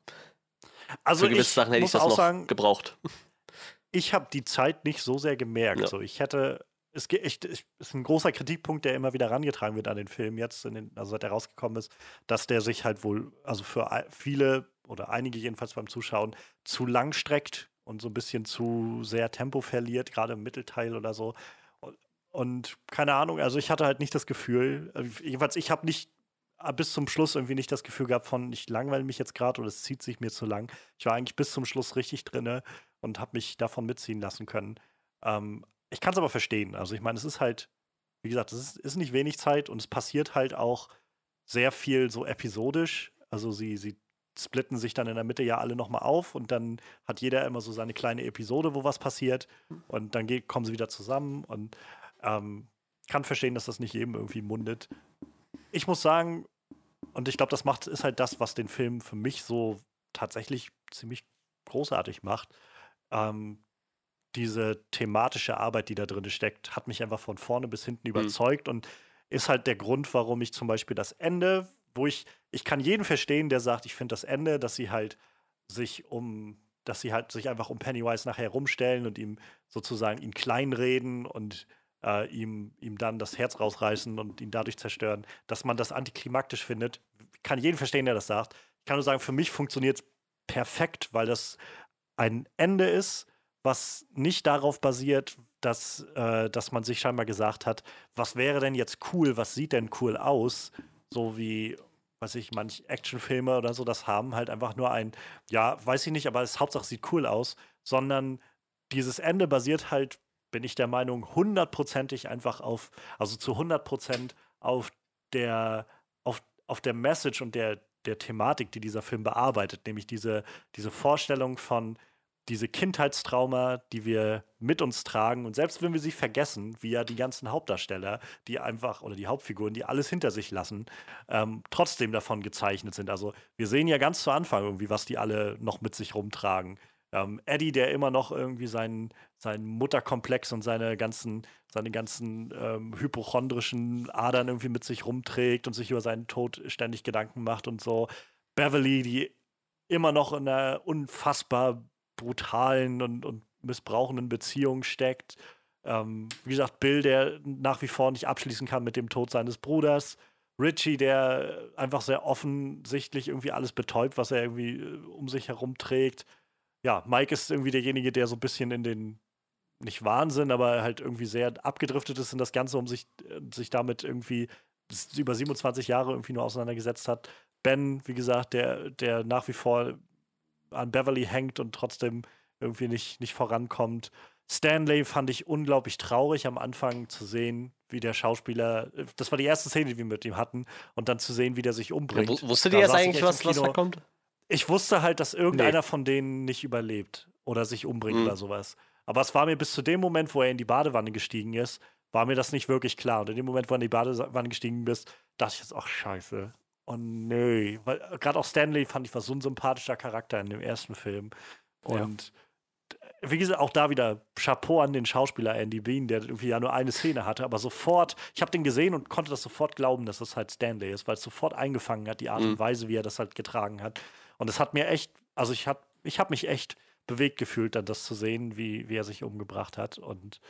also für gewisse Sachen hätte ich das auch noch sagen, gebraucht. ich habe die Zeit nicht so sehr gemerkt. Ja. So, ich hätte, es ist ein großer Kritikpunkt, der immer wieder rangetragen wird an den Film jetzt, den, also seit er rausgekommen ist, dass der sich halt wohl, also für viele oder einige jedenfalls beim Zuschauen, zu lang streckt und so ein bisschen zu sehr Tempo verliert, gerade im Mittelteil oder so. Und, keine Ahnung, also ich hatte halt nicht das Gefühl, äh, jedenfalls ich habe nicht äh, bis zum Schluss irgendwie nicht das Gefühl gehabt von, ich langweile mich jetzt gerade oder es zieht sich mir zu lang. Ich war eigentlich bis zum Schluss richtig drinne und habe mich davon mitziehen lassen können. Ähm, ich kann es aber verstehen. Also ich meine, es ist halt, wie gesagt, es ist, ist nicht wenig Zeit und es passiert halt auch sehr viel so episodisch. Also sie, sie splitten sich dann in der Mitte ja alle nochmal auf und dann hat jeder immer so seine kleine Episode, wo was passiert und dann geht, kommen sie wieder zusammen und ähm, kann verstehen, dass das nicht jedem irgendwie mundet. Ich muss sagen, und ich glaube, das macht, ist halt das, was den Film für mich so tatsächlich ziemlich großartig macht. Ähm, diese thematische Arbeit, die da drin steckt, hat mich einfach von vorne bis hinten überzeugt und ist halt der Grund, warum ich zum Beispiel das Ende, wo ich, ich kann jeden verstehen, der sagt, ich finde das Ende, dass sie halt sich um, dass sie halt sich einfach um Pennywise nachher rumstellen und ihm sozusagen ihn kleinreden und äh, ihm, ihm dann das Herz rausreißen und ihn dadurch zerstören, dass man das antiklimaktisch findet. Kann jeden verstehen, der das sagt. Ich kann nur sagen, für mich funktioniert es perfekt, weil das ein Ende ist, was nicht darauf basiert, dass, äh, dass man sich scheinbar gesagt hat, was wäre denn jetzt cool, was sieht denn cool aus, so wie, weiß ich, manch Actionfilme oder so das haben, halt einfach nur ein, ja, weiß ich nicht, aber es Hauptsache sieht cool aus, sondern dieses Ende basiert halt, bin ich der Meinung, hundertprozentig einfach auf, also zu hundertprozent auf der, auf, auf der Message und der, der Thematik, die dieser Film bearbeitet, nämlich diese, diese Vorstellung von diese Kindheitstrauma, die wir mit uns tragen und selbst wenn wir sie vergessen, wie ja die ganzen Hauptdarsteller, die einfach oder die Hauptfiguren, die alles hinter sich lassen, ähm, trotzdem davon gezeichnet sind. Also wir sehen ja ganz zu Anfang irgendwie, was die alle noch mit sich rumtragen. Ähm, Eddie, der immer noch irgendwie seinen, seinen Mutterkomplex und seine ganzen, seine ganzen ähm, hypochondrischen Adern irgendwie mit sich rumträgt und sich über seinen Tod ständig Gedanken macht und so. Beverly, die immer noch in einer unfassbar brutalen und, und missbrauchenden Beziehung steckt. Ähm, wie gesagt, Bill, der nach wie vor nicht abschließen kann mit dem Tod seines Bruders. Richie, der einfach sehr offensichtlich irgendwie alles betäubt, was er irgendwie äh, um sich herum trägt. Ja, Mike ist irgendwie derjenige, der so ein bisschen in den, nicht Wahnsinn, aber halt irgendwie sehr abgedriftet ist in das Ganze, um sich, äh, sich damit irgendwie über 27 Jahre irgendwie nur auseinandergesetzt hat. Ben, wie gesagt, der, der nach wie vor an Beverly hängt und trotzdem irgendwie nicht, nicht vorankommt. Stanley fand ich unglaublich traurig am Anfang zu sehen, wie der Schauspieler, das war die erste Szene, die wir mit ihm hatten, und dann zu sehen, wie der sich umbringt. Ja, wusstet ihr jetzt eigentlich, was, was da kommt? Ich wusste halt, dass irgendeiner nee. von denen nicht überlebt oder sich umbringt mhm. oder sowas. Aber es war mir bis zu dem Moment, wo er in die Badewanne gestiegen ist, war mir das nicht wirklich klar. Und in dem Moment, wo er in die Badewanne gestiegen bist, dachte ich jetzt, ach scheiße, Oh nee, weil äh, gerade auch Stanley fand ich war so ein sympathischer Charakter in dem ersten Film. Und ja. wie gesagt, auch da wieder Chapeau an den Schauspieler Andy Bean, der irgendwie ja nur eine Szene hatte, aber sofort, ich habe den gesehen und konnte das sofort glauben, dass das halt Stanley ist, weil es sofort eingefangen hat, die Art mhm. und Weise, wie er das halt getragen hat. Und es hat mir echt, also ich habe ich hab mich echt bewegt gefühlt, dann das zu sehen, wie, wie er sich umgebracht hat. Und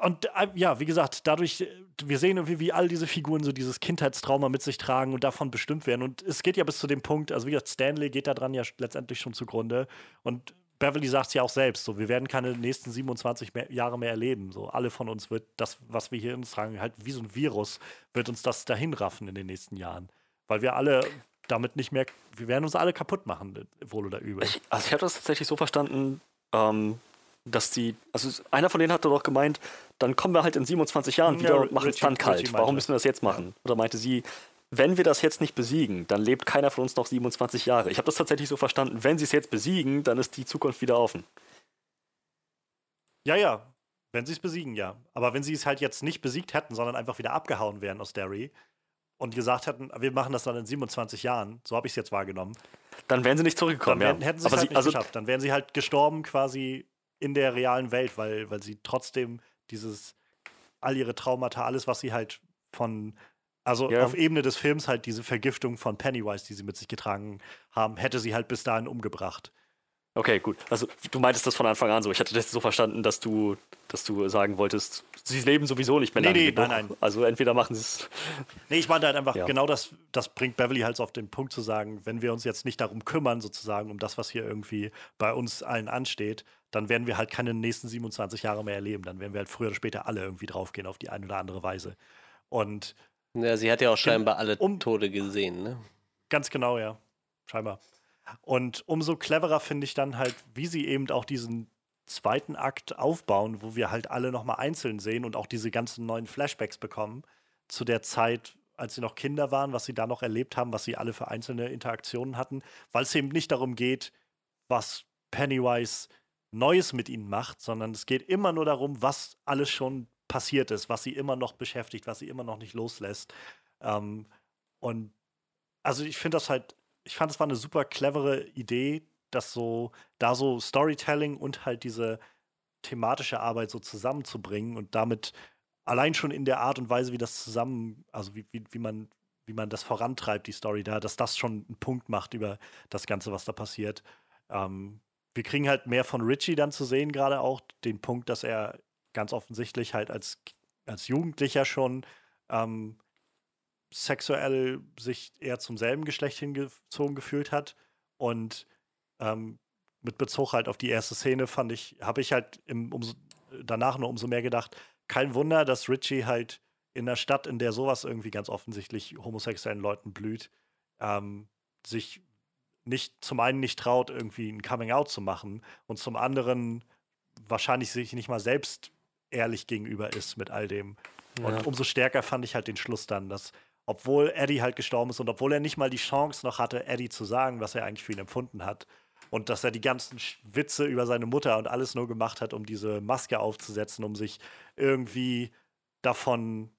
und äh, ja, wie gesagt, dadurch, äh, wir sehen irgendwie, wie all diese Figuren so dieses Kindheitstrauma mit sich tragen und davon bestimmt werden. Und es geht ja bis zu dem Punkt, also wie gesagt, Stanley geht da dran ja letztendlich schon zugrunde. Und Beverly sagt es ja auch selbst, so, wir werden keine nächsten 27 mehr, Jahre mehr erleben. So, alle von uns wird das, was wir hier in uns tragen, halt wie so ein Virus, wird uns das dahin raffen in den nächsten Jahren. Weil wir alle damit nicht mehr, wir werden uns alle kaputt machen, wohl oder übel. Ich, also ich habe das tatsächlich so verstanden, ähm, dass die, also einer von denen hatte doch gemeint, dann kommen wir halt in 27 Jahren wieder ja, und machen es dann kalt. Warum müssen wir das jetzt machen? Oder meinte sie, wenn wir das jetzt nicht besiegen, dann lebt keiner von uns noch 27 Jahre. Ich habe das tatsächlich so verstanden, wenn sie es jetzt besiegen, dann ist die Zukunft wieder offen. Ja, ja, wenn sie es besiegen, ja. Aber wenn sie es halt jetzt nicht besiegt hätten, sondern einfach wieder abgehauen wären aus Derry und gesagt hätten, wir machen das dann in 27 Jahren, so habe ich es jetzt wahrgenommen. Dann wären sie nicht zurückgekommen, dann ja. Hätten sie es halt sie, nicht also, geschafft. Dann wären sie halt gestorben quasi in der realen Welt, weil, weil sie trotzdem dieses, all ihre Traumata, alles, was sie halt von, also ja. auf Ebene des Films halt diese Vergiftung von Pennywise, die sie mit sich getragen haben, hätte sie halt bis dahin umgebracht. Okay, gut. Also du meintest das von Anfang an so. Ich hatte das so verstanden, dass du, dass du sagen wolltest, sie leben sowieso nicht mehr nee, lange. Nee, nein, nein. Also entweder machen sie es. Nee, ich meinte halt einfach, ja. genau das, das bringt Beverly halt auf den Punkt zu sagen, wenn wir uns jetzt nicht darum kümmern, sozusagen, um das, was hier irgendwie bei uns allen ansteht, dann werden wir halt keine nächsten 27 Jahre mehr erleben. Dann werden wir halt früher oder später alle irgendwie draufgehen auf die eine oder andere Weise. Und ja, sie hat ja auch scheinbar alle um, Tode gesehen, ne? Ganz genau, ja. Scheinbar. Und umso cleverer finde ich dann halt, wie sie eben auch diesen zweiten Akt aufbauen, wo wir halt alle nochmal einzeln sehen und auch diese ganzen neuen Flashbacks bekommen zu der Zeit, als sie noch Kinder waren, was sie da noch erlebt haben, was sie alle für einzelne Interaktionen hatten, weil es eben nicht darum geht, was Pennywise Neues mit ihnen macht, sondern es geht immer nur darum, was alles schon passiert ist, was sie immer noch beschäftigt, was sie immer noch nicht loslässt. Ähm, und also ich finde das halt ich fand, es war eine super clevere Idee, dass so, da so Storytelling und halt diese thematische Arbeit so zusammenzubringen und damit allein schon in der Art und Weise, wie das zusammen, also wie, wie, wie man, wie man das vorantreibt, die Story da, dass das schon einen Punkt macht über das Ganze, was da passiert. Ähm, wir kriegen halt mehr von Richie dann zu sehen, gerade auch den Punkt, dass er ganz offensichtlich halt als, als Jugendlicher schon ähm, sexuell sich eher zum selben Geschlecht hingezogen gefühlt hat. Und ähm, mit Bezug halt auf die erste Szene fand ich, habe ich halt im, umso, danach nur umso mehr gedacht, kein Wunder, dass Richie halt in der Stadt, in der sowas irgendwie ganz offensichtlich homosexuellen Leuten blüht, ähm, sich nicht zum einen nicht traut, irgendwie ein Coming Out zu machen und zum anderen wahrscheinlich sich nicht mal selbst ehrlich gegenüber ist mit all dem. Und umso stärker fand ich halt den Schluss dann, dass obwohl Eddie halt gestorben ist und obwohl er nicht mal die Chance noch hatte, Eddie zu sagen, was er eigentlich für ihn empfunden hat. Und dass er die ganzen Witze über seine Mutter und alles nur gemacht hat, um diese Maske aufzusetzen, um sich irgendwie davon,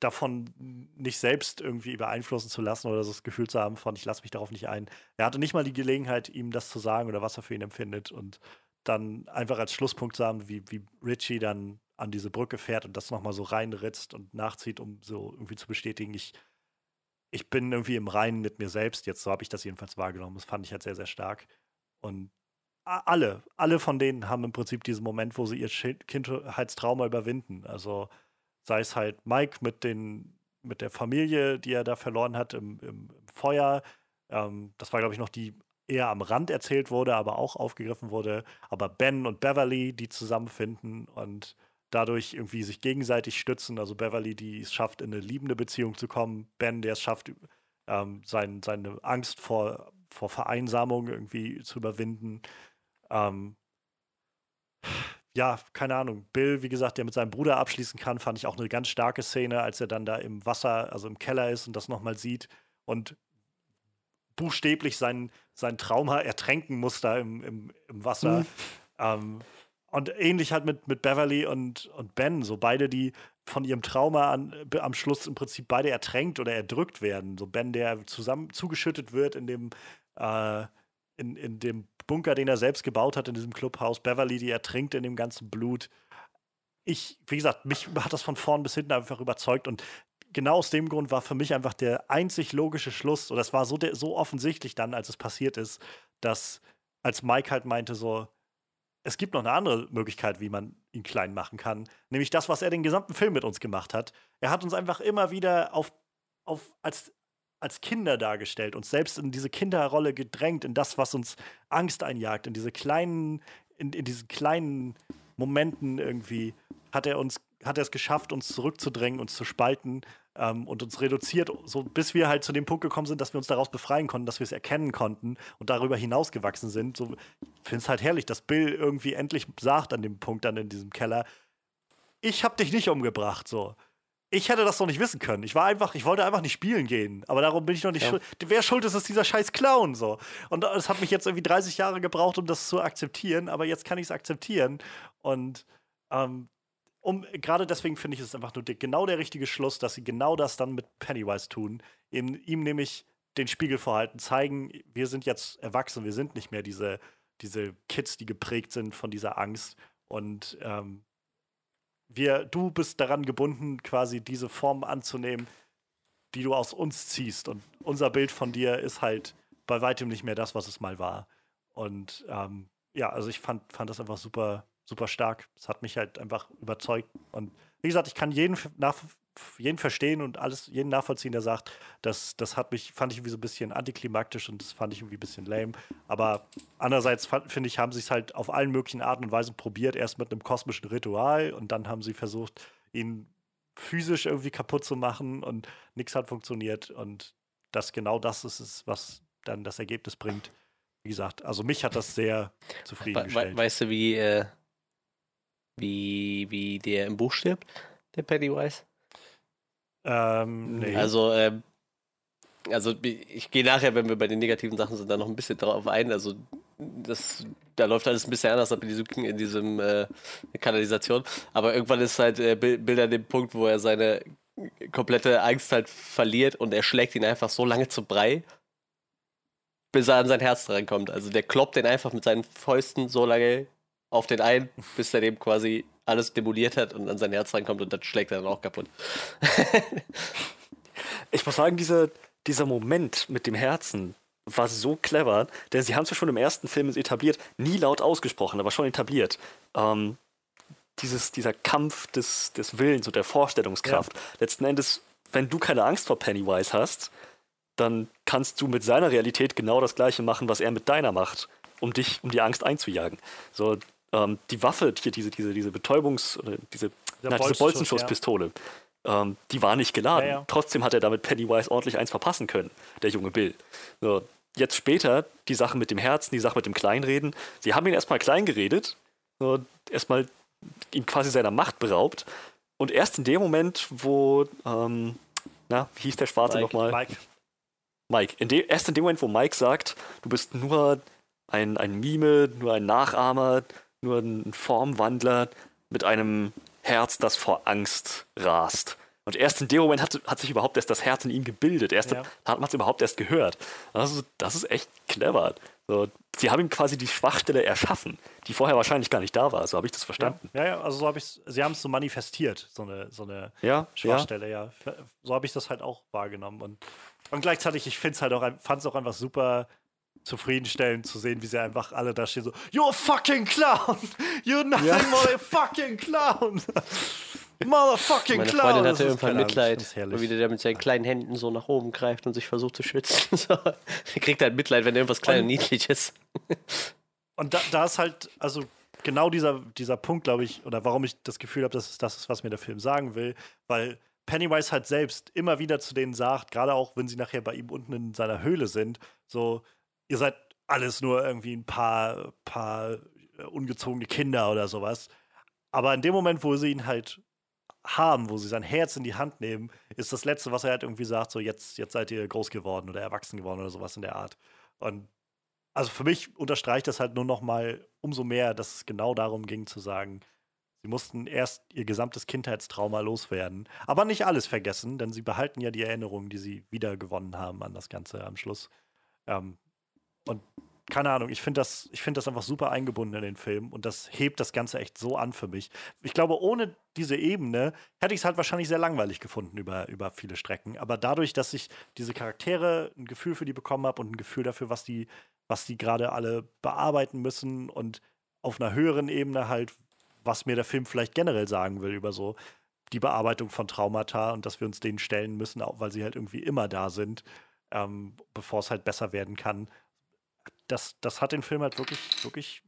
davon nicht selbst irgendwie beeinflussen zu lassen oder das Gefühl zu haben von, ich lasse mich darauf nicht ein. Er hatte nicht mal die Gelegenheit, ihm das zu sagen oder was er für ihn empfindet. Und dann einfach als Schlusspunkt zu haben, wie, wie Richie dann an diese Brücke fährt und das nochmal so reinritzt und nachzieht, um so irgendwie zu bestätigen, ich, ich bin irgendwie im Reinen mit mir selbst jetzt. So habe ich das jedenfalls wahrgenommen. Das fand ich halt sehr, sehr stark. Und alle, alle von denen haben im Prinzip diesen Moment, wo sie ihr Kindheitstrauma überwinden. Also sei es halt Mike mit den, mit der Familie, die er da verloren hat im, im, im Feuer. Ähm, das war, glaube ich, noch die eher am Rand erzählt wurde, aber auch aufgegriffen wurde. Aber Ben und Beverly, die zusammenfinden und dadurch irgendwie sich gegenseitig stützen. Also Beverly, die es schafft, in eine liebende Beziehung zu kommen. Ben, der es schafft, ähm, sein, seine Angst vor, vor Vereinsamung irgendwie zu überwinden. Ähm, ja, keine Ahnung. Bill, wie gesagt, der mit seinem Bruder abschließen kann, fand ich auch eine ganz starke Szene, als er dann da im Wasser, also im Keller ist und das nochmal sieht und buchstäblich sein, sein Trauma ertränken muss da im, im, im Wasser. Mhm. Ähm, und ähnlich halt mit, mit Beverly und, und Ben, so beide, die von ihrem Trauma an, am Schluss im Prinzip beide ertränkt oder erdrückt werden. So Ben, der zusammen zugeschüttet wird in dem, äh, in, in dem Bunker, den er selbst gebaut hat, in diesem Clubhaus. Beverly, die ertrinkt in dem ganzen Blut. Ich, wie gesagt, mich hat das von vorn bis hinten einfach überzeugt und genau aus dem Grund war für mich einfach der einzig logische Schluss, oder es war so, so offensichtlich dann, als es passiert ist, dass als Mike halt meinte so, es gibt noch eine andere Möglichkeit, wie man ihn klein machen kann. Nämlich das, was er den gesamten Film mit uns gemacht hat. Er hat uns einfach immer wieder auf, auf, als, als Kinder dargestellt, uns selbst in diese Kinderrolle gedrängt, in das, was uns Angst einjagt, in diese kleinen, in, in diesen kleinen Momenten irgendwie hat er uns, hat er es geschafft, uns zurückzudrängen, uns zu spalten ähm, und uns reduziert, so bis wir halt zu dem Punkt gekommen sind, dass wir uns daraus befreien konnten, dass wir es erkennen konnten und darüber hinausgewachsen sind. So, ich finde es halt herrlich, dass Bill irgendwie endlich sagt an dem Punkt dann in diesem Keller, ich habe dich nicht umgebracht, so. Ich hätte das doch nicht wissen können. Ich war einfach, ich wollte einfach nicht spielen gehen. Aber darum bin ich noch nicht ja. schuld. Wer schuld ist, ist dieser scheiß Clown so. Und es hat mich jetzt irgendwie 30 Jahre gebraucht, um das zu akzeptieren. Aber jetzt kann ich es akzeptieren. Und ähm, um, gerade deswegen finde ich es einfach nur genau der richtige Schluss, dass sie genau das dann mit Pennywise tun. Ihm, ihm nämlich den Spiegel vorhalten, zeigen, wir sind jetzt erwachsen, wir sind nicht mehr diese, diese Kids, die geprägt sind von dieser Angst. Und ähm, wir, du bist daran gebunden, quasi diese Form anzunehmen, die du aus uns ziehst. Und unser Bild von dir ist halt bei weitem nicht mehr das, was es mal war. Und ähm, ja, also ich fand, fand das einfach super, super stark. Es hat mich halt einfach überzeugt. Und wie gesagt, ich kann jeden, nach, jeden verstehen und alles, jeden nachvollziehen, der sagt, das, das hat mich, fand ich irgendwie so ein bisschen antiklimaktisch und das fand ich irgendwie ein bisschen lame. Aber andererseits finde ich, haben sie es halt auf allen möglichen Arten und Weisen probiert. Erst mit einem kosmischen Ritual und dann haben sie versucht, ihn physisch irgendwie kaputt zu machen und nichts hat funktioniert. Und das genau das ist es, was dann das Ergebnis bringt. Wie gesagt, also mich hat das sehr zufriedengestellt. We weißt du, wie, äh, wie, wie der im Buch stirbt, der Pennywise? Ähm, nee. Also, ähm, also ich gehe nachher, wenn wir bei den negativen Sachen sind, da noch ein bisschen drauf ein. Also das, da läuft alles ein bisschen anders ab in diesem, in diesem äh, Kanalisation. Aber irgendwann ist halt äh, Bild an dem Punkt, wo er seine komplette Angst halt verliert und er schlägt ihn einfach so lange zu Brei, bis er an sein Herz drankommt. Also der kloppt den einfach mit seinen Fäusten so lange auf den ein, bis er dem quasi alles demoliert hat und an sein Herz reinkommt und dann schlägt er dann auch kaputt. ich muss sagen, dieser, dieser Moment mit dem Herzen war so clever, denn sie haben es ja schon im ersten Film etabliert, nie laut ausgesprochen, aber schon etabliert. Ähm, dieses, dieser Kampf des, des Willens und der Vorstellungskraft. Ja. Letzten Endes, wenn du keine Angst vor Pennywise hast, dann kannst du mit seiner Realität genau das gleiche machen, was er mit deiner macht, um dich, um die Angst einzujagen. So, ähm, die Waffe, hier diese, diese, diese Betäubungs- oder diese, na, diese Bolzenschusspistole, ja. ähm, die war nicht geladen. Ja, ja. Trotzdem hat er damit Pennywise ordentlich eins verpassen können, der junge Bill. So, jetzt später die Sache mit dem Herzen, die Sache mit dem Kleinreden. Sie haben ihn erstmal klein geredet, so, erstmal ihn quasi seiner Macht beraubt. Und erst in dem Moment, wo ähm, na, wie hieß der Schwarze nochmal? Mike. Mike. In de, erst in dem Moment, wo Mike sagt, du bist nur ein, ein Mime, nur ein Nachahmer, nur ein Formwandler mit einem Herz, das vor Angst rast. Und erst in dem Moment hat, hat sich überhaupt erst das Herz in ihm gebildet. Erst Ja. hat man es überhaupt erst gehört. Ist, das ist echt clever. So, sie haben ihm quasi die Schwachstelle erschaffen, die vorher wahrscheinlich gar nicht da war. So habe ich das Ja, verstanden. ja, ja, also so habe ich Sie haben es so manifestiert, so eine, so eine Ja, ja. Schwachstelle, ja. So habe ich das halt auch wahrgenommen. Und, und gleichzeitig, ich finde es halt auch, fand es auch einfach super zufriedenstellend zu sehen, wie sie einfach alle da stehen so, You're a fucking clown! You're nothing Ja. more than a fucking clown! Motherfucking Meine clown! Freundin Das hatte ist, irgendwann Mitleid, herrlich. wie der mit seinen kleinen Händen so nach oben greift und sich versucht zu schützen. So. Er kriegt halt Mitleid, wenn irgendwas klein und Und- niedlich ist. Und da, da ist halt, also genau dieser, dieser Punkt, glaube ich, oder warum ich das Gefühl habe, dass es das ist, was mir der Film sagen will, weil Pennywise halt selbst immer wieder zu denen sagt, gerade auch wenn sie nachher bei ihm unten in seiner Höhle sind, so, ihr seid alles nur irgendwie ein paar, paar äh, ungezogene Kinder oder sowas. Aber in dem Moment, wo sie ihn halt haben, wo sie sein Herz in die Hand nehmen, ist das Letzte, was er halt irgendwie sagt, so jetzt, jetzt seid ihr groß geworden oder erwachsen geworden oder sowas in der Art. Und also für mich unterstreicht das halt nur noch mal umso mehr, dass es genau darum ging zu sagen, sie mussten erst ihr gesamtes Kindheitstrauma loswerden, aber nicht alles vergessen, denn sie behalten ja die Erinnerungen, die sie wiedergewonnen haben an das Ganze am Schluss. Ähm, und keine Ahnung, ich finde das, ich finde das einfach super eingebunden in den Film und das hebt das Ganze echt so an für mich. Ich glaube, ohne diese Ebene hätte ich es halt wahrscheinlich sehr langweilig gefunden über, über viele Strecken. Aber dadurch, dass ich diese Charaktere ein Gefühl für die bekommen habe und ein Gefühl dafür, was die, was die gerade alle bearbeiten müssen und auf einer höheren Ebene halt, was mir der Film vielleicht generell sagen will über so die Bearbeitung von Traumata und dass wir uns denen stellen müssen, auch weil sie halt irgendwie immer da sind, ähm, bevor es halt besser werden kann. Das, das hat den Film halt wirklich, wirklich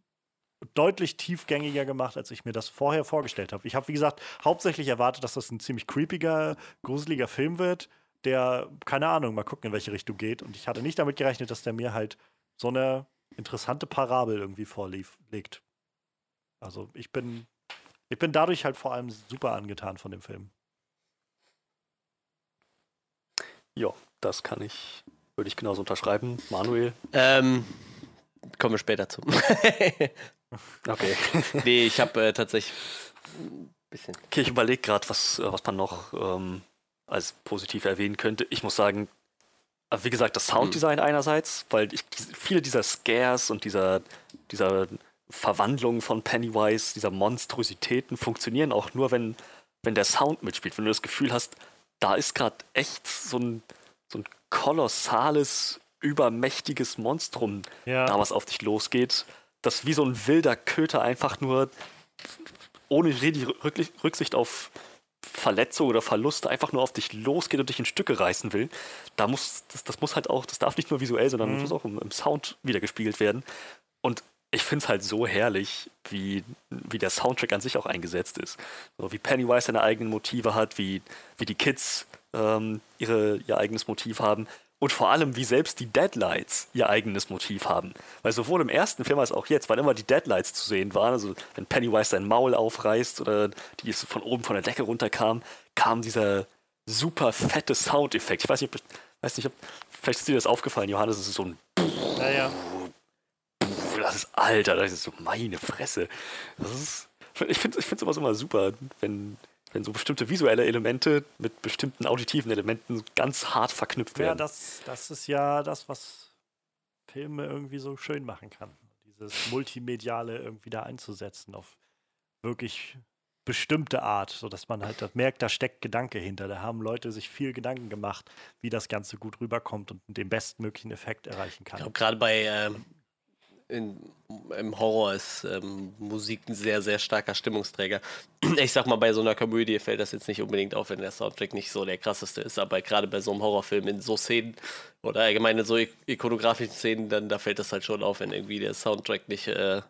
deutlich tiefgängiger gemacht, als ich mir das vorher vorgestellt habe. Ich habe, wie gesagt, hauptsächlich erwartet, dass das ein ziemlich creepiger, gruseliger Film wird, der, keine Ahnung, mal gucken, in welche Richtung geht. Und ich hatte nicht damit gerechnet, dass der mir halt so eine interessante Parabel irgendwie vorlegt. Also ich bin, ich bin dadurch halt vor allem super angetan von dem Film. Ja, das kann ich, würde ich genauso unterschreiben. Manuel. Ähm, kommen wir später zu. Okay. nee, ich habe äh, tatsächlich ein bisschen. Okay, ich überlege gerade, was, äh, was man noch ähm, als positiv erwähnen könnte. Ich muss sagen, äh, wie gesagt, das Sounddesign einerseits, weil ich viele dieser Scares und dieser, dieser Verwandlungen von Pennywise, dieser Monstrositäten funktionieren auch nur, wenn, wenn der Sound mitspielt. Wenn du das Gefühl hast, da ist gerade echt so ein, so ein kolossales, übermächtiges Monstrum, Ja. da was auf dich losgeht, das wie so ein wilder Köter einfach nur ohne jede Rücksicht auf Verletzung oder Verluste einfach nur auf dich losgeht und dich in Stücke reißen will, da muss, das, das muss halt auch, das darf nicht nur visuell, sondern Mhm. muss auch im, im Sound wiedergespiegelt werden. Und ich finde es halt so herrlich, wie, wie der Soundtrack an sich auch eingesetzt ist. So, wie Pennywise seine eigenen Motive hat, wie, wie die Kids ähm, ihre, ihr eigenes Motiv haben und vor allem, wie selbst die Deadlights ihr eigenes Motiv haben. Weil sowohl im ersten Film als auch jetzt, wann immer die Deadlights zu sehen waren, also wenn Pennywise sein Maul aufreißt oder die von oben von der Decke runterkam, kam dieser super fette Soundeffekt. Ich weiß nicht, ob, weiß nicht, ob vielleicht ist dir das aufgefallen, Johannes, es ist so ein Naja. das ist alter, das ist so meine Fresse. Das ist, ich finde es immer, immer super, wenn, wenn so bestimmte visuelle Elemente mit bestimmten auditiven Elementen ganz hart verknüpft Ja, werden. das, das ist ja das, was Filme irgendwie so schön machen kann. Dieses Multimediale irgendwie da einzusetzen auf wirklich bestimmte Art, sodass man halt merkt, da steckt Gedanke hinter. Da haben Leute sich viel Gedanken gemacht, wie das Ganze gut rüberkommt und den bestmöglichen Effekt erreichen Ich kann. glaube, gerade bei ähm, in, im Horror ist ähm, Musik ein sehr, sehr starker Stimmungsträger. Ich sag mal, bei so einer Komödie fällt das jetzt nicht unbedingt auf, wenn der Soundtrack nicht so der krasseste ist, aber gerade bei so einem Horrorfilm in so Szenen oder allgemein in so ik- ikonografischen Szenen, dann da fällt das halt schon auf, wenn irgendwie der Soundtrack nicht äh,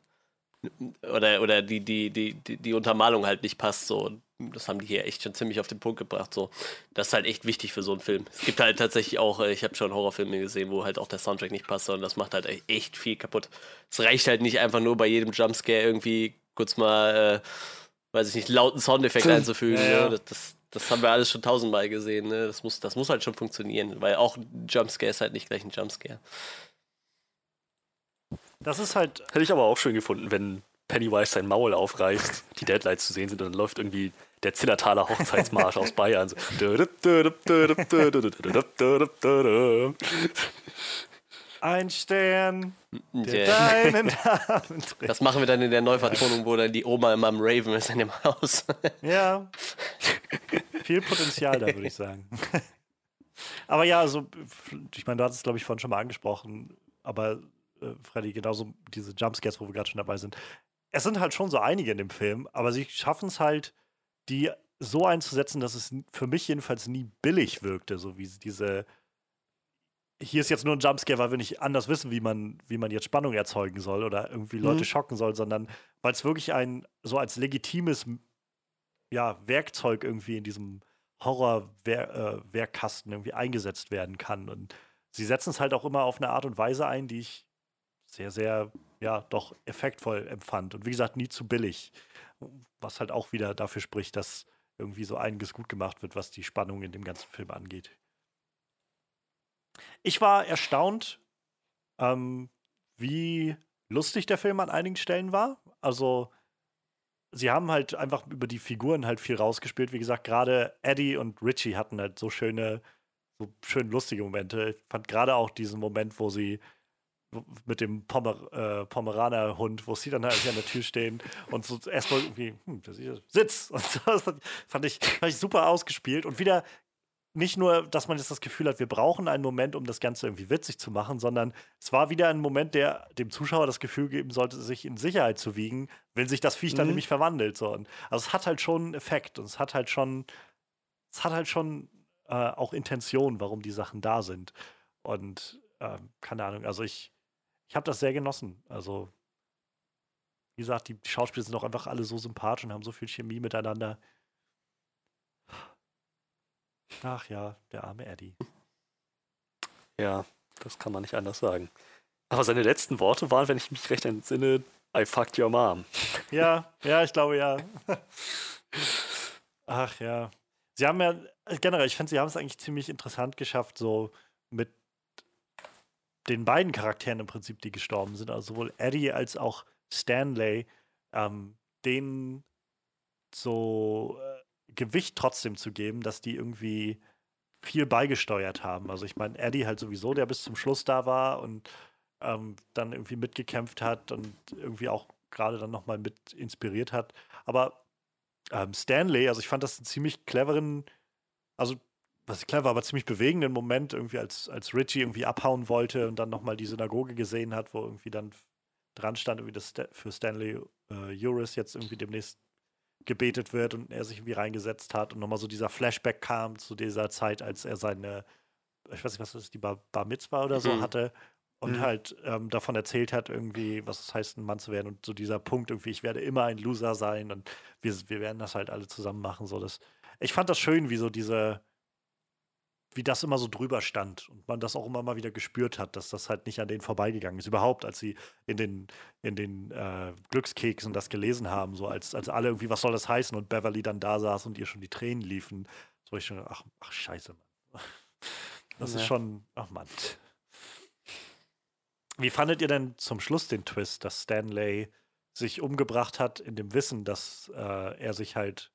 oder, oder die, die, die, die, die Untermalung halt nicht passt. So. Das haben die hier echt schon ziemlich auf den Punkt gebracht. So. Das ist halt echt wichtig für so einen Film. Es gibt halt tatsächlich auch, äh, ich habe schon Horrorfilme gesehen, wo halt auch der Soundtrack nicht passt, sondern das macht halt e- echt viel kaputt. Es reicht halt nicht einfach nur bei jedem Jumpscare irgendwie kurz mal, äh, weiß ich nicht, lauten Soundeffekt Ja, einzufügen. ja. Ne? Das, das, das haben wir alles schon tausendmal gesehen. Ne? Das, muss, das muss halt schon funktionieren, weil auch ein Jumpscare ist halt nicht gleich ein Jumpscare. Das ist halt. Hätte ich aber auch schön gefunden, wenn Pennywise sein Maul aufreißt, die Deadlights zu sehen sind und dann läuft irgendwie der Zillertaler Hochzeitsmarsch aus Bayern. So. Ein Stern, der Der, deinen Namen trägt. das machen wir dann in der Neuvertonung, wo dann die Oma immer am Raven ist in dem Haus. Ja. Viel Potenzial da, würde ich sagen. Aber ja, also, ich meine, du hattest es, glaube ich, vorhin schon mal angesprochen, aber äh, Freddy, genauso diese Jumpscares, wo wir gerade schon dabei sind. Es sind halt schon so einige in dem Film, aber sie schaffen es halt, die so einzusetzen, dass es für mich jedenfalls nie billig wirkte, so wie diese. Hier ist jetzt nur ein Jumpscare, weil wir nicht anders wissen, wie man, wie man jetzt Spannung erzeugen soll oder irgendwie Leute Mhm. schocken soll, sondern weil es wirklich ein so als legitimes ja, Werkzeug irgendwie in diesem Horror-Werkkasten irgendwie eingesetzt werden kann. Und sie setzen es halt auch immer auf eine Art und Weise ein, die ich sehr, sehr, ja, doch effektvoll empfand. Und wie gesagt, nie zu billig. Was halt auch wieder dafür spricht, dass irgendwie so einiges gut gemacht wird, was die Spannung in dem ganzen Film angeht. Ich war erstaunt, ähm, wie lustig der Film an einigen Stellen war. Also, sie haben halt einfach über die Figuren halt viel rausgespielt. Wie gesagt, gerade Eddie und Richie hatten halt so schöne, so schön lustige Momente. Ich fand gerade auch diesen Moment, wo sie mit dem Pomer, äh, Pomeraner-Hund, wo sie dann halt an der Tür stehen und so erstmal irgendwie, hm, das ist, Sitz! Und so, das fand ich, fand ich super ausgespielt. Und wieder nicht nur, dass man jetzt das Gefühl hat, wir brauchen einen Moment, um das Ganze irgendwie witzig zu machen, sondern es war wieder ein Moment, der dem Zuschauer das Gefühl geben sollte, sich in Sicherheit zu wiegen, wenn sich das Viech dann Mhm. nämlich verwandelt. So. Und, also es hat halt schon einen Effekt und es hat halt schon, es hat halt schon äh, auch Intention, warum die Sachen da sind. Und ähm, keine Ahnung, also ich, ich habe das sehr genossen. Also, wie gesagt, die Schauspieler sind auch einfach alle so sympathisch und haben so viel Chemie miteinander. Ach ja, der arme Eddie. Ja, das kann man nicht anders sagen. Aber seine letzten Worte waren, wenn ich mich recht entsinne, I fucked your mom. Ja, ja, ich glaube ja. Ach ja. Sie haben ja, generell, ich finde, sie haben es eigentlich ziemlich interessant geschafft, so mit den beiden Charakteren im Prinzip, die gestorben sind, also sowohl Eddie als auch Stanley, ähm, denen so äh, Gewicht trotzdem zu geben, dass die irgendwie viel beigesteuert haben. Also ich meine, Eddie halt sowieso, der bis zum Schluss da war und ähm, dann irgendwie mitgekämpft hat und irgendwie auch gerade dann nochmal mit inspiriert hat. Aber ähm, Stanley, also ich fand das einen ziemlich cleveren, also was clever, aber ziemlich bewegenden Moment, irgendwie als, als Richie irgendwie abhauen wollte und dann nochmal die Synagoge gesehen hat, wo irgendwie dann dran stand, irgendwie das für Stanley äh, Uris jetzt irgendwie demnächst gebetet wird und er sich irgendwie reingesetzt hat und nochmal so dieser Flashback kam zu dieser Zeit, als er seine, ich weiß nicht, was das ist, die Bar, Bar Mitzvah oder so Mhm. hatte und Mhm. halt ähm, davon erzählt hat, irgendwie, was es heißt, ein Mann zu werden und so dieser Punkt irgendwie, ich werde immer ein Loser sein und wir, wir werden das halt alle zusammen machen. So das, ich fand das schön, wie so diese, wie das immer so drüber stand und man das auch immer mal wieder gespürt hat, dass das halt nicht an denen vorbeigegangen ist. Überhaupt, als sie in den, in den äh, Glückskeksen das gelesen haben, so als, als alle irgendwie, was soll das heißen? Und Beverly dann da saß und ihr schon die Tränen liefen. So ich schon, ach, ach scheiße, Mann. Das ist Ja. schon, ach Mann. Wie fandet ihr denn zum Schluss den Twist, dass Stanley sich umgebracht hat in dem Wissen, dass äh, er sich halt,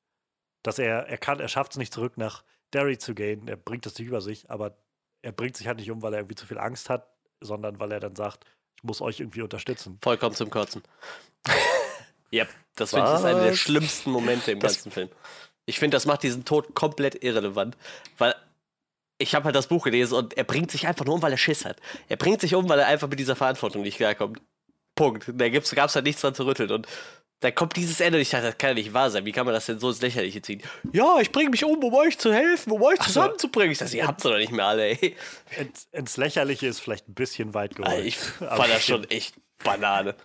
dass er, er kann, er schafft es nicht zurück nach Derry zu gehen, er bringt es nicht über sich, aber er bringt sich halt nicht um, weil er irgendwie zu viel Angst hat, sondern weil er dann sagt, ich muss euch irgendwie unterstützen. Vollkommen zum Kotzen. ja, das finde ich ist einer der schlimmsten Momente im Das- ganzen Film. Ich finde, das macht diesen Tod komplett irrelevant, weil ich habe halt das Buch gelesen und er bringt sich einfach nur um, weil er Schiss hat. Er bringt sich um, weil er einfach mit dieser Verantwortung nicht klarkommt. Punkt. Da gab es halt nichts dran zu rütteln und da kommt dieses Ende und ich dachte, das kann ja nicht wahr sein. Wie kann man das denn so ins Lächerliche ziehen? Ja, ich bringe mich um, um euch zu helfen, um euch zusammenzubringen. Ich dachte, ihr habt's doch nicht mehr alle, ey. Ins, ins Lächerliche ist vielleicht ein bisschen weit geholt. Ich fand das schon echt Banane.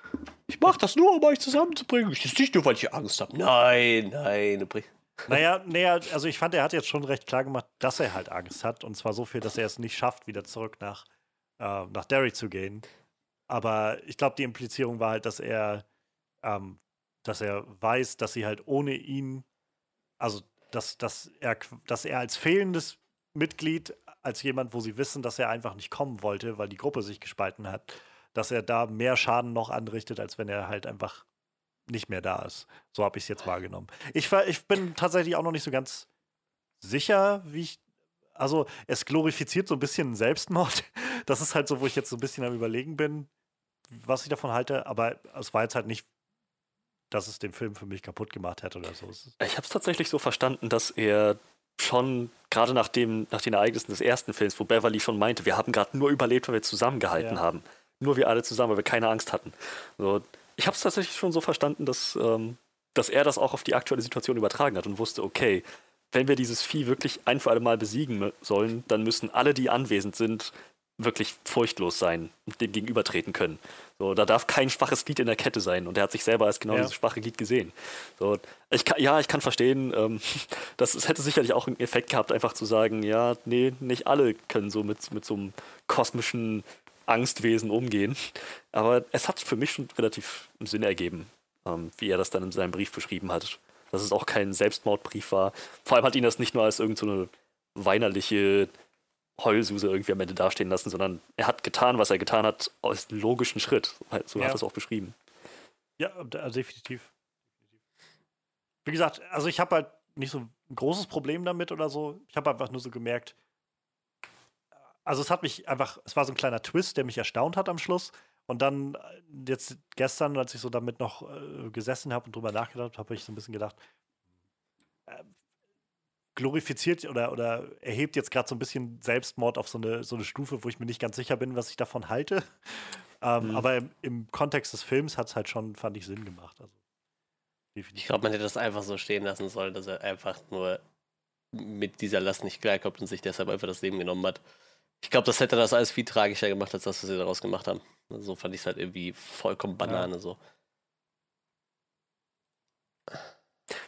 Ich mach das nur, um euch zusammenzubringen. Das ist nicht nur, weil ich Angst habe. Nein, nein. Naja, naja, also ich fand, er hat jetzt schon recht klar gemacht, dass er halt Angst hat. Und zwar so viel, dass er es nicht schafft, wieder zurück nach, äh, nach Derry zu gehen. Aber ich glaube, die Implizierung war halt, dass er, ähm, dass er weiß, dass sie halt ohne ihn, also dass, dass, er, dass er als fehlendes Mitglied, als jemand, wo sie wissen, dass er einfach nicht kommen wollte, weil die Gruppe sich gespalten hat, dass er da mehr Schaden noch anrichtet, als wenn er halt einfach nicht mehr da ist. So habe ich es jetzt wahrgenommen. Ich, ich bin tatsächlich auch noch nicht so ganz sicher, wie ich. Also, es glorifiziert so ein bisschen Selbstmord. Das ist halt so, wo ich jetzt so ein bisschen am Überlegen bin, was ich davon halte. Aber es war jetzt halt nicht, dass es den Film für mich kaputt gemacht hätte oder so. Ich habe es tatsächlich so verstanden, dass er schon gerade nach, dem, nach den Ereignissen des ersten Films, wo Beverly schon meinte, wir haben gerade nur überlebt, weil wir zusammengehalten ja. haben. Nur wir alle zusammen, weil wir keine Angst hatten. So, ich habe es tatsächlich schon so verstanden, dass, ähm, dass er das auch auf die aktuelle Situation übertragen hat und wusste, okay, wenn wir dieses Vieh wirklich ein für alle Mal besiegen sollen, dann müssen alle, die anwesend sind, wirklich furchtlos sein und dem gegenübertreten können. So, da darf kein schwaches Glied in der Kette sein. Und er hat sich selber als genau ja. dieses schwache Glied gesehen. So, ich kann, ja, ich kann verstehen, ähm, das, es hätte sicherlich auch einen Effekt gehabt, einfach zu sagen, ja, nee, nicht alle können so mit, mit so einem kosmischen Angstwesen umgehen. Aber es hat für mich schon relativ Sinn ergeben, ähm, wie er das dann in seinem Brief beschrieben hat dass es auch kein Selbstmordbrief war. Vor allem hat ihn das nicht nur als irgendeine so weinerliche Heulsuse irgendwie am Ende dastehen lassen, sondern er hat getan, was er getan hat, aus logischen Schritt. So ja. hat er es auch beschrieben. Ja, definitiv. Wie gesagt, also ich habe halt nicht so ein großes Problem damit oder so. Ich habe einfach nur so gemerkt, also es hat mich einfach, es war so ein kleiner Twist, der mich erstaunt hat am Schluss. Und dann äh, jetzt gestern, als ich so damit noch äh, gesessen habe und drüber nachgedacht habe, habe ich so ein bisschen gedacht, äh, glorifiziert oder, oder erhebt jetzt gerade so ein bisschen Selbstmord auf so eine, so eine Stufe, wo ich mir nicht ganz sicher bin, was ich davon halte. Ähm, mhm. Aber im, im, Kontext des Films hat es halt schon, fand ich, Sinn gemacht. Also, ich glaube, man hätte das einfach so stehen lassen sollen, dass er einfach nur mit dieser Last nicht klarkommt und sich deshalb einfach das Leben genommen hat. Ich glaube, das hätte das alles viel tragischer gemacht, als das, was sie daraus gemacht haben. So fand ich es halt irgendwie vollkommen Banane ja. so.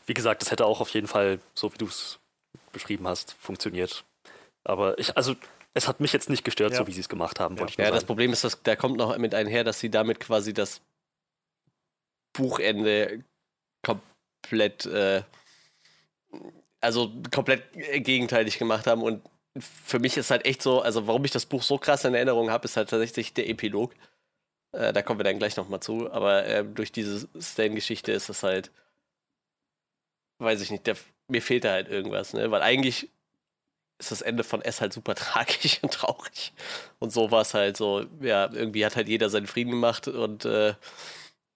Wie gesagt, das hätte auch auf jeden Fall, so wie du es beschrieben hast, funktioniert. Aber ich, also es hat mich jetzt nicht gestört, ja. so wie sie es gemacht haben, ja. wollte ich nur Ja, sagen. das Problem ist, dass da kommt noch mit einher, dass sie damit quasi das Buchende komplett, äh, also komplett gegenteilig gemacht haben und für mich ist halt echt so, also warum ich das Buch so krass in Erinnerung habe, ist halt tatsächlich der Epilog. Äh, da kommen wir dann gleich nochmal zu. Aber äh, durch diese Stan-Geschichte ist es halt, weiß ich nicht, der, mir fehlt da halt irgendwas, ne? Weil eigentlich ist das Ende von S halt super tragisch und traurig. Und so war es halt so, ja, irgendwie hat halt jeder seinen Frieden gemacht und äh,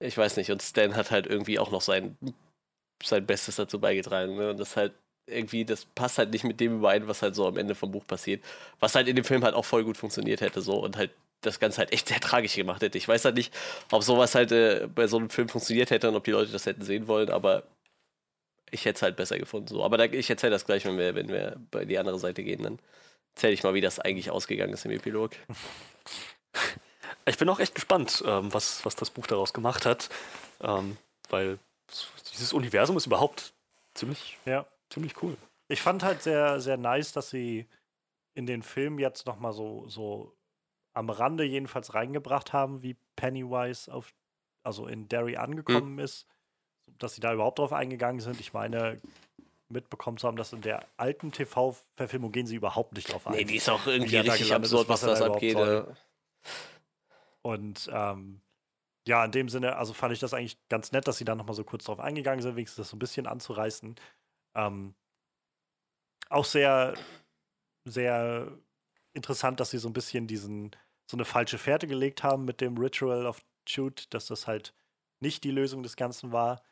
ich weiß nicht, und Stan hat halt irgendwie auch noch sein, sein Bestes dazu beigetragen. Ne? Und das halt irgendwie, das passt halt nicht mit dem überein, was halt so am Ende vom Buch passiert. Was halt in dem Film halt auch voll gut funktioniert hätte, so und halt das Ganze halt echt sehr tragisch gemacht hätte. Ich weiß halt nicht, ob sowas halt äh, bei so einem Film funktioniert hätte und ob die Leute das hätten sehen wollen, aber ich hätte es halt besser gefunden. So. Aber da, ich erzähle das gleich, wenn wir, wenn wir bei die andere Seite gehen, dann erzähle ich mal, wie das eigentlich ausgegangen ist im Epilog. Ich bin auch echt gespannt, ähm, was, was das Buch daraus gemacht hat, ähm, weil dieses Universum ist überhaupt ziemlich ja ziemlich cool. Ich fand halt sehr, sehr nice, dass sie in den Film jetzt nochmal so, so am Rande jedenfalls reingebracht haben, wie Pennywise auf, also in Derry angekommen mhm. ist, dass sie da überhaupt drauf eingegangen sind. Ich meine, mitbekommen zu haben, dass in der alten TV-Verfilmung gehen sie überhaupt nicht drauf ein. Nee, die ist auch irgendwie richtig absurd, ist, was, was das da abgeht. Und ähm, ja, in dem Sinne, also fand ich das eigentlich ganz nett, dass sie da nochmal so kurz drauf eingegangen sind, wenigstens das so ein bisschen anzureißen. Ähm, auch sehr, sehr interessant, dass sie so ein bisschen diesen, so eine falsche Fährte gelegt haben mit dem Ritual of Shoot, dass das halt nicht die Lösung des Ganzen war,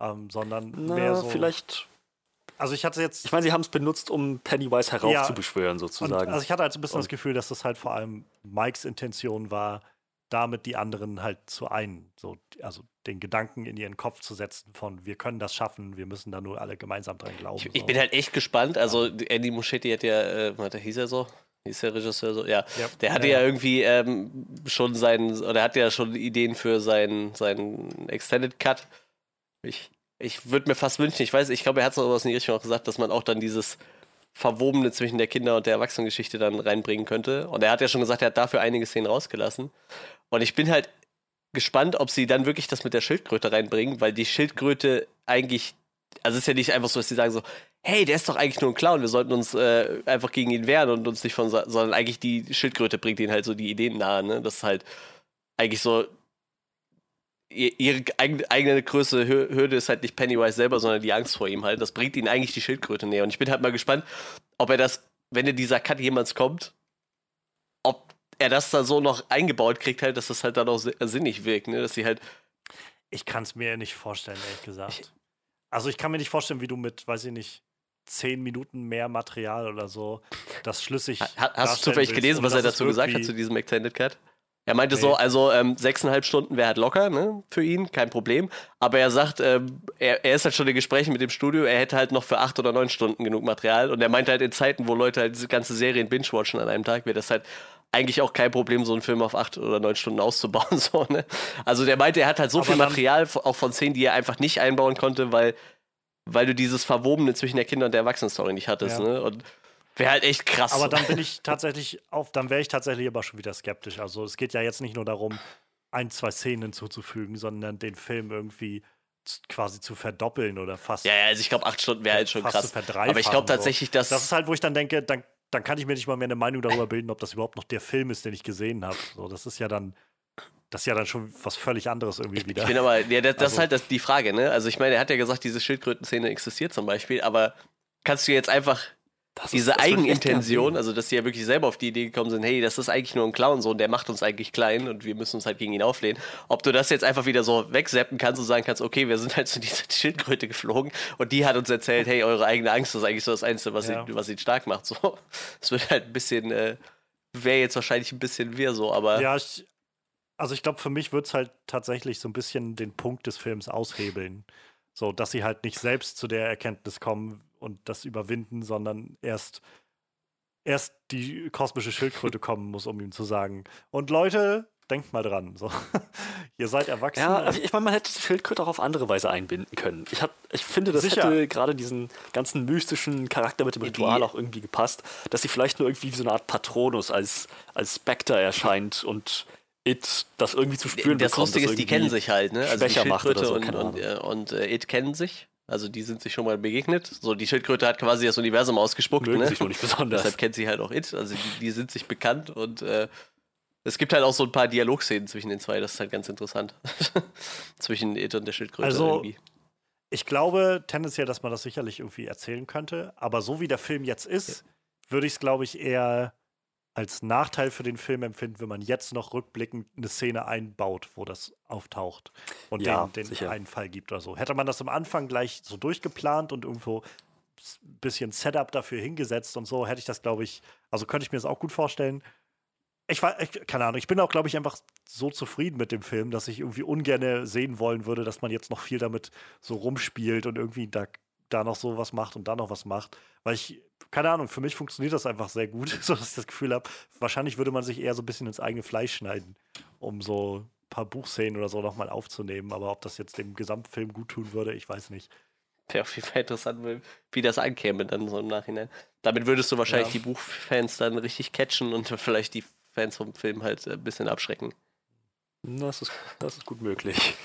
ähm, sondern Na, mehr so. Vielleicht. Also ich hatte jetzt. Ich meine, sie haben es benutzt, um Pennywise heraufzubeschwören, ja, sozusagen. Und, also ich hatte halt so ein bisschen und, das Gefühl, dass das halt vor allem Mikes Intention war, damit die anderen halt zu ein, so, also den Gedanken in ihren Kopf zu setzen von wir können das schaffen, wir müssen da nur alle gemeinsam dran glauben. Ich, ich so. bin halt echt gespannt. Also Andy Muschietti hat ja, äh, warte, hieß er so? Hieß der Regisseur so? Ja. ja. Der hatte ja, ja irgendwie ähm, schon seinen, oder hat ja schon Ideen für seinen, seinen Extended Cut. Ich, ich würde mir fast wünschen, ich weiß, ich glaube, er hat so was in die Richtung auch gesagt, dass man auch dann dieses Verwobene zwischen der Kinder- und der Erwachsenengeschichte dann reinbringen könnte. Und er hat ja schon gesagt, er hat dafür einige Szenen rausgelassen. Und ich bin halt gespannt, ob sie dann wirklich das mit der Schildkröte reinbringen, weil die Schildkröte eigentlich also es ist ja nicht einfach so, dass die sagen so, hey, der ist doch eigentlich nur ein Clown, wir sollten uns äh, einfach gegen ihn wehren und uns nicht von, sondern eigentlich die Schildkröte bringt ihnen halt so die Ideen nahe, ne? Das ist halt eigentlich so, ihre eigene größte Hürde ist halt nicht Pennywise selber, sondern die Angst vor ihm halt. Das bringt ihn eigentlich die Schildkröte näher. Und ich bin halt mal gespannt, ob er das, wenn in dieser Cut jemals kommt, ob er das da so noch eingebaut kriegt, halt, dass das halt dann auch sinnig wirkt, ne? Dass sie halt. Ich kann es mir nicht vorstellen, ehrlich gesagt. Ich, also ich kann mir nicht vorstellen, wie du mit, weiß ich nicht, zehn Minuten mehr Material oder so das schlüssig. Ha, hast du zufällig gelesen, was er dazu gesagt hat zu diesem Extended Cut? Er meinte nee. so, also ähm, sechseinhalb Stunden wäre halt locker, ne, für ihn, kein Problem. Aber er sagt, ähm, er, er ist halt schon in Gesprächen mit dem Studio, er hätte halt noch für acht oder neun Stunden genug Material. Und er meinte halt in Zeiten, wo Leute halt diese ganze Serien binge-watchen an einem Tag, wäre das halt eigentlich auch kein Problem, so einen Film auf acht oder neun Stunden auszubauen. So, ne? Also der meinte, er hat halt so Aber viel Material, auch von Szenen, die er einfach nicht einbauen konnte, weil, weil du dieses Verwobene zwischen der Kinder- und der Erwachsenen-Story nicht hattest. Ja. Ne? Und Wäre halt echt krass. Aber dann bin ich tatsächlich auf, dann wäre ich tatsächlich aber schon wieder skeptisch. Also es geht ja jetzt nicht nur darum, ein, zwei Szenen hinzuzufügen, sondern den Film irgendwie quasi zu verdoppeln oder fast. Ja, ja also ich glaube, acht Stunden wäre halt schon krass. Aber ich glaube tatsächlich, dass. Das ist halt, wo ich dann denke, dann, dann kann ich mir nicht mal mehr eine Meinung darüber bilden, ob das überhaupt noch der Film ist, den ich gesehen habe. So, das ist ja dann. Das ist ja dann schon was völlig anderes irgendwie wieder. Ich bin aber, ja, das, das also, ist halt das, die Frage, ne? Also ich meine, er hat ja gesagt, diese Schildkröten-Szene existiert zum Beispiel, aber kannst du jetzt einfach das diese ist, Eigenintention, also dass sie ja wirklich selber auf die Idee gekommen sind, hey, das ist eigentlich nur ein Clown so und der macht uns eigentlich klein und wir müssen uns halt gegen ihn auflehnen. Ob du das jetzt einfach wieder so wegseppen kannst und sagen kannst, okay, wir sind halt zu dieser Schildkröte geflogen und die hat uns erzählt, hey, eure eigene Angst ist eigentlich so das Einzige, was, ja. ihn, was ihn stark macht. So, es wird halt ein bisschen, äh, wäre jetzt wahrscheinlich ein bisschen wir so, aber. Ja, ich, also ich glaube, für mich wird es halt tatsächlich so ein bisschen den Punkt des Films aushebeln. So, dass sie halt nicht selbst zu der Erkenntnis kommen, und das überwinden, sondern erst, erst die kosmische Schildkröte kommen muss, um ihm zu sagen. Und Leute, denkt mal dran. So. Ihr seid erwachsen. Ja, also ich meine, man hätte die Schildkröte auch auf andere Weise einbinden können. Ich, hab, ich finde, das Sicher. hätte gerade diesen ganzen mystischen Charakter mit dem Ritual auch irgendwie gepasst, dass sie vielleicht nur irgendwie wie so eine Art Patronus als, als Spectre erscheint und It das irgendwie zu spüren das bekommt. Das Lustige ist, die kennen sich halt, ne? Also die Schildkröte so, und, und, äh, und, äh, It kennen sich. Also die sind sich schon mal begegnet. So, die Schildkröte hat quasi das Universum ausgespuckt. Mögen ne? sich nicht besonders. Deshalb kennt sie halt auch It. Also die, die sind sich bekannt und äh, es gibt halt auch so ein paar Dialogszenen zwischen den zwei. Das ist halt ganz interessant. zwischen It und der Schildkröte also, irgendwie. Ich glaube tendenziell, dass man das sicherlich irgendwie erzählen könnte. Aber so wie der Film jetzt ist, ja. würde ich es, glaube ich, eher als Nachteil für den Film empfinden, wenn man jetzt noch rückblickend eine Szene einbaut, wo das auftaucht und ja, den, den einen Fall gibt oder so. Hätte man das am Anfang gleich so durchgeplant und irgendwo ein bisschen Setup dafür hingesetzt und so, hätte ich das, glaube ich, also könnte ich mir das auch gut vorstellen. Ich war, keine Ahnung, ich bin auch, glaube ich, einfach so zufrieden mit dem Film, dass ich irgendwie ungern sehen wollen würde, dass man jetzt noch viel damit so rumspielt und irgendwie da da noch so was macht und da noch was macht. Weil ich, keine Ahnung, für mich funktioniert das einfach sehr gut, so dass ich das Gefühl habe, wahrscheinlich würde man sich eher so ein bisschen ins eigene Fleisch schneiden, um so ein paar Buchszenen oder so nochmal aufzunehmen. Aber ob das jetzt dem Gesamtfilm gut tun würde, ich weiß nicht. Wäre auf jeden Fall interessant, wie das ankäme dann so im Nachhinein. Damit würdest du wahrscheinlich ja. die Buchfans dann richtig catchen und vielleicht die Fans vom Film halt ein bisschen abschrecken. Das ist, das ist gut möglich.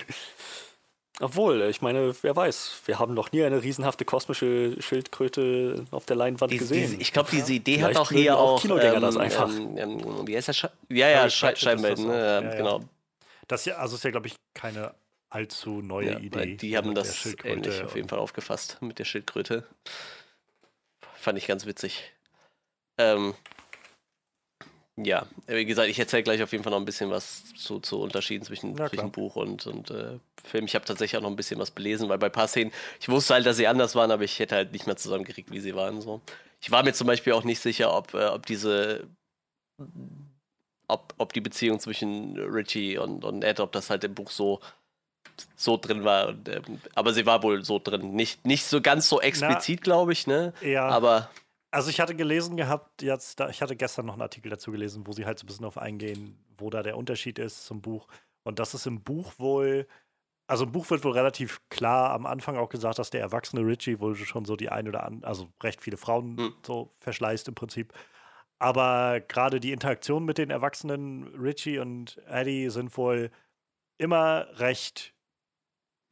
Obwohl, ich meine, wer weiß, wir haben noch nie eine riesenhafte kosmische Schildkröte auf der Leinwand diese, gesehen. Diese, ich glaube, diese Idee Vielleicht hat auch eher auch Kinogänger ähm, das einfach. Ähm, ähm, wie heißt das? Sche ja, ja, Scheibenwelten, ne? Ja, ja, genau. Das ja, also ist ja, glaube ich, keine allzu neue ja, Idee. Die haben das ähnlich auf jeden Fall aufgefasst mit der Schildkröte. Fand ich ganz witzig. Ähm, ja, wie gesagt, ich erzähle gleich auf jeden Fall noch ein bisschen was zu, zu Unterschieden zwischen, zwischen Buch und, und äh, Film. Ich habe tatsächlich auch noch ein bisschen was belesen, weil bei ein paar Szenen, ich wusste halt, dass sie anders waren, aber ich hätte halt nicht mehr zusammengekriegt, wie sie waren. So. Ich war mir zum Beispiel auch nicht sicher, ob, äh, ob diese, ob, ob die Beziehung zwischen Richie und, und Ed, ob das halt im Buch so, so drin war. Und, äh, aber sie war wohl so drin. Nicht, nicht so ganz so explizit, glaube ich, ne? Ja. Aber also ich hatte gelesen gehabt, jetzt, ich hatte gestern noch einen Artikel dazu gelesen, wo sie halt so ein bisschen auf eingehen, wo da der Unterschied ist zum Buch. Und das ist im Buch wohl, also im Buch wird wohl relativ klar am Anfang auch gesagt, dass der erwachsene Richie wohl schon so die ein oder andere, also recht viele Frauen mhm. so verschleißt im Prinzip. Aber gerade die Interaktion mit den erwachsenen Richie und Eddie sind wohl immer recht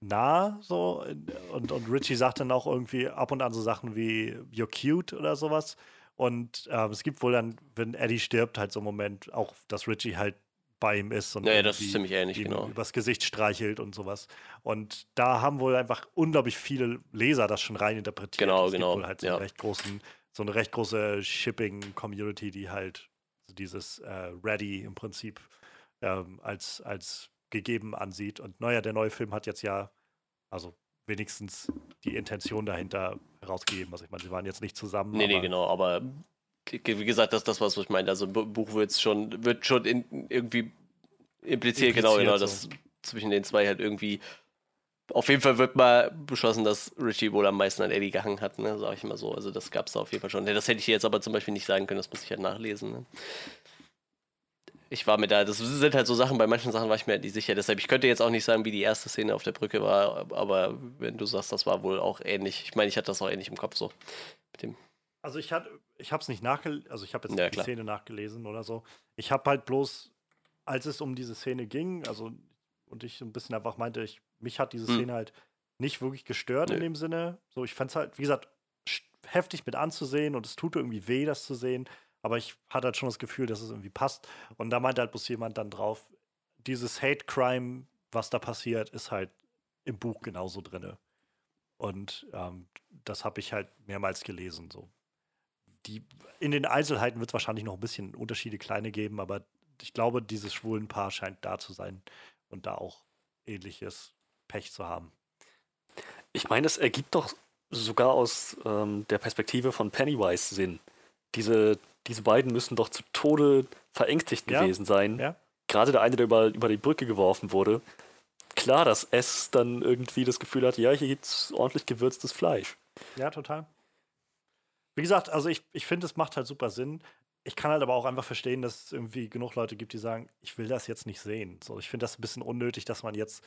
nah so und, und Richie sagt dann auch irgendwie ab und an so Sachen wie You're cute oder sowas. Und ähm, es gibt wohl dann, wenn Eddie stirbt, halt so einen Moment, auch, dass Richie halt bei ihm ist und Ja, das ist ziemlich ähnlich, ihm genau. übers Gesicht streichelt und sowas. Und da haben wohl einfach unglaublich viele Leser das schon rein interpretiert. Genau, es genau, Gibt wohl halt so, ja. recht großen, so eine recht große Shipping-Community, die halt dieses äh, Ready im Prinzip ähm, als, als gegeben ansieht. Und naja, der neue Film hat jetzt ja, also wenigstens die Intention dahinter herausgegeben. Also ich meine, sie waren jetzt nicht zusammen. Nee, nee, genau, aber wie gesagt, das ist das, was ich meine. Also Buch wird's schon, wird schon in, irgendwie impliziert, genau, Impliziert genau, so. dass zwischen den zwei halt irgendwie. Auf jeden Fall wird mal beschlossen, dass Richie wohl am meisten an Eddie gehangen hat, ne, sag ich mal so. Also das gab's da auf jeden Fall schon. Das hätte ich jetzt aber zum Beispiel nicht sagen können, das muss ich halt nachlesen. Ne. Ich war mir da, das sind halt so Sachen, bei manchen Sachen war ich mir halt nicht sicher. Deshalb, ich könnte jetzt auch nicht sagen, wie die erste Szene auf der Brücke war, aber wenn du sagst, das war wohl auch ähnlich. Ich meine, ich hatte das auch ähnlich im Kopf so. Mit dem, Also ich hatte, ich habe es nicht nachgelesen, also ich habe jetzt Ja, nicht die klar. Szene nachgelesen oder so. Ich habe halt bloß, als es um diese Szene ging, also und ich so ein bisschen einfach meinte, ich, mich hat diese Hm. Szene halt nicht wirklich gestört in Nö. dem Sinne. So, ich fand es halt, wie gesagt, heftig mit anzusehen und es tut irgendwie weh, das zu sehen. Aber ich hatte halt schon das Gefühl, dass es irgendwie passt. Und da meinte halt bloß jemand dann drauf, dieses Hate Crime, was da passiert, ist halt im Buch genauso drinne. Und ähm, das habe ich halt mehrmals gelesen. So die, in den Einzelheiten wird es wahrscheinlich noch ein bisschen Unterschiede kleine geben, aber ich glaube, dieses schwulen Paar scheint da zu sein und da auch ähnliches Pech zu haben. Ich meine, es ergibt doch sogar aus ähm, der Perspektive von Pennywise Sinn. Diese, diese beiden müssen doch zu Tode verängstigt Ja, gewesen sein. ja. Gerade der eine, der über, über die Brücke geworfen wurde. Klar, dass S dann irgendwie das Gefühl hat, ja, hier gibt's ordentlich gewürztes Fleisch. Ja, total. Wie gesagt, also ich, ich finde, es macht halt super Sinn. Ich kann halt aber auch einfach verstehen, dass es irgendwie genug Leute gibt, die sagen, ich will das jetzt nicht sehen. So, ich finde das ein bisschen unnötig, dass man jetzt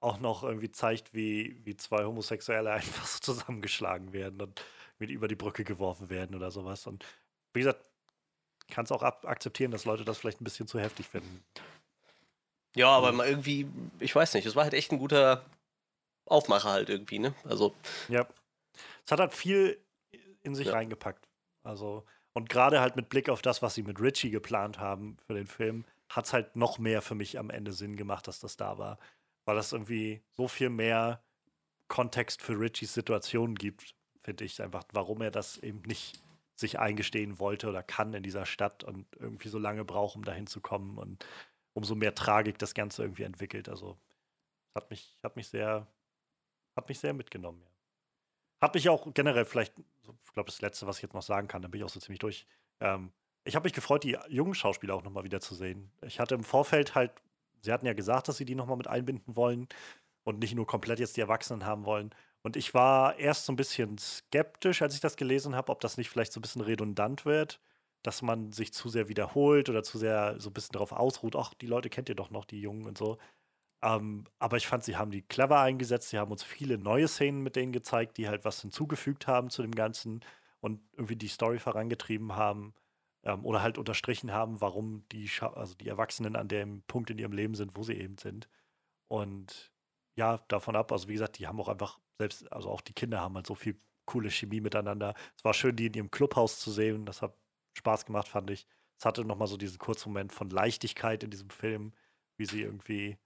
auch noch irgendwie zeigt, wie, wie zwei Homosexuelle einfach so zusammengeschlagen werden und mit über die Brücke geworfen werden oder sowas. Und wie gesagt, kann es auch akzeptieren, dass Leute das vielleicht ein bisschen zu heftig finden. Ja, aber mal irgendwie, ich weiß nicht, es war halt echt ein guter Aufmacher halt irgendwie, ne? Also, Ja. Es hat halt viel in sich Ja. reingepackt. Also, und gerade halt mit Blick auf das, was sie mit Richie geplant haben für den Film, hat es halt noch mehr für mich am Ende Sinn gemacht, dass das da war. Weil das irgendwie so viel mehr Kontext für Richies Situation gibt, finde ich einfach, warum er das eben nicht sich eingestehen wollte oder kann in dieser Stadt und irgendwie so lange braucht, um dahin zu kommen und umso mehr Tragik das Ganze irgendwie entwickelt. Also hat mich, hat mich sehr, hat mich sehr mitgenommen, ja. Hat mich auch generell vielleicht, ich glaube, das Letzte, was ich jetzt noch sagen kann, dann bin ich auch so ziemlich durch. Ähm, ich habe mich gefreut, die jungen Schauspieler auch nochmal wieder zu sehen. Ich hatte im Vorfeld halt, sie hatten ja gesagt, dass sie die nochmal mit einbinden wollen und nicht nur komplett jetzt die Erwachsenen haben wollen. Und ich war erst so ein bisschen skeptisch, als ich das gelesen habe, ob das nicht vielleicht so ein bisschen redundant wird, dass man sich zu sehr wiederholt oder zu sehr so ein bisschen darauf ausruht, ach, die Leute kennt ihr doch noch, die Jungen und so. Ähm, aber ich fand, sie haben die clever eingesetzt. Sie haben uns viele neue Szenen mit denen gezeigt, die halt was hinzugefügt haben zu dem Ganzen und irgendwie die Story vorangetrieben haben ähm, oder halt unterstrichen haben, warum die, also die Erwachsenen an dem Punkt in ihrem Leben sind, wo sie eben sind. Und ja, davon ab, also wie gesagt, die haben auch einfach selbst, also auch die Kinder haben halt so viel coole Chemie miteinander. Es war schön, die in ihrem Clubhaus zu sehen. Das hat Spaß gemacht, fand ich. Es hatte nochmal so diesen kurzen Moment von Leichtigkeit in diesem Film, wie sie irgendwie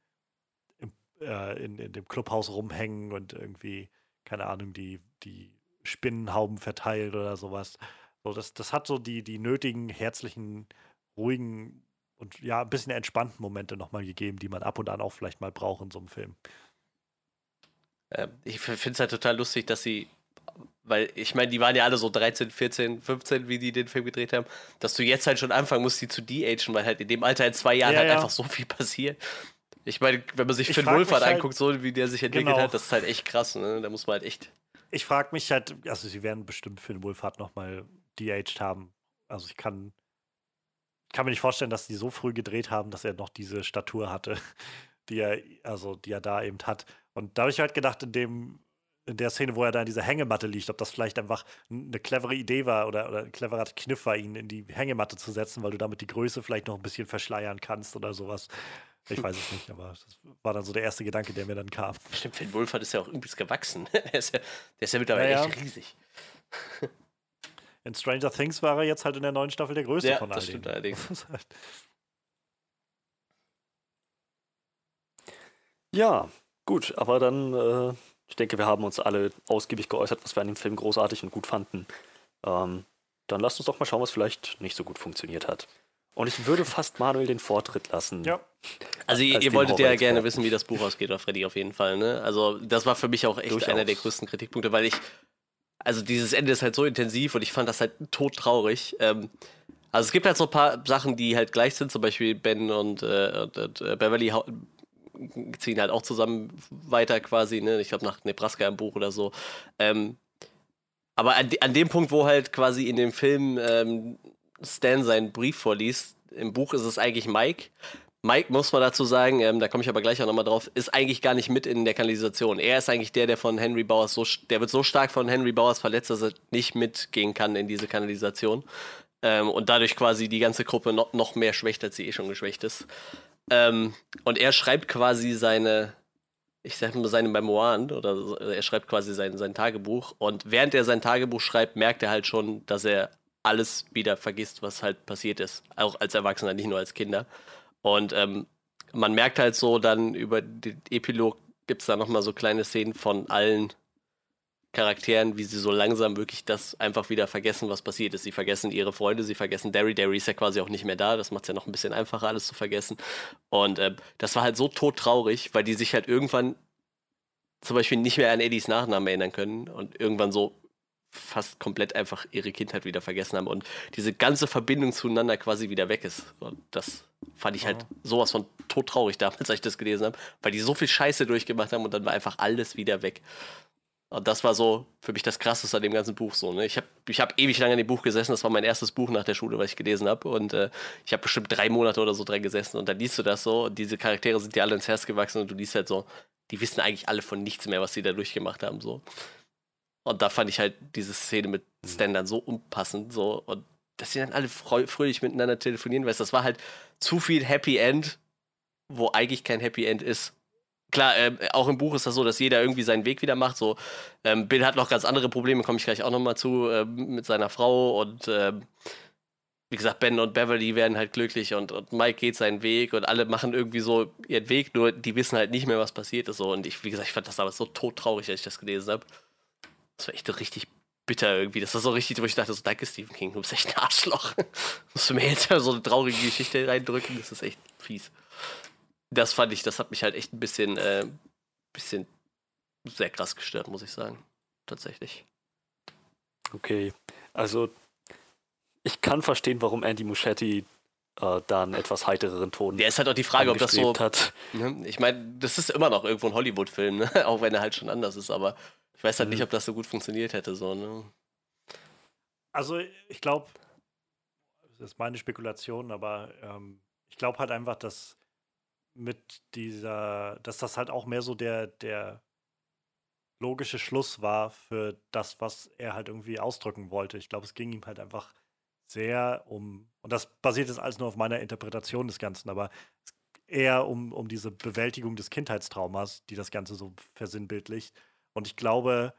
im, äh, in, in dem Clubhaus rumhängen und irgendwie, keine Ahnung, die, die Spinnenhauben verteilt oder sowas. So, das, das hat so die, die nötigen, herzlichen, ruhigen und ja, ein bisschen entspannten Momente nochmal gegeben, die man ab und an auch vielleicht mal braucht in so einem Film. Äh, ich finde es halt total lustig, dass sie, weil ich meine, die waren ja alle so 13, 14, 15, wie die den Film gedreht haben, dass du jetzt halt schon anfangen musst, die zu de-agen, weil halt in dem Alter in zwei Jahren Ja, halt ja. einfach so viel passiert. Ich meine, wenn man sich Ich Finn Wolfhard halt- anguckt, so wie der sich entwickelt Genau. hat, das ist halt echt krass, ne? Da muss man halt echt. Ich frage mich halt, also sie werden bestimmt den Wolfhard nochmal de-aged haben. Also ich kann, kann mir nicht vorstellen, dass die so früh gedreht haben, dass er noch diese Statur hatte, die er, also die er da eben hat. Und da habe ich halt gedacht, in dem, in der Szene, wo er da in dieser Hängematte liegt, ob das vielleicht einfach eine clevere Idee war oder, oder ein cleverer Kniff war, ihn in die Hängematte zu setzen, weil du damit die Größe vielleicht noch ein bisschen verschleiern kannst oder sowas. Ich weiß es nicht, aber das war dann so der erste Gedanke, der mir dann kam. Stimmt, Finn Wolfhard ist ja auch übelst gewachsen. der, ist ja, der ist ja mittlerweile Ja, ja. echt riesig. In Stranger Things war er jetzt halt in der neuen Staffel der größte Ja, von das all stimmt allerdings. Das halt- Ja, gut, aber dann, äh, ich denke, wir haben uns alle ausgiebig geäußert, was wir an dem Film großartig und gut fanden. Ähm, dann lasst uns doch mal schauen, was vielleicht nicht so gut funktioniert hat. Und ich würde fast Manuel den Vortritt lassen. ja, Also ihr, Als ihr wolltet ja gerne wissen, wie das Buch ausgeht, oder Freddy auf jeden Fall. Ne? Also das war für mich auch echt Durchaus. einer der größten Kritikpunkte, weil ich, also dieses Ende ist halt so intensiv und ich fand das halt todtraurig. Ähm, also es gibt halt so ein paar Sachen, die halt gleich sind, zum Beispiel Ben und, äh, und, äh, Beverly hau- ziehen halt auch zusammen weiter quasi, ne? Ich glaube nach Nebraska im Buch oder so. Ähm, aber an, an dem Punkt, wo halt quasi in dem Film ähm, Stan seinen Brief vorliest, im Buch ist es eigentlich Mike. Mike, muss man dazu sagen, ähm, da komme ich aber gleich auch nochmal drauf, ist eigentlich gar nicht mit in der Kanalisation. Er ist eigentlich der, der von Henry Bowers so, der wird so stark von Henry Bowers verletzt, dass er nicht mitgehen kann in diese Kanalisation. Ähm, und dadurch quasi die ganze Gruppe noch, noch mehr schwächt, als sie eh schon geschwächt ist. Ähm, und er schreibt quasi seine, ich sag mal, seine Memoiren oder er schreibt quasi sein, sein Tagebuch. Und während er sein Tagebuch schreibt, merkt er halt schon, dass er alles wieder vergisst, was halt passiert ist. Auch als Erwachsener, nicht nur als Kinder. Und ähm, man merkt halt so dann über den Epilog gibt es da nochmal so kleine Szenen von allen Charakteren, wie sie so langsam wirklich das einfach wieder vergessen, was passiert ist. Sie vergessen ihre Freunde, sie vergessen Derry. Derry ist ja quasi auch nicht mehr da. Das macht es ja noch ein bisschen einfacher, alles zu vergessen. Und ähm, das war halt so todtraurig, weil die sich halt irgendwann zum Beispiel nicht mehr an Eddies Nachnamen erinnern können und irgendwann so fast komplett einfach ihre Kindheit wieder vergessen haben und diese ganze Verbindung zueinander quasi wieder weg ist. Und das fand ich halt sowas von todtraurig damals, als ich das gelesen habe, weil die so viel Scheiße durchgemacht haben und dann war einfach alles wieder weg. Und das war so für mich das Krasseste an dem ganzen Buch so. Ne? Ich habe ich hab ewig lange an dem Buch gesessen. Das war mein erstes Buch nach der Schule, was ich gelesen habe. Und äh, ich habe bestimmt drei Monate oder so dran gesessen. Und dann liest du das so. Und diese Charaktere sind dir alle ins Herz gewachsen. Und du liest halt so, die wissen eigentlich alle von nichts mehr, was sie da durchgemacht haben. So. Und da fand ich halt diese Szene mit Stan dann so unpassend. So. Und dass sie dann alle fröhlich miteinander telefonieren. Weißt du, das war halt zu viel Happy End, wo eigentlich kein Happy End ist. Klar, ähm, auch im Buch ist das so, dass jeder irgendwie seinen Weg wieder macht. So, ähm, Bill hat noch ganz andere Probleme, komme ich gleich auch nochmal zu, ähm, mit seiner Frau und ähm, wie gesagt, Ben und Beverly werden halt glücklich und, und Mike geht seinen Weg und alle machen irgendwie so ihren Weg, nur die wissen halt nicht mehr, was passiert ist. So. Und ich, wie gesagt, ich fand das aber so todtraurig, als ich das gelesen habe. Das war echt richtig bitter irgendwie. Das war so richtig, wo ich dachte, so, danke Stephen King, du bist echt ein Arschloch. Musst du mir jetzt so eine traurige Geschichte reindrücken, das ist echt fies. Das fand ich, das hat mich halt echt ein bisschen, äh, bisschen sehr krass gestört, muss ich sagen. Tatsächlich. Okay, also ich kann verstehen, warum Andy Muschietti äh, da einen etwas heitereren Ton Der ist halt auch die Frage, ob das so. hat. Ne? Ich meine, das ist immer noch irgendwo ein Hollywood-Film, ne? auch wenn er halt schon anders ist, aber ich weiß halt Mhm. nicht, ob das so gut funktioniert hätte. So, ne? Also ich glaube, das ist meine Spekulation, aber ähm, ich glaube halt einfach, dass mit dieser, dass das halt auch mehr so der, der logische Schluss war für das, was er halt irgendwie ausdrücken wollte. Ich glaube, es ging ihm halt einfach sehr um, und das basiert jetzt alles nur auf meiner Interpretation des Ganzen, aber eher um, um diese Bewältigung des Kindheitstraumas, die das Ganze so versinnbildlicht. Und ich glaube,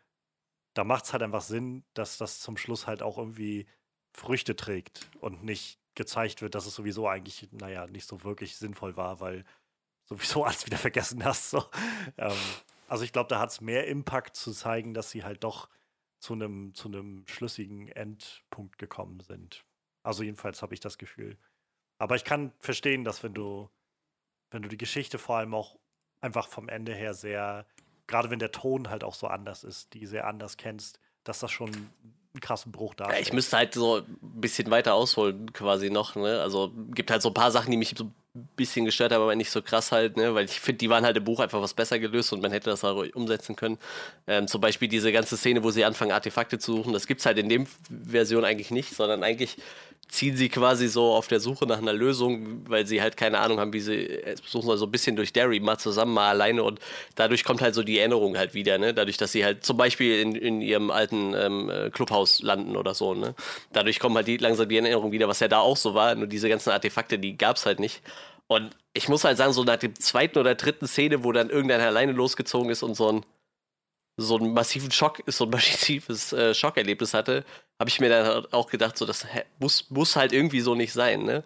da macht es halt einfach Sinn, dass das zum Schluss halt auch irgendwie Früchte trägt und nicht gezeigt wird, dass es sowieso eigentlich, naja, nicht so wirklich sinnvoll war, weil sowieso alles wieder vergessen hast. So. Ähm, also ich glaube, da hat es mehr Impact zu zeigen, dass sie halt doch zu einem zu einem schlüssigen Endpunkt gekommen sind. Also jedenfalls habe ich das Gefühl. Aber ich kann verstehen, dass wenn du wenn du die Geschichte vor allem auch einfach vom Ende her sehr, gerade wenn der Ton halt auch so anders ist, die sehr anders kennst, dass das schon einen krassen Bruch Ja, darstellt. ich müsste halt so ein bisschen weiter ausholen, quasi noch. Ne? Also gibt halt so ein paar Sachen, die mich so ein bisschen gestört haben, aber nicht so krass halt, ne? weil ich finde, die waren halt im Buch einfach was besser gelöst und man hätte das auch umsetzen können. Ähm, zum Beispiel diese ganze Szene, wo sie anfangen, Artefakte zu suchen, das gibt es halt in dem Version eigentlich nicht, sondern eigentlich ziehen sie quasi so auf der Suche nach einer Lösung, weil sie halt keine Ahnung haben, wie sie es suchen soll, so ein bisschen durch Derry mal zusammen, mal alleine und dadurch kommt halt so die Erinnerung halt wieder, ne? Dadurch, dass sie halt zum Beispiel in, in ihrem alten ähm, äh, Clubhaus landen oder so, ne? Dadurch kommen halt die, langsam die Erinnerung wieder, was ja da auch so war, nur diese ganzen Artefakte, die gab es halt nicht. Und ich muss halt sagen, so nach dem zweiten oder dritten Szene, wo dann irgendeiner alleine losgezogen ist und so ein so einen massiven Schock, so ein massives äh, Schockerlebnis hatte, habe ich mir dann auch gedacht, so das muss, muss halt irgendwie so nicht sein. Ne?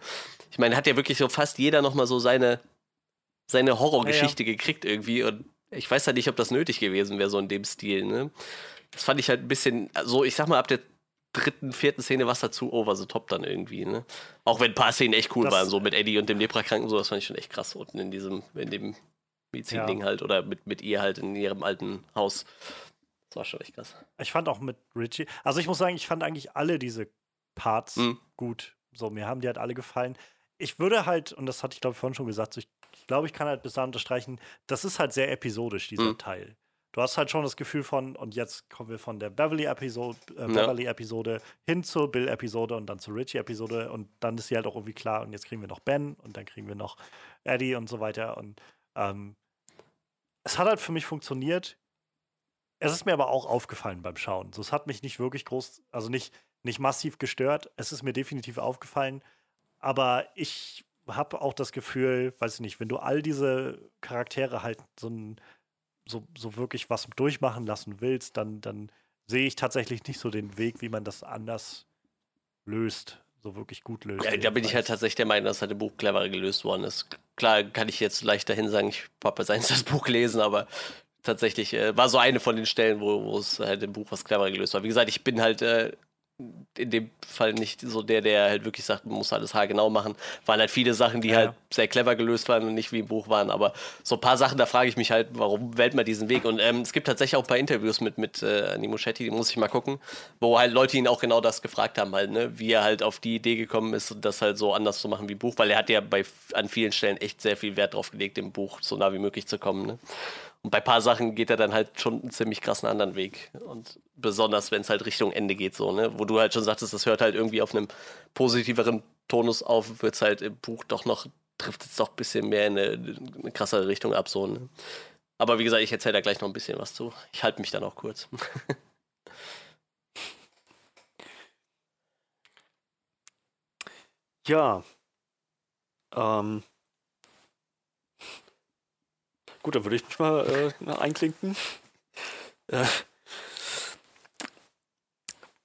Ich meine, hat ja wirklich so fast jeder nochmal so seine, seine Horrorgeschichte ja, ja. gekriegt irgendwie und ich weiß halt nicht, ob das nötig gewesen wäre, so in dem Stil. Ne? Das fand ich halt ein bisschen, so ich sag mal, ab der dritten, vierten Szene war es dazu over the top dann irgendwie. Ne? Auch wenn ein paar Szenen echt cool das, waren, so mit Eddie und dem Leprakranken, so, das fand ich schon echt krass unten in diesem, in dem Medizin-Ding ja. halt oder mit, mit ihr halt in ihrem alten Haus. War schon echt krass. Ich fand auch mit Richie, also ich muss sagen, ich fand eigentlich alle diese Parts mhm. gut. So, mir haben die halt alle gefallen. Ich würde halt, und das hatte ich glaube ich vorhin schon gesagt, so ich, ich glaube, ich kann halt bis dahin unterstreichen, das ist halt sehr episodisch, dieser mhm. Teil. Du hast halt schon das Gefühl von, und jetzt kommen wir von der Beverly-Episode äh, Beverly -Episode hin zur Bill-Episode und dann zur Richie-Episode und dann ist sie halt auch irgendwie klar, und jetzt kriegen wir noch Ben und dann kriegen wir noch Eddie und so weiter. Und ähm, es hat halt für mich funktioniert. Es ist mir aber auch aufgefallen beim Schauen. So, es hat mich nicht wirklich groß, also nicht, nicht massiv gestört. Es ist mir definitiv aufgefallen. Aber ich habe auch das Gefühl, weiß ich nicht, wenn du all diese Charaktere halt so, so, so wirklich was durchmachen lassen willst, dann, dann sehe ich tatsächlich nicht so den Weg, wie man das anders löst so wirklich gut löst. Ja, da bin ich halt tatsächlich der Meinung, dass halt im Buch cleverer gelöst worden ist. Klar kann ich jetzt leicht dahin sagen, ich habe jetzt eins das Buch gelesen, aber tatsächlich äh, war so eine von den Stellen, wo, es halt im Buch was cleverer gelöst war. Wie gesagt, ich bin halt äh, in dem Fall nicht so der, der halt wirklich sagt, man muss alles haargenau machen. Waren halt viele Sachen, die ja. halt sehr clever gelöst waren und nicht wie im Buch waren. Aber so ein paar Sachen, da frage ich mich halt, warum wählt man diesen Weg? Und ähm, es gibt tatsächlich auch ein paar Interviews mit, mit äh, Shetty, die muss ich mal gucken, wo halt Leute ihn auch genau das gefragt haben, halt, ne? wie er halt auf die Idee gekommen ist, das halt so anders zu machen wie im Buch, weil er hat ja bei, an vielen Stellen echt sehr viel Wert drauf gelegt, im Buch so nah wie möglich zu kommen. Ne? Und bei ein paar Sachen geht er dann halt schon einen ziemlich krassen anderen Weg. Und besonders, wenn es halt Richtung Ende geht, so, ne? Wo du halt schon sagtest, das hört halt irgendwie auf einem positiveren Tonus auf, wird es halt im Buch doch noch, trifft es doch ein bisschen mehr in eine, eine krassere Richtung ab, so, ne? Aber wie gesagt, ich erzähle da gleich noch ein bisschen was zu. Ich halte mich dann auch kurz. ja. Ähm, Gut, dann würde ich mich mal äh, einklinken. Äh,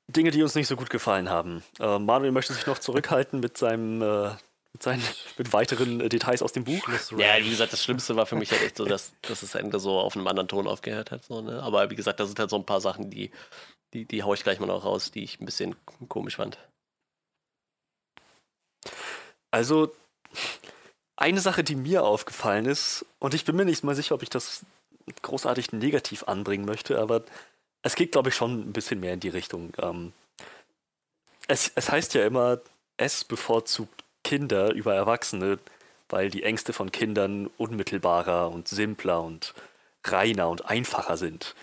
Dinge, die uns nicht so gut gefallen haben. Äh, Manuel möchte sich noch zurückhalten mit seinem äh, mit, seinen, mit weiteren äh, Details aus dem Buch. Ja, wie gesagt, das Schlimmste war für mich halt echt so, dass, dass das Ende so auf einem anderen Ton aufgehört hat. So, ne? Aber wie gesagt, da sind halt so ein paar Sachen, die, die, die hau ich gleich mal noch raus, die ich ein bisschen komisch fand. Also, eine Sache, die mir aufgefallen ist, und ich bin mir nicht mal sicher, ob ich das großartig negativ anbringen möchte, aber es geht, glaube ich, schon ein bisschen mehr in die Richtung. Ähm, es, es heißt ja immer, es bevorzugt Kinder über Erwachsene, weil die Ängste von Kindern unmittelbarer und simpler und reiner und einfacher sind.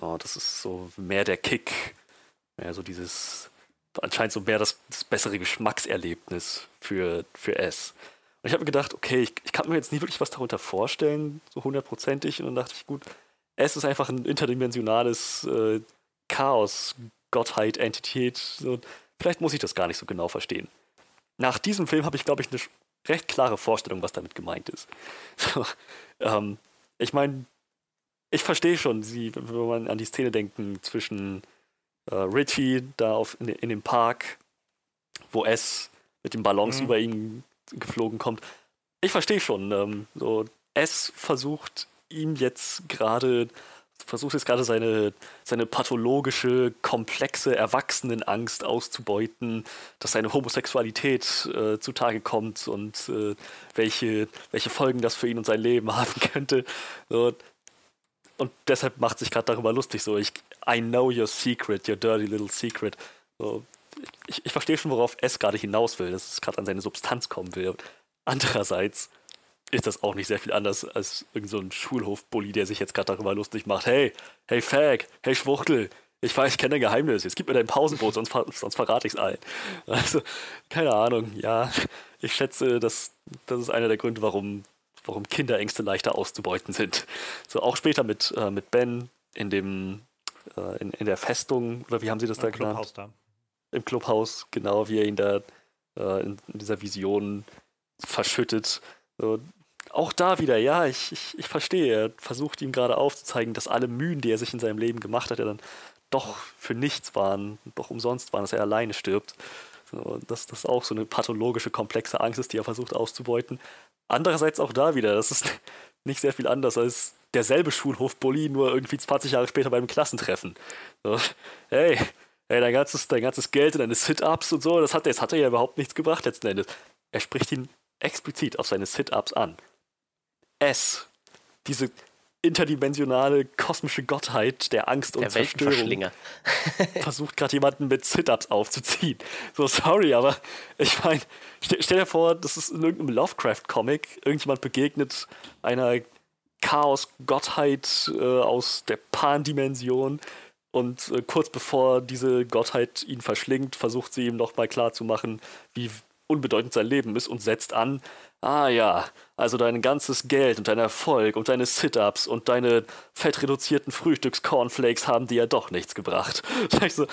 Oh, das ist so mehr der Kick, mehr so dieses, anscheinend so mehr das, das bessere Geschmackserlebnis für, für S. Und ich habe mir gedacht, okay, ich, ich, kann mir jetzt nie wirklich was darunter vorstellen, so hundertprozentig. Und dann dachte ich, gut, es ist einfach ein interdimensionales äh, Chaos, Gottheit, Entität. So, vielleicht muss ich das gar nicht so genau verstehen. Nach diesem Film habe ich, glaube ich, eine recht klare Vorstellung, was damit gemeint ist. So, ähm, ich meine, ich verstehe schon, sie, wenn man an die Szene denken zwischen äh, Richie da auf, in, in, dem Park, wo es mit den Ballons mhm. über ihn geflogen kommt. Ich verstehe schon. Ähm, so, es versucht ihm jetzt gerade, versucht jetzt gerade seine, seine pathologische, komplexe Erwachsenenangst auszubeuten, dass seine Homosexualität äh, zutage kommt und äh, welche, welche Folgen das für ihn und sein Leben haben könnte. So, und deshalb macht sich gerade darüber lustig. So, ich, I know your secret, your dirty little secret. So, ich, ich verstehe schon, worauf S gerade hinaus will, dass es gerade an seine Substanz kommen will. Andererseits ist das auch nicht sehr viel anders als irgendein so Schulhofbully, der sich jetzt gerade darüber lustig macht. Hey, hey Fag, hey Schwuchtel, ich weiß, ich kenne dein Geheimnis. Jetzt gib mir dein Pausenbrot, sonst, sonst verrate ich es allen. Also, keine Ahnung. Ja, ich schätze, dass das ist einer der Gründe, warum, warum Kinderängste leichter auszubeuten sind. So, auch später mit, äh, mit Ben in dem, äh, in, in der Festung, oder wie haben sie das da genannt? Da im Clubhaus, genau wie er ihn da äh, in, in, dieser Vision verschüttet. So, auch da wieder, ja, ich, ich, ich verstehe. Er versucht ihm gerade aufzuzeigen, dass alle Mühen, die er sich in seinem Leben gemacht hat, ja dann doch für nichts waren, doch umsonst waren, dass er alleine stirbt. So, dass das auch so eine pathologische, komplexe Angst ist, die er versucht auszubeuten. Andererseits auch da wieder, das ist nicht sehr viel anders als derselbe Schulhof-Bully, nur irgendwie 20 Jahre später beim Klassentreffen. So, hey, hey, dein ganzes, dein ganzes Geld und deine Sit-Ups und so, das hat, das hat er ja überhaupt nichts gebracht letzten Endes. Er spricht ihn explizit auf seine Sit-Ups an. S, diese interdimensionale kosmische Gottheit der Angst und Der Zerstörung, versucht gerade jemanden mit Sit-Ups aufzuziehen. So, sorry, aber ich meine, stell, stell dir vor, das ist in irgendeinem Lovecraft-Comic, irgendjemand begegnet einer Chaos-Gottheit äh, aus der Pan-Dimension und äh, kurz bevor diese Gottheit ihn verschlingt, versucht sie ihm nochmal klarzumachen, wie unbedeutend sein Leben ist und setzt an, ah ja, also dein ganzes Geld und dein Erfolg und deine Sit-Ups und deine fettreduzierten Frühstücks-Cornflakes haben dir ja doch nichts gebracht. Ich so,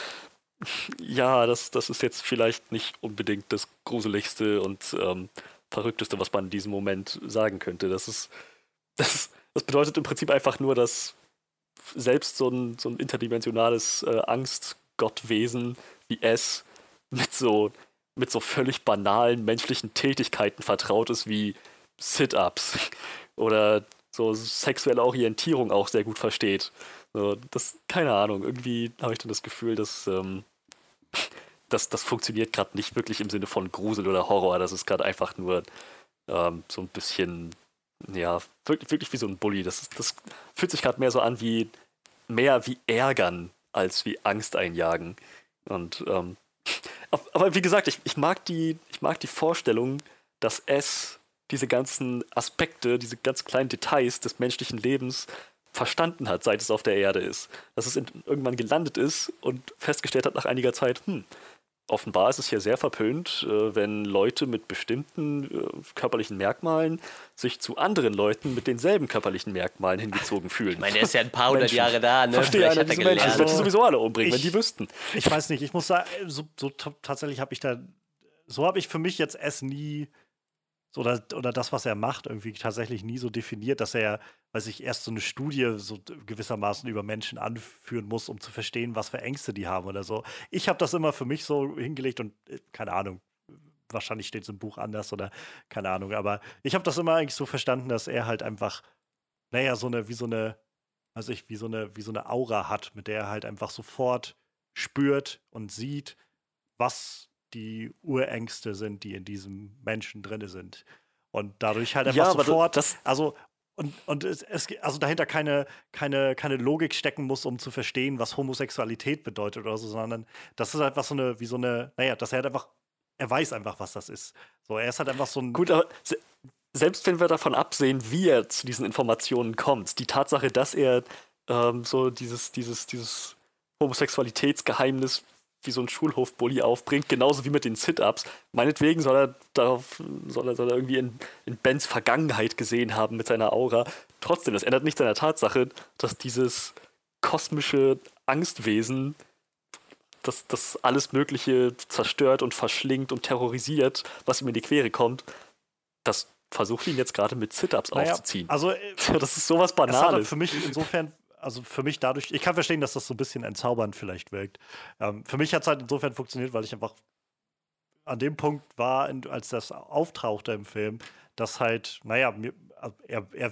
ja, das, das ist jetzt vielleicht nicht unbedingt das Gruseligste und ähm, Verrückteste, was man in diesem Moment sagen könnte. Das ist, das, das bedeutet im Prinzip einfach nur, dass selbst so ein, so ein interdimensionales äh, Angstgottwesen wie es mit so, mit so völlig banalen menschlichen Tätigkeiten vertraut ist, wie Sit-Ups oder so sexuelle Orientierung auch sehr gut versteht. So, das, keine Ahnung, irgendwie habe ich dann das Gefühl, dass ähm, das, das funktioniert gerade nicht wirklich im Sinne von Grusel oder Horror. Das ist gerade einfach nur ähm, so ein bisschen, ja, wirklich, wirklich wie so ein Bully. Das, das fühlt sich gerade mehr so an wie mehr wie ärgern als wie Angst einjagen. Und ähm, aber wie gesagt, ich, ich, mag die, ich mag die Vorstellung, dass es diese ganzen Aspekte, diese ganz kleinen Details des menschlichen Lebens verstanden hat, seit es auf der Erde ist. Dass es in, irgendwann gelandet ist und festgestellt hat nach einiger Zeit, hm, offenbar ist es hier sehr verpönt, äh, wenn Leute mit bestimmten äh, körperlichen Merkmalen sich zu anderen Leuten mit denselben körperlichen Merkmalen hingezogen fühlen. Ich meine, der ist ja ein paar hundert. Jahre da, ne? Verstehe einer hat er diese Menschen. gelernt. Das wird die sowieso alle umbringen, wenn Ich- die wüssten. Ich weiß nicht, ich muss sagen, so, so tatsächlich habe ich da, so habe ich für mich jetzt es nie, so oder, oder das, was er macht, irgendwie tatsächlich nie so definiert, dass er, weiß ich, erst so eine Studie so gewissermaßen über Menschen anführen muss, um zu verstehen, was für Ängste die haben oder so. Ich habe das immer für mich so hingelegt und äh, keine Ahnung, wahrscheinlich steht es im Buch anders oder keine Ahnung, aber ich habe das immer eigentlich so verstanden, dass er halt einfach, naja, so eine, wie so eine, also ich, wie so eine, wie so eine Aura hat, mit der er halt einfach sofort spürt und sieht, was die Urängste sind, die in diesem Menschen drin sind. Und dadurch halt einfach Ja, sofort, das- also und, und es, es also dahinter keine, keine, keine Logik stecken muss, um zu verstehen, was Homosexualität bedeutet oder so, sondern das ist einfach so eine, wie so eine, naja, dass er halt einfach, er weiß einfach, was das ist. So, er ist halt einfach so ein. Gut, aber se selbst wenn wir davon absehen, wie er zu diesen Informationen kommt, die Tatsache, dass er ähm, so dieses, dieses, dieses Homosexualitätsgeheimnis wie so ein Schulhofbully aufbringt, genauso wie mit den Sit-Ups. Meinetwegen soll er darauf, soll er, soll er irgendwie in, in Bens Vergangenheit gesehen haben mit seiner Aura. Trotzdem, das ändert nichts an der Tatsache, dass dieses kosmische Angstwesen das, das alles Mögliche zerstört und verschlingt und terrorisiert, was ihm in die Quere kommt, das versucht ihn jetzt gerade mit Sit-Ups naja, aufzuziehen. Also, äh, das ist sowas halt Banales. für mich insofern, also für mich dadurch, ich kann verstehen, dass das so ein bisschen entzaubernd vielleicht wirkt. Ähm, für mich hat es halt insofern funktioniert, weil ich einfach an dem Punkt war, als das auftauchte im Film, dass halt, naja, mir, er, er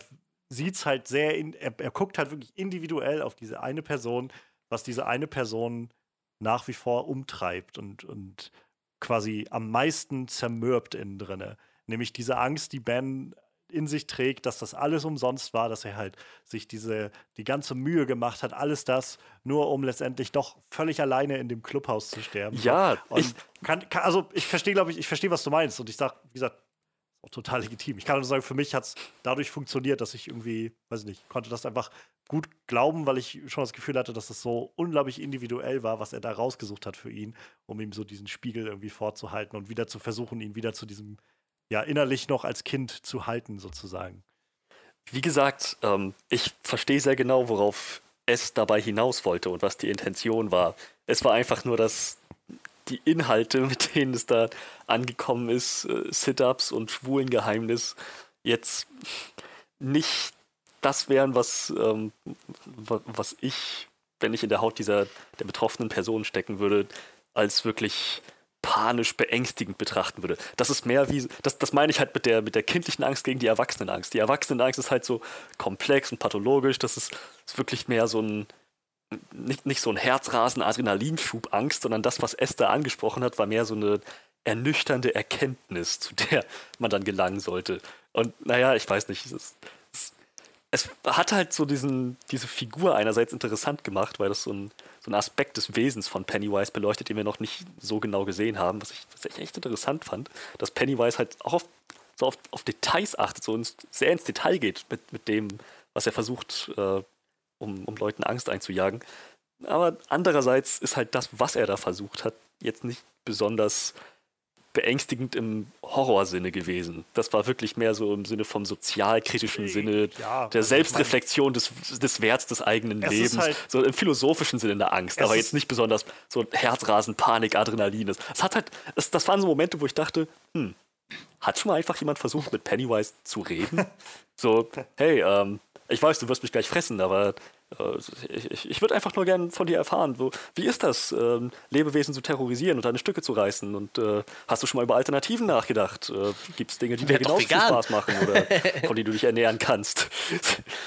sieht es halt sehr, in, er, er guckt halt wirklich individuell auf diese eine Person, was diese eine Person nach wie vor umtreibt und, und quasi am meisten zermürbt innen drinne. Nämlich diese Angst, die Ben in sich trägt, dass das alles umsonst war, dass er halt sich diese, die ganze Mühe gemacht hat, alles das, nur um letztendlich doch völlig alleine in dem Clubhaus zu sterben. Ja, und ich- kann, kann, also ich verstehe, glaube ich, ich verstehe, was du meinst. Und ich sage, wie gesagt, auch total legitim. Ich kann nur sagen, für mich hat es dadurch funktioniert, dass ich irgendwie, weiß ich nicht, konnte das einfach gut glauben, weil ich schon das Gefühl hatte, dass es so unglaublich individuell war, was er da rausgesucht hat für ihn, um ihm so diesen Spiegel irgendwie vorzuhalten und wieder zu versuchen, ihn wieder zu diesem, ja, innerlich noch als Kind zu halten, sozusagen. Wie gesagt, ähm, ich verstehe sehr genau, worauf es dabei hinaus wollte und was die Intention war. Es war einfach nur, dass die Inhalte, mit denen es da angekommen ist, äh, Sit-Ups und Schwulengeheimnis, jetzt nicht das wären, was, ähm, was ich, wenn ich in der Haut dieser der betroffenen Person stecken würde, als wirklich panisch beängstigend betrachten würde. Das ist mehr wie, das, das meine ich halt mit der, mit der kindlichen Angst gegen die Erwachsenenangst. Die Erwachsenenangst ist halt so komplex und pathologisch, das ist, ist wirklich mehr so ein, nicht, nicht so ein Herzrasen, Adrenalinschub Angst, sondern das, was Esther angesprochen hat, war mehr so eine ernüchternde Erkenntnis, zu der man dann gelangen sollte. Und naja, ich weiß nicht, es, es, es hat halt so diesen, diese Figur einerseits interessant gemacht, weil das so ein, so ein Aspekt des Wesens von Pennywise beleuchtet, den wir noch nicht so genau gesehen haben, was ich, was ich echt interessant fand, dass Pennywise halt auch auf, so auf, auf Details achtet, so ins, sehr ins Detail geht mit, mit dem, was er versucht, äh, um, um Leuten Angst einzujagen. Aber andererseits ist halt das, was er da versucht hat, jetzt nicht besonders beängstigend im Horrorsinne gewesen. Das war wirklich mehr so im Sinne vom sozialkritischen Sinne, Ja, der also Selbstreflexion des, des Werts des eigenen Lebens. halt- so im philosophischen Sinne der Angst, aber jetzt nicht besonders so Herzrasen, Panik, Adrenalin. Es hat halt, es, das waren so Momente, wo ich dachte, hm, hat schon mal einfach jemand versucht, mit Pennywise zu reden? so, hey, ähm, ich weiß, du wirst mich gleich fressen, aber ich, ich, ich würde einfach nur gern von dir erfahren, wo, wie ist das, ähm, Lebewesen zu terrorisieren und deine Stücke zu reißen? Und äh, hast du schon mal über Alternativen nachgedacht? Äh, Gibt es Dinge, die dir Werd doch genauso viel. Spaß machen oder von denen du dich ernähren kannst?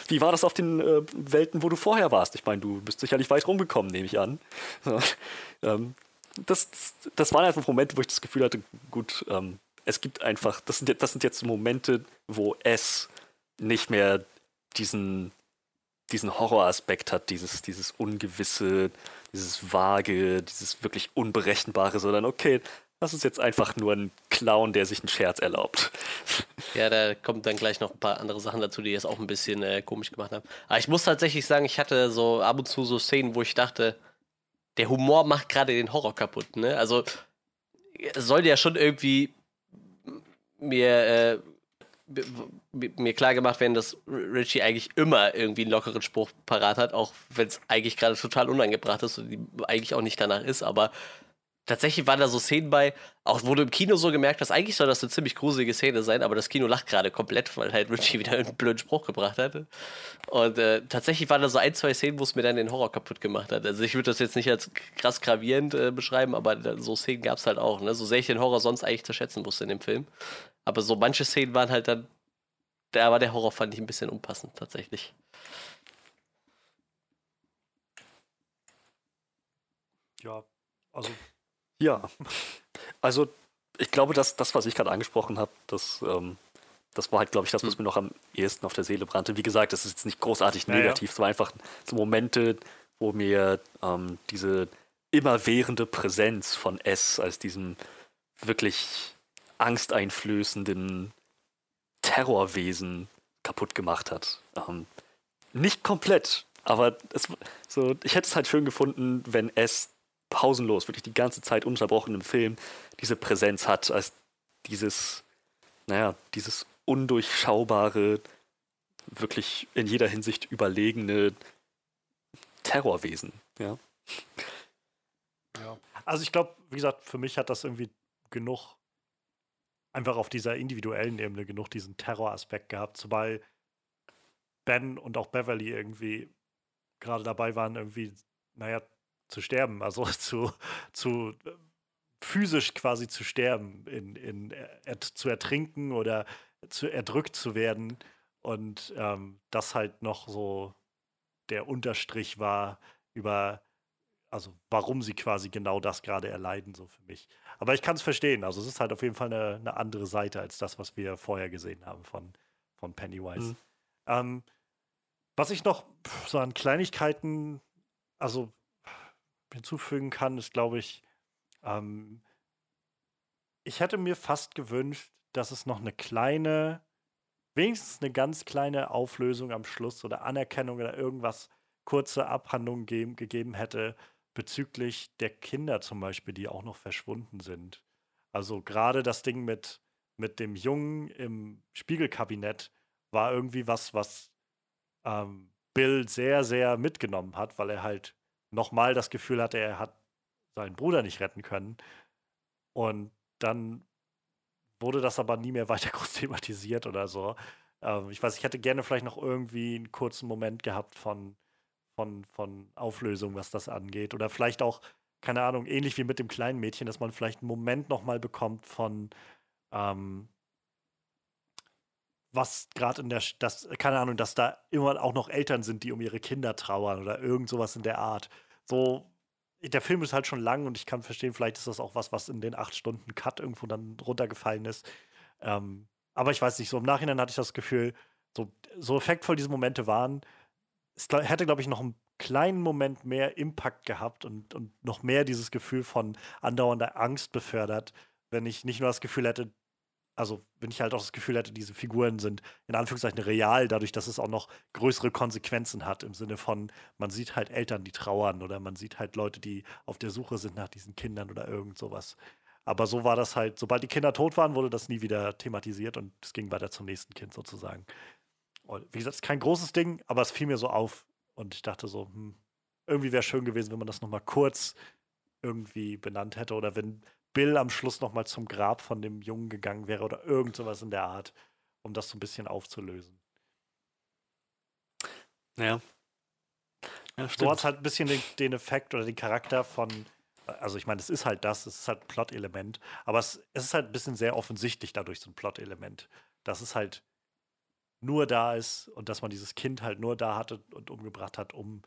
wie war das auf den äh, Welten, wo du vorher warst? Ich meine, du bist sicherlich weit rumgekommen, nehme ich an. So, ähm, das, das waren einfach Momente, wo ich das Gefühl hatte, gut, ähm, es gibt einfach, das sind, das sind jetzt Momente, wo es nicht mehr diesen, diesen Horroraspekt hat, dieses, dieses Ungewisse, dieses Vage, dieses wirklich Unberechenbare, sondern okay, das ist jetzt einfach nur ein Clown, der sich einen Scherz erlaubt. Ja, da kommt dann gleich noch ein paar andere Sachen dazu, die es auch ein bisschen äh, komisch gemacht haben. Aber ich muss tatsächlich sagen, ich hatte so ab und zu so Szenen, wo ich dachte, der Humor macht gerade den Horror kaputt. Ne? Also es soll ja schon irgendwie mir, äh, mir klar gemacht werden, dass Richie eigentlich immer irgendwie einen lockeren Spruch parat hat, auch wenn es eigentlich gerade total unangebracht ist und ihm eigentlich auch nicht danach ist, aber tatsächlich waren da so Szenen bei, auch wurde im Kino so gemerkt, dass eigentlich soll das eine ziemlich gruselige Szene sein, aber das Kino lacht gerade komplett, weil halt Richie wieder einen blöden Spruch gebracht hatte. Und äh, tatsächlich waren da so ein, zwei Szenen, wo es mir dann den Horror kaputt gemacht hat. Also ich würde das jetzt nicht als krass gravierend äh, beschreiben, aber so Szenen gab es halt auch. Ne? So sehr ich den Horror sonst eigentlich zu schätzen wusste in dem Film. Aber so manche Szenen waren halt dann, da war der Horror, fand ich ein bisschen unpassend tatsächlich. Ja, also Ja, also ich glaube, dass das, was ich gerade angesprochen habe, das, ähm, das war halt, glaube ich, das, was mir noch am ehesten auf der Seele brannte. Wie gesagt, das ist jetzt nicht großartig Ja, ja. negativ, es war einfach so Momente, wo mir ähm, diese immerwährende Präsenz von S als diesem wirklich angsteinflößenden Terrorwesen kaputt gemacht hat. Ähm, nicht komplett, aber es, so, ich hätte es halt schön gefunden, wenn S pausenlos, wirklich die ganze Zeit ununterbrochen im Film diese Präsenz hat, als dieses, naja, dieses undurchschaubare, wirklich in jeder Hinsicht überlegene Terrorwesen. Ja. Also ich glaube, wie gesagt, für mich hat das irgendwie genug, einfach auf dieser individuellen Ebene genug diesen Terroraspekt gehabt, zumal Ben und auch Beverly irgendwie gerade dabei waren, irgendwie, naja, zu sterben, also zu, zu äh, physisch quasi zu sterben, in, in, er, zu ertrinken oder zu erdrückt zu werden. Und ähm, das halt noch so der Unterstrich war über also warum sie quasi genau das gerade erleiden, so für mich. Aber ich kann es verstehen. Also es ist halt auf jeden Fall eine, eine andere Seite als das, was wir vorher gesehen haben von, von Pennywise. Mhm. Ähm, was ich noch so an Kleinigkeiten, also hinzufügen kann, ist, glaube ich, ähm, ich hätte mir fast gewünscht, dass es noch eine kleine, wenigstens eine ganz kleine Auflösung am Schluss oder Anerkennung oder irgendwas, kurze Abhandlung geben, gegeben hätte bezüglich der Kinder zum Beispiel, die auch noch verschwunden sind. Also gerade das Ding mit, mit dem Jungen im Spiegelkabinett war irgendwie was, was ähm, Bill sehr, sehr mitgenommen hat, weil er halt nochmal das Gefühl hatte, er hat seinen Bruder nicht retten können. Und dann wurde das aber nie mehr weiter groß thematisiert oder so. Ähm, ich weiß, ich hätte gerne vielleicht noch irgendwie einen kurzen Moment gehabt von, von, von Auflösung, was das angeht. Oder vielleicht auch, keine Ahnung, ähnlich wie mit dem kleinen Mädchen, dass man vielleicht einen Moment nochmal bekommt von, ähm, was gerade in der, das, keine Ahnung, dass da immer auch noch Eltern sind, die um ihre Kinder trauern oder irgend sowas in der Art. So, der Film ist halt schon lang und ich kann verstehen, vielleicht ist das auch was, was in den acht Stunden Cut irgendwo dann runtergefallen ist. Ähm, aber ich weiß nicht, so im Nachhinein hatte ich das Gefühl, so, so effektvoll diese Momente waren, es hätte, glaube ich, noch einen kleinen Moment mehr Impact gehabt und, und noch mehr dieses Gefühl von andauernder Angst befördert, wenn ich nicht nur das Gefühl hätte, also wenn ich halt auch das Gefühl hätte, diese Figuren sind in Anführungszeichen real, dadurch, dass es auch noch größere Konsequenzen hat, im Sinne von, man sieht halt Eltern, die trauern oder man sieht halt Leute, die auf der Suche sind nach diesen Kindern oder irgend sowas. Aber so war das halt, sobald die Kinder tot waren, wurde das nie wieder thematisiert und es ging weiter zum nächsten Kind sozusagen. Und wie gesagt, es ist kein großes Ding, aber es fiel mir so auf und ich dachte so, hm, irgendwie wäre schön gewesen, wenn man das nochmal kurz irgendwie benannt hätte oder wenn Bill am Schluss nochmal zum Grab von dem Jungen gegangen wäre oder irgend sowas in der Art, um das so ein bisschen aufzulösen. Ja. ja so hat es halt ein bisschen den, den, Effekt oder den Charakter von, also ich meine, es ist halt das, es ist halt ein Plot-Element, aber es, es ist halt ein bisschen sehr offensichtlich dadurch so ein Plot-Element, dass es halt nur da ist und dass man dieses Kind halt nur da hatte und umgebracht hat, um,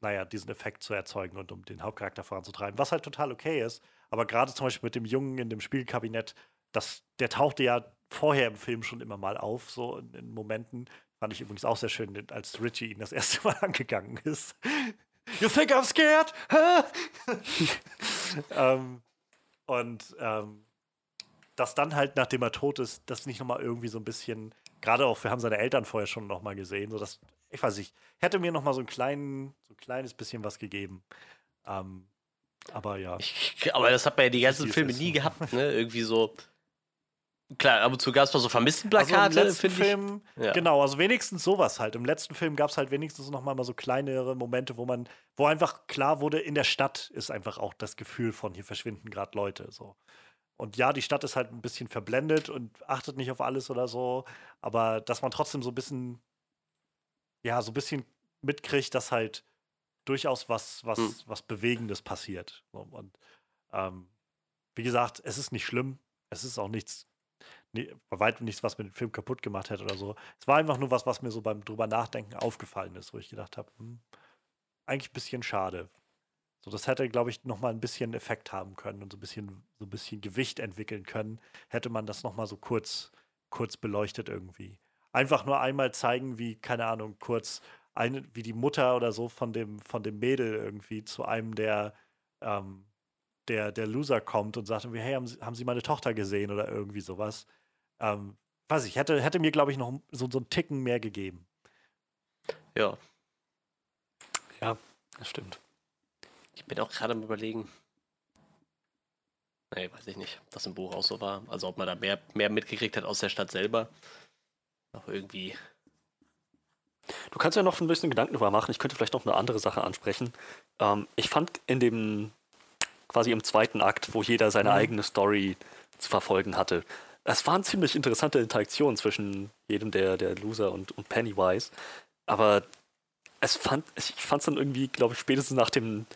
naja, diesen Effekt zu erzeugen und um den Hauptcharakter voranzutreiben, was halt total okay ist, aber gerade zum Beispiel mit dem Jungen in dem Spielkabinett, das, der tauchte ja vorher im Film schon immer mal auf, so in, in Momenten. Fand ich übrigens auch sehr schön, als Richie ihn das erste Mal angegangen ist. You think I'm scared? ähm, und ähm, dass dann halt, nachdem er tot ist, das nicht nochmal irgendwie so ein bisschen, gerade auch, wir haben seine Eltern vorher schon nochmal gesehen, so dass, ich weiß nicht, hätte mir nochmal so ein kleinen, so ein kleines bisschen was gegeben. Ähm, aber ja. Ich, aber das hat man ja die ganzen Filme nie gehabt, ne? Irgendwie so. Klar, ab und zu gab es mal so Vermisstenplakate, also finde Film, ich. Ja. Genau, also wenigstens sowas halt. Im letzten Film gab es halt wenigstens noch mal, mal so kleinere Momente, wo man, wo einfach klar wurde, in der Stadt ist einfach auch das Gefühl von, hier verschwinden gerade Leute. So. Und ja, die Stadt ist halt ein bisschen verblendet und achtet nicht auf alles oder so, aber dass man trotzdem so ein bisschen, ja, so ein bisschen mitkriegt, dass halt durchaus was, was, hm. was Bewegendes passiert. Und ähm, wie gesagt, es ist nicht schlimm. Es ist auch nichts, nee, bei weitem nichts, was mir den Film kaputt gemacht hätte oder so. Es war einfach nur was, was mir so beim drüber nachdenken aufgefallen ist, wo ich gedacht habe, hm, eigentlich ein bisschen schade. So, das hätte, glaube ich, noch mal ein bisschen Effekt haben können und so ein bisschen, so ein bisschen Gewicht entwickeln können, hätte man das noch mal so kurz, kurz beleuchtet irgendwie. Einfach nur einmal zeigen, wie, keine Ahnung, kurz eine, wie die Mutter oder so von dem, von dem Mädel irgendwie zu einem der, ähm, der, der Loser kommt und sagt irgendwie, hey, haben Sie, haben Sie meine Tochter gesehen oder irgendwie sowas. Ähm, weiß ich, hätte, hätte mir, glaube ich, noch so, so einen Ticken mehr gegeben. Ja. Ja, das stimmt. Ich bin auch gerade am überlegen. Nee, weiß ich nicht, ob das im Buch auch so war. Also ob man da mehr, mehr mitgekriegt hat aus der Stadt selber. Noch irgendwie Du kannst ja noch ein bisschen Gedanken darüber machen. Ich könnte vielleicht noch eine andere Sache ansprechen. Ähm, ich fand in dem, quasi im zweiten Akt, wo jeder seine mhm. eigene Story zu verfolgen hatte, es waren ziemlich interessante Interaktionen zwischen jedem der, der Loser und, und Pennywise. Aber es fand, ich fand es dann irgendwie, glaube ich, spätestens nach dem,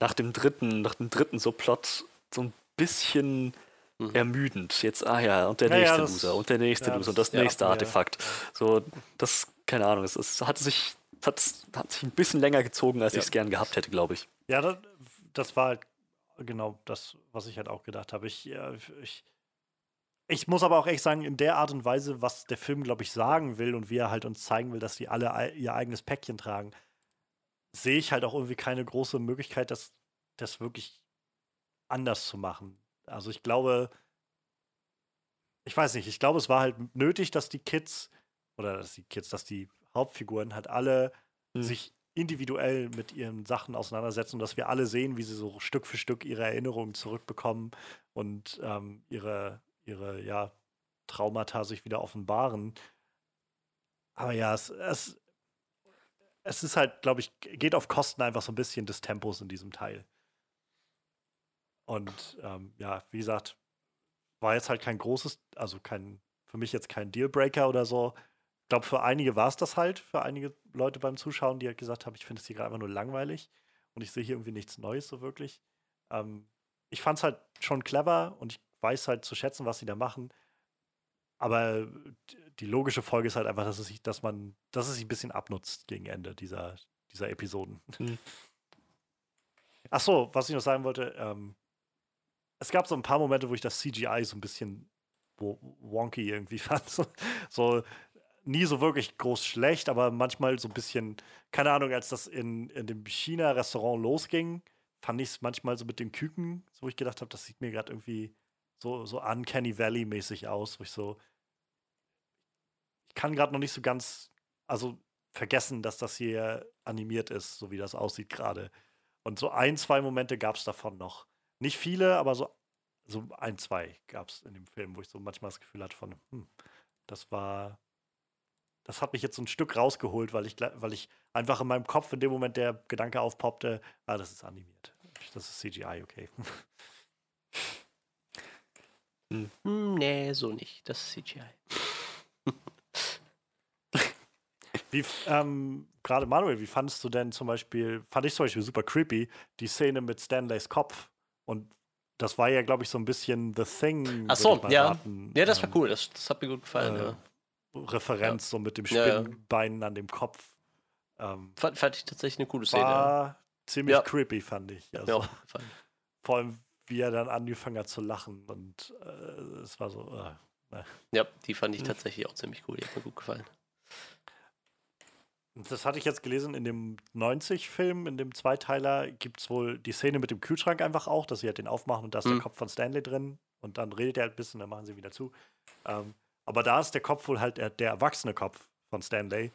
nach dem dritten, nach dem dritten so Plot so ein bisschen mhm. ermüdend. Jetzt, ah ja, und der ja, nächste ja, das, Loser und der nächste ja, Loser und das nächste Artefakt. So, das keine Ahnung, es, es hat sich hat, hat sich ein bisschen länger gezogen, als ich es gern gehabt hätte, glaube ich. Ja, das, das, war halt genau das, was ich halt auch gedacht habe. Ich, ich, ich muss aber auch echt sagen, in der Art und Weise, was der Film, glaube ich, sagen will und wie er halt uns zeigen will, dass die alle ihr eigenes Päckchen tragen, sehe ich halt auch irgendwie keine große Möglichkeit, das, das wirklich anders zu machen. Also ich glaube, ich weiß nicht, ich glaube, es war halt nötig, dass die Kids oder dass die Kids, dass die Hauptfiguren halt alle mhm. sich individuell mit ihren Sachen auseinandersetzen und dass wir alle sehen, wie sie so Stück für Stück ihre Erinnerungen zurückbekommen und ähm, ihre, ihre ja, Traumata sich wieder offenbaren. Aber ja, es, es, es ist halt, glaube ich, geht auf Kosten einfach so ein bisschen des Tempos in diesem Teil. Und ähm, ja, wie gesagt, war jetzt halt kein großes, also kein, für mich jetzt kein Dealbreaker oder so. Ich glaube, für einige war es das halt, für einige Leute beim Zuschauen, die halt gesagt haben, ich finde es hier gerade einfach nur langweilig und ich sehe hier irgendwie nichts Neues so wirklich. Ähm, ich fand es halt schon clever und ich weiß halt zu schätzen, was sie da machen. Aber die logische Folge ist halt einfach, dass es sich, dass man, dass es sich ein bisschen abnutzt gegen Ende dieser, dieser Episoden. Hm. Ach so, was ich noch sagen wollte, ähm, es gab so ein paar Momente, wo ich das CGI so ein bisschen wo- wonky irgendwie fand. So, so nie so wirklich groß schlecht, aber manchmal so ein bisschen, keine Ahnung, als das in, in dem China-Restaurant losging, fand ich es manchmal so mit den Küken, so wo ich gedacht habe, das sieht mir gerade irgendwie so, so Uncanny Valley-mäßig aus, wo ich so, kann gerade noch nicht so ganz, also vergessen, dass das hier animiert ist, so wie das aussieht gerade. Und so ein, zwei Momente gab es davon noch. Nicht viele, aber so, so ein, zwei gab es in dem Film, wo ich so manchmal das Gefühl hatte von, hm, das war, das hat mich jetzt so ein Stück rausgeholt, weil ich, weil ich einfach in meinem Kopf in dem Moment der Gedanke aufpoppte, ah, das ist animiert. Das ist CGI, okay. Hm, nee, so nicht. Das ist CGI. Wie, ähm, gerade Manuel, wie fandest du denn zum Beispiel, fand ich zum Beispiel super creepy, die Szene mit Stanleys Kopf. Und das war ja, glaube ich, so ein bisschen The Thing. Ach so, ja. raten, Ja, das war ähm, cool. Das, das hat mir gut gefallen. äh, ja. Referenz, so mit dem Ja, ja. Spinnenbein an dem Kopf. Ähm, Fand, fand ich tatsächlich eine coole Szene. war ziemlich Ja. creepy, fand ich. ja. Also. Vor allem, wie er dann angefangen hat zu lachen. Und äh, es war so, äh, Ja, die fand Hm. ich tatsächlich auch ziemlich cool. Die hat mir gut gefallen. Das hatte ich jetzt gelesen in dem 90-Film, in dem Zweiteiler gibt es wohl die Szene mit dem Kühlschrank einfach auch, dass sie halt den aufmachen und da ist Mhm. der Kopf von Stanley drin und dann redet er halt ein bisschen, dann machen sie wieder zu. Ähm, aber da ist der Kopf wohl halt der, der erwachsene Kopf von Stanley.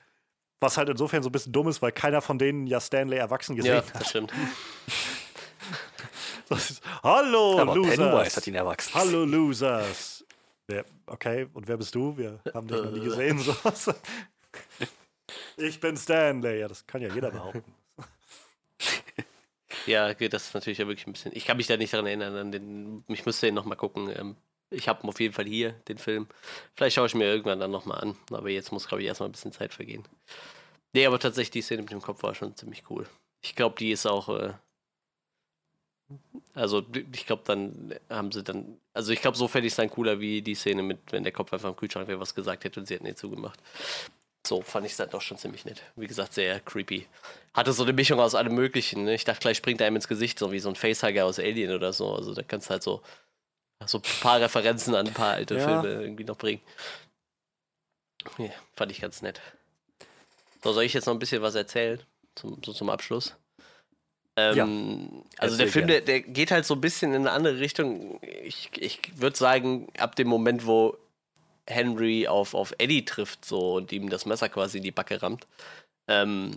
Was halt insofern so ein bisschen dumm ist, weil keiner von denen ja Stanley erwachsen gesehen Ja, hat. das stimmt. Das ist, Hallo, Aber Losers! Pennywise hat ihn erwachsen. Hallo, Losers! Wer, okay, und wer bist du? Wir haben dich noch nie Äh. gesehen. So. Ich bin Stanley. Ja, das kann ja jeder behaupten. Ja, das ist natürlich ja wirklich ein bisschen. Ich kann mich da nicht daran erinnern. An den, ich müsste den nochmal gucken. Ähm, ich habe auf jeden Fall hier, den Film. Vielleicht schaue ich mir irgendwann dann nochmal an. Aber jetzt muss, glaube ich, erstmal ein bisschen Zeit vergehen. Nee, aber tatsächlich, die Szene mit dem Kopf war schon ziemlich cool. Ich glaube, die ist auch. Äh, also, ich glaube, dann haben sie dann. Also, ich glaube, so fände ich es dann cooler, wie die Szene mit, wenn der Kopf einfach im Kühlschrank wäre, was gesagt hätte und sie hätten ihn zugemacht. So fand ich es dann doch schon ziemlich nett. Wie gesagt, sehr creepy. Hatte so eine Mischung aus allem Möglichen. Ne? Ich dachte, gleich springt er einem ins Gesicht, so wie so ein Facehugger aus Alien oder so. Also da kannst du halt so, so ein paar Referenzen an ein paar alte Ja. Filme irgendwie noch bringen. Ja, fand ich ganz nett. So, soll ich jetzt noch ein bisschen was erzählen? Zum, so zum Abschluss? Ähm, also der Film, der, der geht halt so ein bisschen in eine andere Richtung. Ich, ich würde sagen, ab dem Moment, wo Henry auf, auf Eddie trifft so und ihm das Messer quasi in die Backe rammt. Ähm,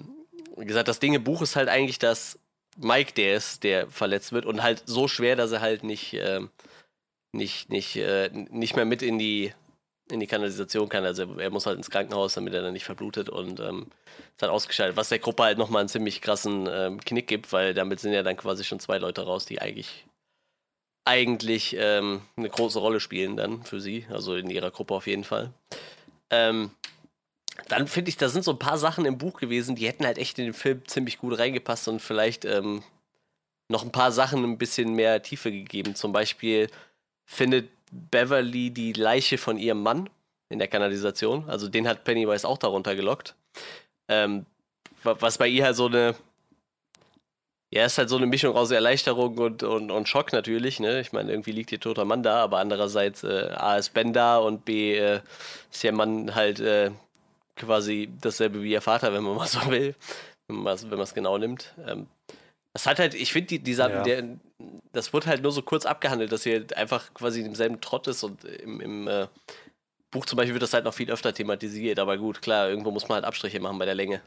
wie gesagt, das Ding im Buch ist halt eigentlich, dass Mike der ist, der verletzt wird und halt so schwer, dass er halt nicht, ähm, nicht, nicht, äh, nicht mehr mit in die, in die Kanalisation kann. Also er, muss halt ins Krankenhaus, damit er dann nicht verblutet und ähm, ist halt ausgeschaltet. Was der Gruppe halt nochmal einen ziemlich krassen ähm, Knick gibt, weil damit sind ja dann quasi schon zwei Leute raus, die eigentlich eigentlich ähm, eine große Rolle spielen dann für sie, also in ihrer Gruppe auf jeden Fall. Ähm, dann finde ich, da sind so ein paar Sachen im Buch gewesen, die hätten halt echt in den Film ziemlich gut reingepasst und vielleicht ähm, noch ein paar Sachen ein bisschen mehr Tiefe gegeben. Zum Beispiel findet Beverly die Leiche von ihrem Mann in der Kanalisation. Also den hat Pennywise auch darunter gelockt. Ähm, wa- was bei ihr halt so eine ja, ist halt so eine Mischung aus Erleichterung und, und, und Schock natürlich, ne? Ich meine, irgendwie liegt hier toter Mann da, aber andererseits äh, A ist Ben da und B äh, ist der Mann halt äh, quasi dasselbe wie ihr Vater, wenn man mal so will, wenn man es genau nimmt. Ähm, das hat halt, ich finde, die, Ja. der, das wird halt nur so kurz abgehandelt, dass sie halt einfach quasi im selben Trott ist und im, im äh, Buch zum Beispiel wird das halt noch viel öfter thematisiert, aber gut, klar, irgendwo muss man halt Abstriche machen bei der Länge.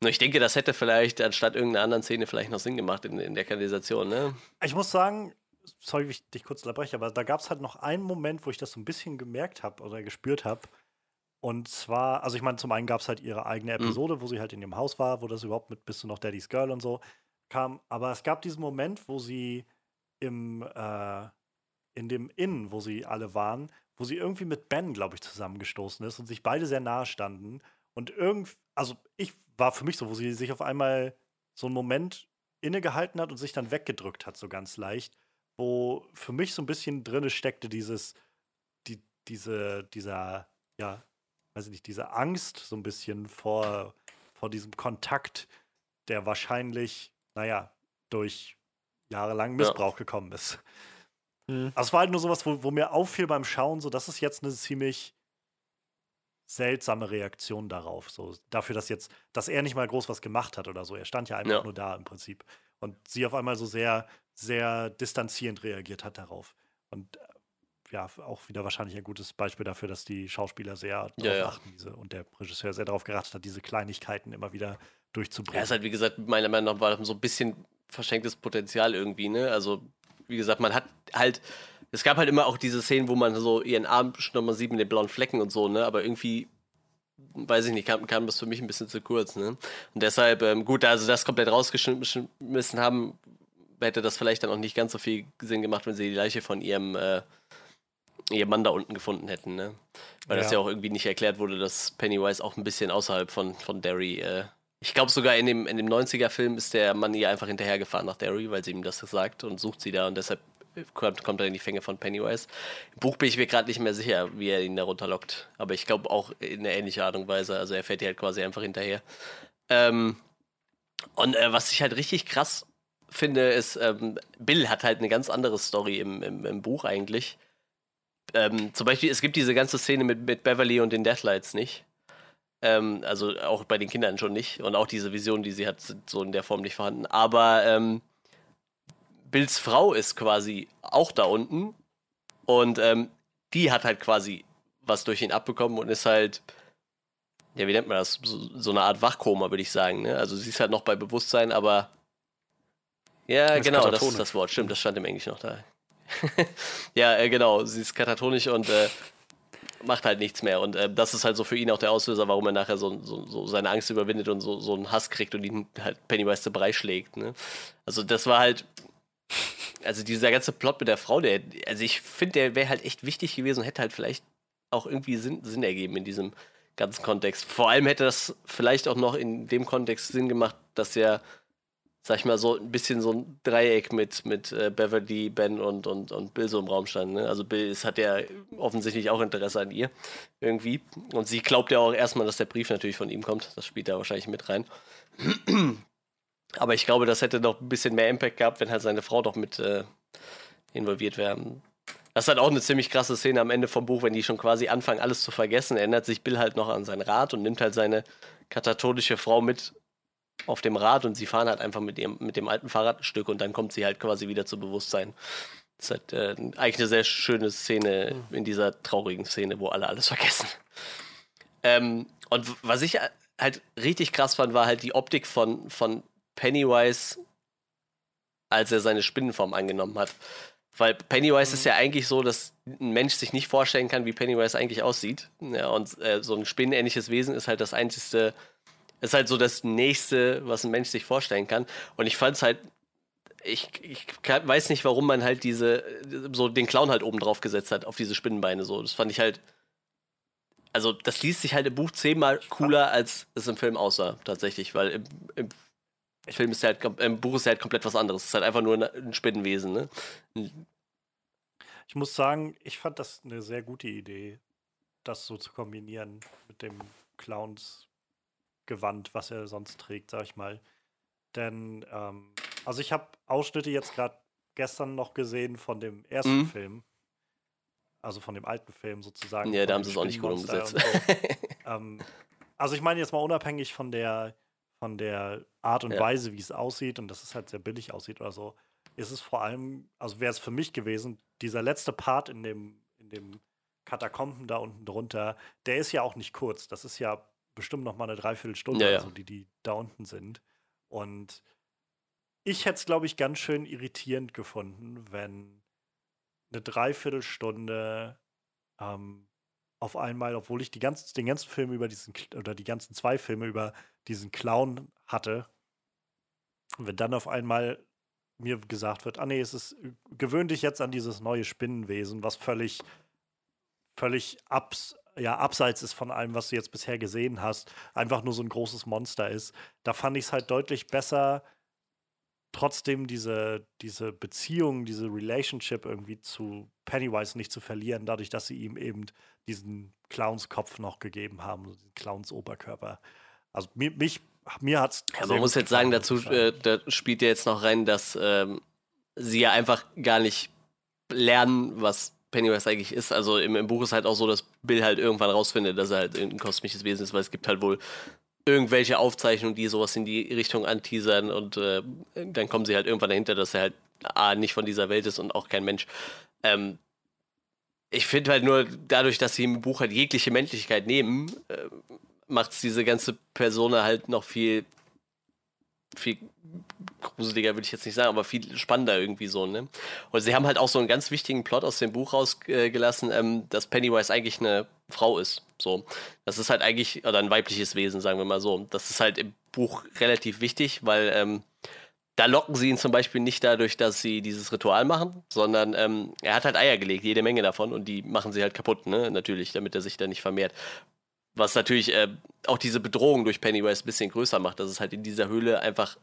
Nur ich denke, das hätte vielleicht anstatt irgendeiner anderen Szene vielleicht noch Sinn gemacht in, in der Kanalisation, ne? Ich muss sagen, sorry, wie ich dich kurz unterbreche, aber da gab es halt noch einen Moment, wo ich das so ein bisschen gemerkt habe oder gespürt habe. Und zwar, also ich meine, zum einen gab es halt ihre eigene Episode, wo sie halt in dem Haus war, wo das überhaupt mit Bist du noch Daddy's Girl und so kam. Aber es gab diesen Moment, wo sie im, äh, in dem Inn, wo sie alle waren, wo sie irgendwie mit Ben, glaube ich, zusammengestoßen ist und sich beide sehr nahe standen. Und irgendwie, also ich war für mich so, wo sie sich auf einmal so einen Moment innegehalten hat und sich dann weggedrückt hat, so ganz leicht, wo für mich so ein bisschen drinne steckte dieses, die, diese, dieser, ja, weiß ich nicht, diese Angst so ein bisschen vor, vor diesem Kontakt, der wahrscheinlich, naja, durch jahrelangen Missbrauch ja. gekommen ist. Mhm. Also es war halt nur sowas, wo, wo mir auffiel beim Schauen, so das ist jetzt eine ziemlich seltsame Reaktion darauf. So dafür, dass jetzt, dass er nicht mal groß was gemacht hat oder so. Er stand ja einfach ja. nur da im Prinzip. Und sie auf einmal so sehr, sehr distanzierend reagiert hat darauf. Und äh, ja, auch wieder wahrscheinlich ein gutes Beispiel dafür, dass die Schauspieler sehr darauf ja, achten diese, und der Regisseur sehr darauf gerachtet hat, diese Kleinigkeiten immer wieder durchzubringen. Ja, ist halt, wie gesagt, meiner Meinung nach war so ein bisschen verschenktes Potenzial irgendwie, ne? Also, wie gesagt, man hat halt, es gab halt immer auch diese Szenen, wo man so ihren Arm schon mal sieht mit den blauen Flecken und so, ne? Aber irgendwie, weiß ich nicht, kam, kam das für mich ein bisschen zu kurz, ne? Und deshalb, ähm, gut, also das komplett rausgeschmissen haben, hätte das vielleicht dann auch nicht ganz so viel Sinn gemacht, wenn sie die Leiche von ihrem, äh, ihrem Mann da unten gefunden hätten, ne? Weil ja. das ja auch irgendwie nicht erklärt wurde, dass Pennywise auch ein bisschen außerhalb von, von Derry äh, ich glaube sogar in dem, in dem 90er-Film ist der Mann ihr einfach hinterhergefahren nach Derry, weil sie ihm das sagt und sucht sie da und deshalb kommt, kommt er in die Fänge von Pennywise. Im Buch bin ich mir gerade nicht mehr sicher, wie er ihn da runterlockt. Aber ich glaube auch in eine ähnliche Art und Weise. Also er fährt ihr halt quasi einfach hinterher. Ähm, und äh, was ich halt richtig krass finde, ist, ähm, Bill hat halt eine ganz andere Story im, im, im Buch eigentlich. Ähm, zum Beispiel, es gibt diese ganze Szene mit, mit Beverly und den Deathlights nicht. Ähm, also auch bei den Kindern schon nicht. Und auch diese Visionen, die sie hat, sind so in der Form nicht vorhanden. Aber ähm, Bills Frau ist quasi auch da unten. Und ähm, die hat halt quasi was durch ihn abbekommen und ist halt, ja, wie nennt man das? So, so eine Art Wachkoma, würde ich sagen. Ne? Also sie ist halt noch bei Bewusstsein, aber. Ja, genau, das ist das Wort. Stimmt, das stand im Englisch noch da. ja, äh, genau, sie ist katatonisch und äh, macht halt nichts mehr. Und äh, das ist halt so für ihn auch der Auslöser, warum er nachher so, so, so seine Angst überwindet und so, so einen Hass kriegt und ihn halt Pennywise zu Brei schlägt. Ne? Also das war halt, also dieser ganze Plot mit der Frau, der, also ich finde, der wäre halt echt wichtig gewesen und hätte halt vielleicht auch irgendwie Sinn, Sinn ergeben in diesem ganzen Kontext. Vor allem hätte das vielleicht auch noch in dem Kontext Sinn gemacht, dass er sag ich mal, so ein bisschen so ein Dreieck mit, mit äh, Beverly, Ben und, und, und Bill so im Raum stand. Ne? Also Bill ist, hat ja offensichtlich auch Interesse an ihr irgendwie. Und sie glaubt ja auch erstmal, dass der Brief natürlich von ihm kommt. Das spielt da wahrscheinlich mit rein. Aber ich glaube, das hätte noch ein bisschen mehr Impact gehabt, wenn halt seine Frau doch mit äh, involviert wäre. Das ist halt auch eine ziemlich krasse Szene am Ende vom Buch, wenn die schon quasi anfangen, alles zu vergessen. Erinnert sich Bill halt noch an seinen Rat und nimmt halt seine katatonische Frau mit auf dem Rad und sie fahren halt einfach mit, ihrem, mit dem alten Fahrrad ein Stück und dann kommt sie halt quasi wieder zu Bewusstsein. Das ist halt äh, eigentlich eine sehr schöne Szene in dieser traurigen Szene, wo alle alles vergessen. Ähm, und was ich halt richtig krass fand, war halt die Optik von, von Pennywise, als er seine Spinnenform angenommen hat. Weil Pennywise mhm. ist ja eigentlich so, dass ein Mensch sich nicht vorstellen kann, wie Pennywise eigentlich aussieht. Ja, und äh, so ein spinnenähnliches Wesen ist halt das einzige ist halt so das Nächste, was ein Mensch sich vorstellen kann. Und ich fand es halt, ich, ich weiß nicht, warum man halt diese, so den Clown halt oben drauf gesetzt hat, auf diese Spinnenbeine. So, das fand ich halt. Also, das liest sich halt im Buch zehnmal cooler, als es im Film aussah, tatsächlich, weil im, im Film ist halt, im Buch ist halt komplett was anderes. Es ist halt einfach nur ein Spinnenwesen, ne? Ich muss sagen, ich fand das eine sehr gute Idee, das so zu kombinieren mit dem Clowns Gewand, was er sonst trägt, sag ich mal. Denn, ähm, also ich habe Ausschnitte jetzt gerade gestern noch gesehen von dem ersten mhm. Film. Also von dem alten Film sozusagen. Ja, da haben sie es auch nicht gut umgesetzt. So. ähm, also ich meine jetzt mal unabhängig von der, von der Art und ja. Weise, wie es aussieht, und dass es halt sehr billig aussieht oder so, ist es vor allem, also wäre es für mich gewesen, dieser letzte Part in dem, in dem Katakomben da unten drunter, der ist ja auch nicht kurz. Das ist ja bestimmt noch mal eine Dreiviertelstunde, ja, ja. Also, die, die da unten sind. Und ich hätte es, glaube ich, ganz schön irritierend gefunden, wenn eine Dreiviertelstunde ähm, auf einmal, obwohl ich die ganzen, den ganzen Film über diesen, oder die ganzen zwei Filme über diesen Clown hatte, wenn dann auf einmal mir gesagt wird, ah nee, es ist, gewöhn dich jetzt an dieses neue Spinnenwesen, was völlig, völlig abs, ja, abseits ist von allem, was du jetzt bisher gesehen hast, einfach nur so ein großes Monster ist. Da fand ich es halt deutlich besser, trotzdem diese, diese Beziehung, diese Relationship irgendwie zu Pennywise nicht zu verlieren, dadurch, dass sie ihm eben diesen Clownskopf noch gegeben haben, diesen Clowns-Oberkörper. Also mir, mich, mir hat es. Ja, man muss jetzt sagen, dazu äh, da spielt ja jetzt noch rein, dass ähm, sie ja einfach gar nicht lernen, was Pennywise eigentlich ist. Also im, im, Buch ist halt auch so, dass Bill halt irgendwann rausfindet, dass er halt ein kosmisches Wesen ist, weil es gibt halt wohl irgendwelche Aufzeichnungen, die sowas in die Richtung anteasern und äh, dann kommen sie halt irgendwann dahinter, dass er halt A, nicht von dieser Welt ist und auch kein Mensch. Ähm, ich finde halt nur, dadurch, dass sie im Buch halt jegliche Menschlichkeit nehmen, äh, macht es diese ganze Persona halt noch viel, viel gruseliger, würde ich jetzt nicht sagen, aber viel spannender irgendwie so, ne? Und sie haben halt auch so einen ganz wichtigen Plot aus dem Buch rausgelassen, ähm, dass Pennywise eigentlich eine Frau ist. So. Das ist halt eigentlich, oder ein weibliches Wesen, sagen wir mal so. Das ist halt im Buch relativ wichtig, weil ähm, da locken sie ihn zum Beispiel nicht dadurch, dass sie dieses Ritual machen, sondern ähm, er hat halt Eier gelegt, jede Menge davon, und die machen sie halt kaputt, ne? Natürlich, damit er sich da nicht vermehrt. Was natürlich äh, auch diese Bedrohung durch Pennywise ein bisschen größer macht, dass es halt in dieser Höhle einfach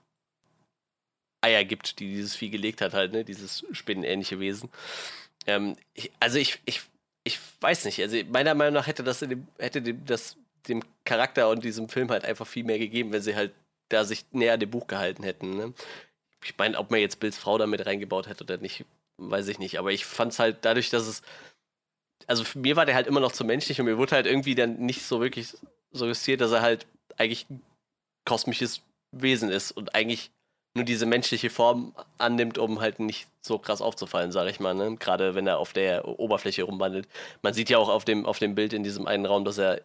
Eier gibt, die dieses Vieh gelegt hat, halt, ne? Dieses spinnenähnliche Wesen. Ähm, ich, also ich, ich ich weiß nicht. Also meiner Meinung nach hätte das dem, hätte dem, das dem Charakter und diesem Film halt einfach viel mehr gegeben, wenn sie halt da sich näher dem Buch gehalten hätten. Ne? Ich meine, ob man jetzt Bills Frau damit reingebaut hätte oder nicht, weiß ich nicht. Aber ich fand es halt dadurch, dass es. Also für mir war der halt immer noch zu menschlich und mir wurde halt irgendwie dann nicht so wirklich suggestiert, dass er halt eigentlich ein kosmisches Wesen ist und eigentlich nur diese menschliche Form annimmt, um halt nicht so krass aufzufallen, sage ich mal. Ne? Gerade wenn er auf der Oberfläche rumwandelt. Man sieht ja auch auf dem, auf dem Bild in diesem einen Raum, dass er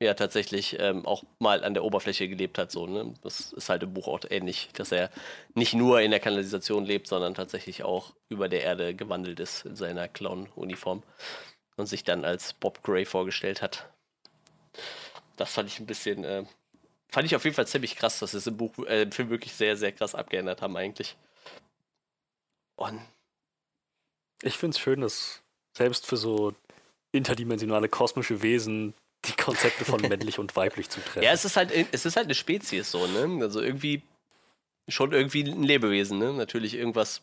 ja tatsächlich ähm, auch mal an der Oberfläche gelebt hat. So, ne? Das ist halt im Buch auch ähnlich, dass er nicht nur in der Kanalisation lebt, sondern tatsächlich auch über der Erde gewandelt ist in seiner Clown-Uniform und sich dann als Bob Gray vorgestellt hat. Das fand ich ein bisschen äh, fand ich auf jeden Fall ziemlich krass, dass sie es im Buch, äh, im Film wirklich sehr, sehr krass abgeändert haben eigentlich. Und ich finde es schön, dass selbst für so interdimensionale kosmische Wesen die Konzepte von männlich und weiblich zu trennen. Ja, es ist halt, es ist halt eine Spezies so, ne? Also irgendwie schon irgendwie ein Lebewesen, ne? Natürlich irgendwas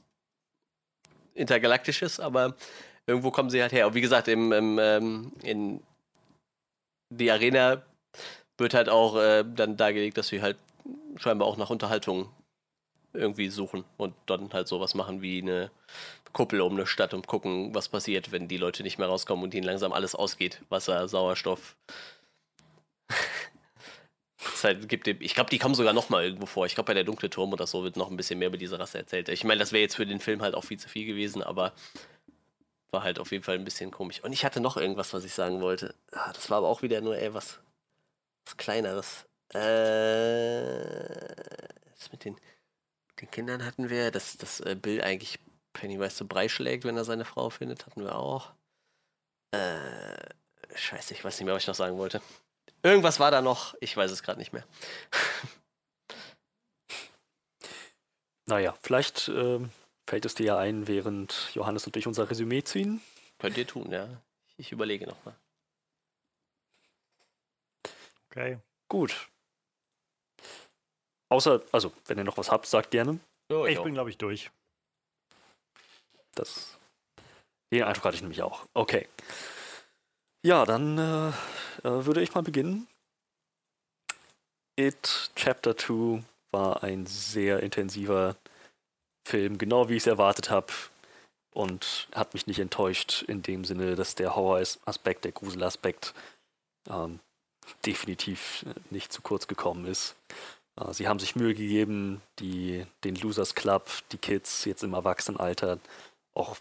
intergalaktisches, aber irgendwo kommen sie halt her. Und wie gesagt, im, im ähm, in die Arena wird halt auch äh, dann dargelegt, dass wir halt scheinbar auch nach Unterhaltung irgendwie suchen und dann halt sowas machen wie eine Kuppel um eine Stadt und gucken, was passiert, wenn die Leute nicht mehr rauskommen und ihnen langsam alles ausgeht. Wasser, Sauerstoff. halt gibt, ich glaube, die kommen sogar noch mal irgendwo vor. Ich glaube, bei der dunkle Turm oder so wird noch ein bisschen mehr über diese Rasse erzählt. Ich meine, das wäre jetzt für den Film halt auch viel zu viel gewesen, aber war halt auf jeden Fall ein bisschen komisch. Und ich hatte noch irgendwas, was ich sagen wollte. Ah, das war aber auch wieder nur, ey, was, was Kleineres. Äh, das mit den, den Kindern hatten wir, dass, dass äh, Bill eigentlich Pennywise zu Brei schlägt, wenn er seine Frau findet, hatten wir auch. Äh, scheiße, ich weiß nicht mehr, was ich noch sagen wollte. Irgendwas war da noch, ich weiß es gerade nicht mehr. naja, vielleicht ähm, fällt es dir ja ein, während Johannes und ich unser Resümee ziehen. Könnt ihr tun, ja. Ich überlege nochmal. Okay. Gut. Außer, also, wenn ihr noch was habt, sagt gerne. Oh, ich, ich bin, glaube ich, durch. Das. Den Eindruck hatte ich nämlich auch. Okay. Ja, dann äh, äh würde ich mal beginnen. It Chapter 2 war ein sehr intensiver Film, genau wie ich es erwartet habe. Und hat mich nicht enttäuscht in dem Sinne, dass der Horror-Aspekt, der Gruselaspekt ähm, definitiv nicht zu kurz gekommen ist. Äh, sie haben sich Mühe gegeben, die, den Losers Club, die Kids jetzt im Erwachsenenalter auch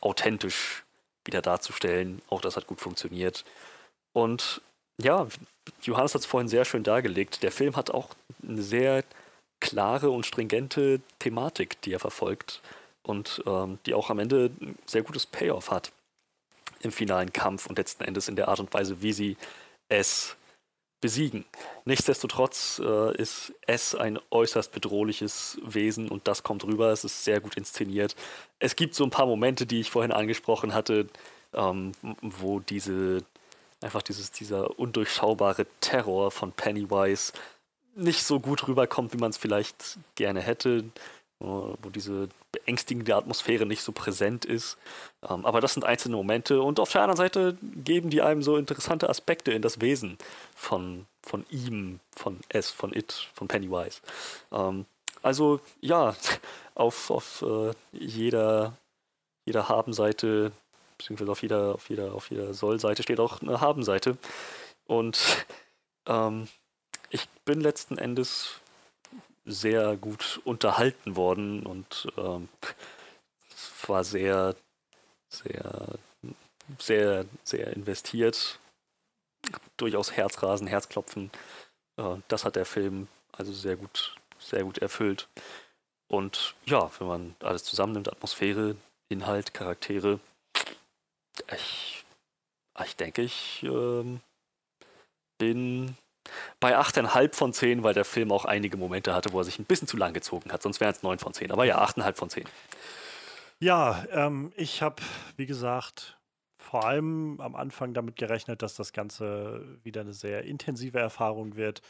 authentisch wieder darzustellen. Auch das hat gut funktioniert. Und ja, Johannes hat es vorhin sehr schön dargelegt. Der Film hat auch eine sehr klare und stringente Thematik, die er verfolgt und ähm, die auch am Ende ein sehr gutes Payoff hat im finalen Kampf und letzten Endes in der Art und Weise, wie sie es besiegen. Nichtsdestotrotz äh, ist es ein äußerst bedrohliches Wesen und das kommt rüber. Es ist sehr gut inszeniert. Es gibt so ein paar Momente, die ich vorhin angesprochen hatte, ähm, wo diese einfach dieses, dieser undurchschaubare Terror von Pennywise nicht so gut rüberkommt, wie man es vielleicht gerne hätte, wo diese beängstigende Atmosphäre nicht so präsent ist. Ähm, aber das sind einzelne Momente und auf der anderen Seite geben die einem so interessante Aspekte in das Wesen von, von ihm, von S, von It, von Pennywise. Ähm, also ja, auf, auf äh, jeder, jeder Habenseite, beziehungsweise auf jeder, auf jeder, auf jeder Soll-Seite steht auch eine Habenseite. Und ähm, ich bin letzten Endes sehr gut unterhalten worden und ähm, war sehr, sehr, sehr, sehr investiert. Durchaus Herzrasen, Herzklopfen. Äh, das hat der Film also sehr gut, sehr gut erfüllt. Und ja, wenn man alles zusammennimmt, Atmosphäre, Inhalt, Charaktere, ich, ich denke, ich ähm, bin bei 8,5 von 10, weil der Film auch einige Momente hatte, wo er sich ein bisschen zu lang gezogen hat. Sonst wären es 9 von 10. Aber ja, 8,5 von 10. Ja, ähm, ich habe, wie gesagt, vor allem am Anfang damit gerechnet, dass das Ganze wieder eine sehr intensive Erfahrung wird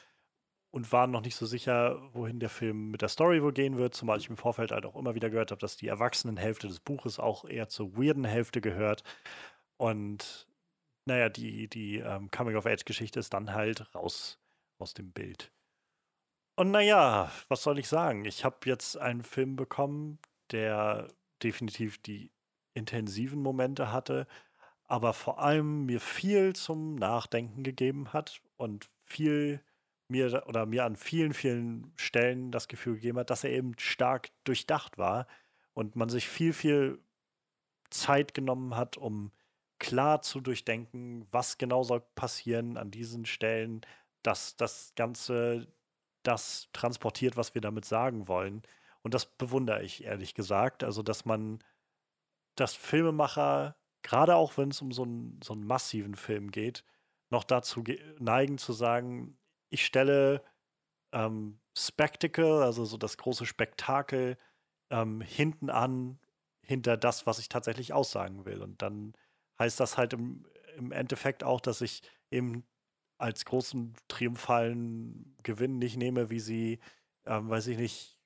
und war noch nicht so sicher, wohin der Film mit der Story wohl gehen wird, zumal ich im Vorfeld halt auch immer wieder gehört habe, dass die Erwachsenenhälfte des Buches auch eher zur weirden Hälfte gehört. Und naja, die, die ähm, Coming-of-Age-Geschichte ist dann halt raus aus dem Bild. Und naja, was soll ich sagen? Ich habe jetzt einen Film bekommen, der definitiv die intensiven Momente hatte, aber vor allem mir viel zum Nachdenken gegeben hat und viel mir oder mir an vielen, vielen Stellen das Gefühl gegeben hat, dass er eben stark durchdacht war und man sich viel, viel Zeit genommen hat, um klar zu durchdenken, was genau soll passieren an diesen Stellen, dass das Ganze das transportiert, was wir damit sagen wollen. Und das bewundere ich ehrlich gesagt. Also, dass man, dass Filmemacher, gerade auch wenn es um so einen, so einen massiven Film geht, noch dazu neigen zu sagen, ich stelle ähm, Spectacle, also so das große Spektakel, ähm, hinten an, hinter das, was ich tatsächlich aussagen will. Und dann heißt das halt im, im Endeffekt auch, dass ich eben als großen triumphalen Gewinn nicht nehme, wie sie, ähm, weiß ich nicht,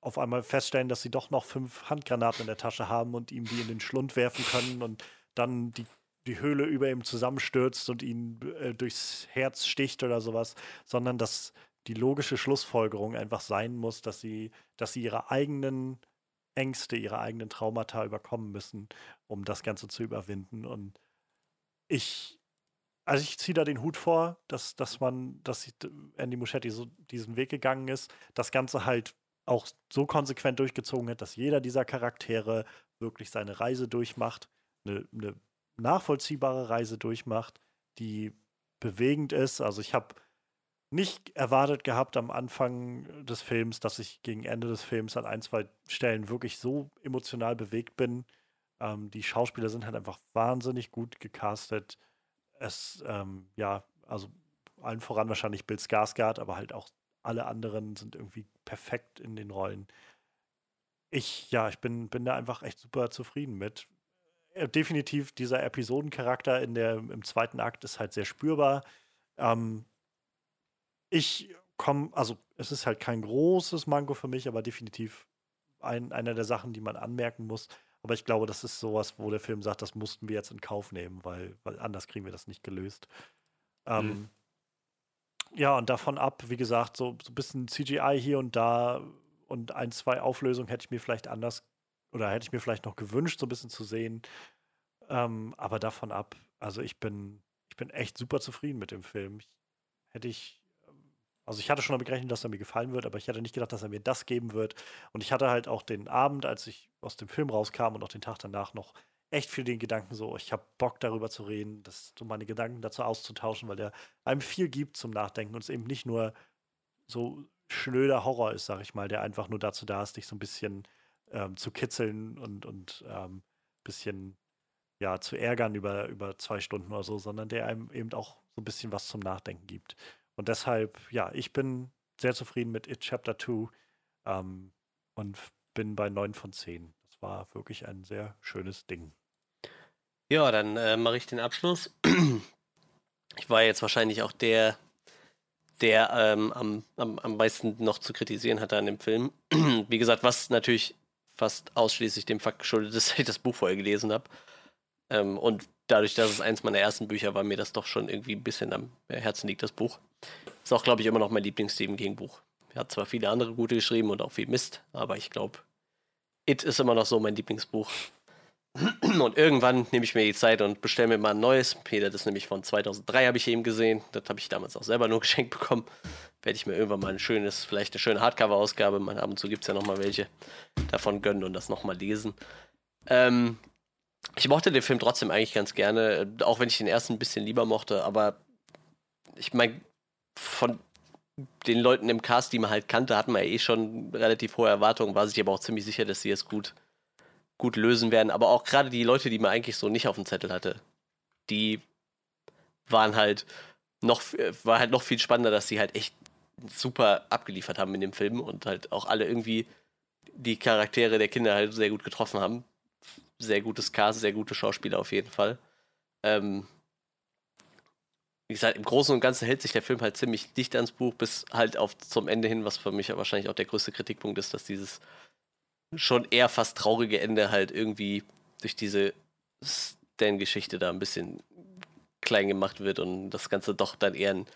auf einmal feststellen, dass sie doch noch fünf Handgranaten in der Tasche haben und ihm die in den Schlund werfen können und dann die, die Höhle über ihm zusammenstürzt und ihn äh, durchs Herz sticht oder sowas, sondern dass die logische Schlussfolgerung einfach sein muss, dass sie, dass sie ihre eigenen Ängste, ihre eigenen Traumata überkommen müssen, um das Ganze zu überwinden. Und ich, also ich ziehe da den Hut vor, dass, dass man, dass Andy Muschetti so diesen Weg gegangen ist, das Ganze halt auch so konsequent durchgezogen hat, dass jeder dieser Charaktere wirklich seine Reise durchmacht, eine, eine nachvollziehbare Reise durchmacht, die bewegend ist. Also ich habe nicht erwartet gehabt am Anfang des Films, dass ich gegen Ende des Films an ein, zwei Stellen wirklich so emotional bewegt bin. Ähm, die Schauspieler sind halt einfach wahnsinnig gut gecastet. Es, ähm, ja, also allen voran wahrscheinlich Bill Skarsgård, aber halt auch alle anderen sind irgendwie perfekt in den Rollen. Ich, ja, ich bin, bin da einfach echt super zufrieden mit. Äh, definitiv dieser Episodencharakter in der, im zweiten Akt ist halt sehr spürbar. Ähm, ich komme, also es ist halt kein großes Manko für mich, aber definitiv ein, einer der Sachen, die man anmerken muss. Aber ich glaube, das ist sowas, wo der Film sagt, das mussten wir jetzt in Kauf nehmen, weil, weil anders kriegen wir das nicht gelöst. Ähm, mhm. Ja, und davon ab, wie gesagt, so, so ein bisschen CGI hier und da und ein, zwei Auflösungen hätte ich mir vielleicht anders oder hätte ich mir vielleicht noch gewünscht, so ein bisschen zu sehen. Ähm, aber davon ab, also ich bin, ich bin echt super zufrieden mit dem Film. Ich, hätte ich also ich hatte schon damit gerechnet, dass er mir gefallen wird, aber ich hatte nicht gedacht, dass er mir das geben wird. Und ich hatte halt auch den Abend, als ich aus dem Film rauskam und auch den Tag danach noch echt viel den Gedanken so, ich habe Bock darüber zu reden, das, so meine Gedanken dazu auszutauschen, weil der einem viel gibt zum Nachdenken und es eben nicht nur so schnöder Horror ist, sag ich mal, der einfach nur dazu da ist, dich so ein bisschen ähm, zu kitzeln und, und ähm, bisschen ja, zu ärgern über, über zwei Stunden oder so, sondern der einem eben auch so ein bisschen was zum Nachdenken gibt. Und deshalb, ja, ich bin sehr zufrieden mit It Chapter 2 ähm, und bin bei 9 von 10. Das war wirklich ein sehr schönes Ding. Ja, dann äh, mache ich den Abschluss. Ich war jetzt wahrscheinlich auch der, der ähm, am, am, am meisten noch zu kritisieren hatte an dem Film. Wie gesagt, was natürlich fast ausschließlich dem Fakt geschuldet ist, dass ich das Buch vorher gelesen habe. Ähm, und dadurch, dass es eins meiner ersten Bücher war, mir das doch schon irgendwie ein bisschen am Herzen liegt, das Buch. Ist auch, glaube ich, immer noch mein Lieblings-Stephen King-Buch. Er hat zwar viele andere gute geschrieben und auch viel Mist, aber ich glaube, It ist immer noch so mein Lieblingsbuch. Und irgendwann nehme ich mir die Zeit und bestelle mir mal ein neues. Peter, das ist nämlich von 2003, habe ich eben gesehen. Das habe ich damals auch selber nur geschenkt bekommen. Werde ich mir irgendwann mal ein schönes, vielleicht eine schöne Hardcover-Ausgabe, ab und zu gibt es ja nochmal welche, davon gönnen und das nochmal lesen. Ähm, ich mochte den Film trotzdem eigentlich ganz gerne, auch wenn ich den ersten ein bisschen lieber mochte, aber ich meine, von den Leuten im Cast, die man halt kannte, hatten wir ja eh schon relativ hohe Erwartungen, war sich aber auch ziemlich sicher, dass sie es gut gut lösen werden. Aber auch gerade die Leute, die man eigentlich so nicht auf dem Zettel hatte, die waren halt noch, war halt noch viel spannender, dass sie halt echt super abgeliefert haben in dem Film und halt auch alle irgendwie die Charaktere der Kinder halt sehr gut getroffen haben. Sehr gutes Cast, sehr gute Schauspieler auf jeden Fall. Ähm, wie gesagt, im Großen und Ganzen hält sich der Film halt ziemlich dicht ans Buch, bis halt auf zum Ende hin, was für mich wahrscheinlich auch der größte Kritikpunkt ist, dass dieses schon eher fast traurige Ende halt irgendwie durch diese Stan-Geschichte da ein bisschen klein gemacht wird und das Ganze doch dann eher ein,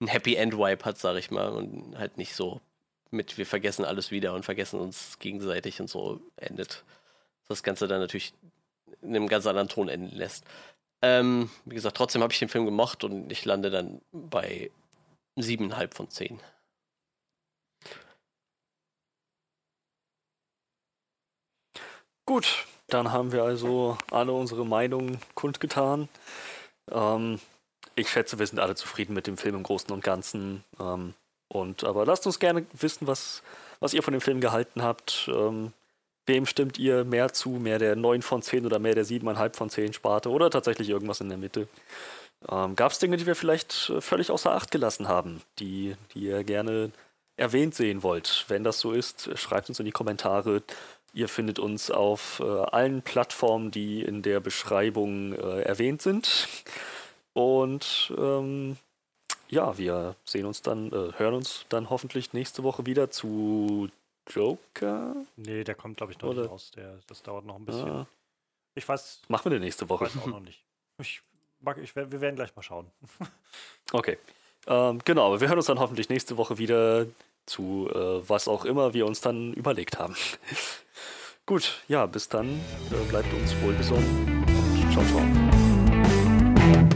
ein Happy End-Wipe hat, sag ich mal, und halt nicht so mit wir vergessen alles wieder und vergessen uns gegenseitig und so endet. Das Ganze dann natürlich in einem ganz anderen Ton enden lässt. Ähm, wie gesagt, trotzdem habe ich den Film gemocht und ich lande dann bei siebeneinhalb von zehn. Gut, dann haben wir also alle unsere Meinungen kundgetan. Ähm, ich schätze, wir sind alle zufrieden mit dem Film im Großen und Ganzen. Ähm, und aber lasst uns gerne wissen, was, was ihr von dem Film gehalten habt. Ähm, wem stimmt ihr mehr zu? Mehr der 9 von 10 oder mehr der 7,5 von 10 Sparte? Oder tatsächlich irgendwas in der Mitte? Ähm, Gab es Dinge, die wir vielleicht äh, völlig außer Acht gelassen haben, die, die ihr gerne erwähnt sehen wollt? Wenn das so ist, schreibt uns in die Kommentare. Ihr findet uns auf äh, allen Plattformen, die in der Beschreibung äh, erwähnt sind. Und ähm, ja, wir sehen uns dann, äh, hören uns dann hoffentlich nächste Woche wieder zu Joker. Nee, der kommt, glaube ich, noch Oder? nicht raus. Der, das dauert noch ein bisschen. Ah, Ich weiß, machen wir denn nächste Woche? weiß auch noch nicht. Ich mag, ich, wir werden gleich mal schauen. Okay. Ähm, genau, aber wir hören uns dann hoffentlich nächste Woche wieder zu äh, was auch immer wir uns dann überlegt haben. Gut, ja, bis dann. Äh, bleibt uns wohlgesonnen und ciao, ciao.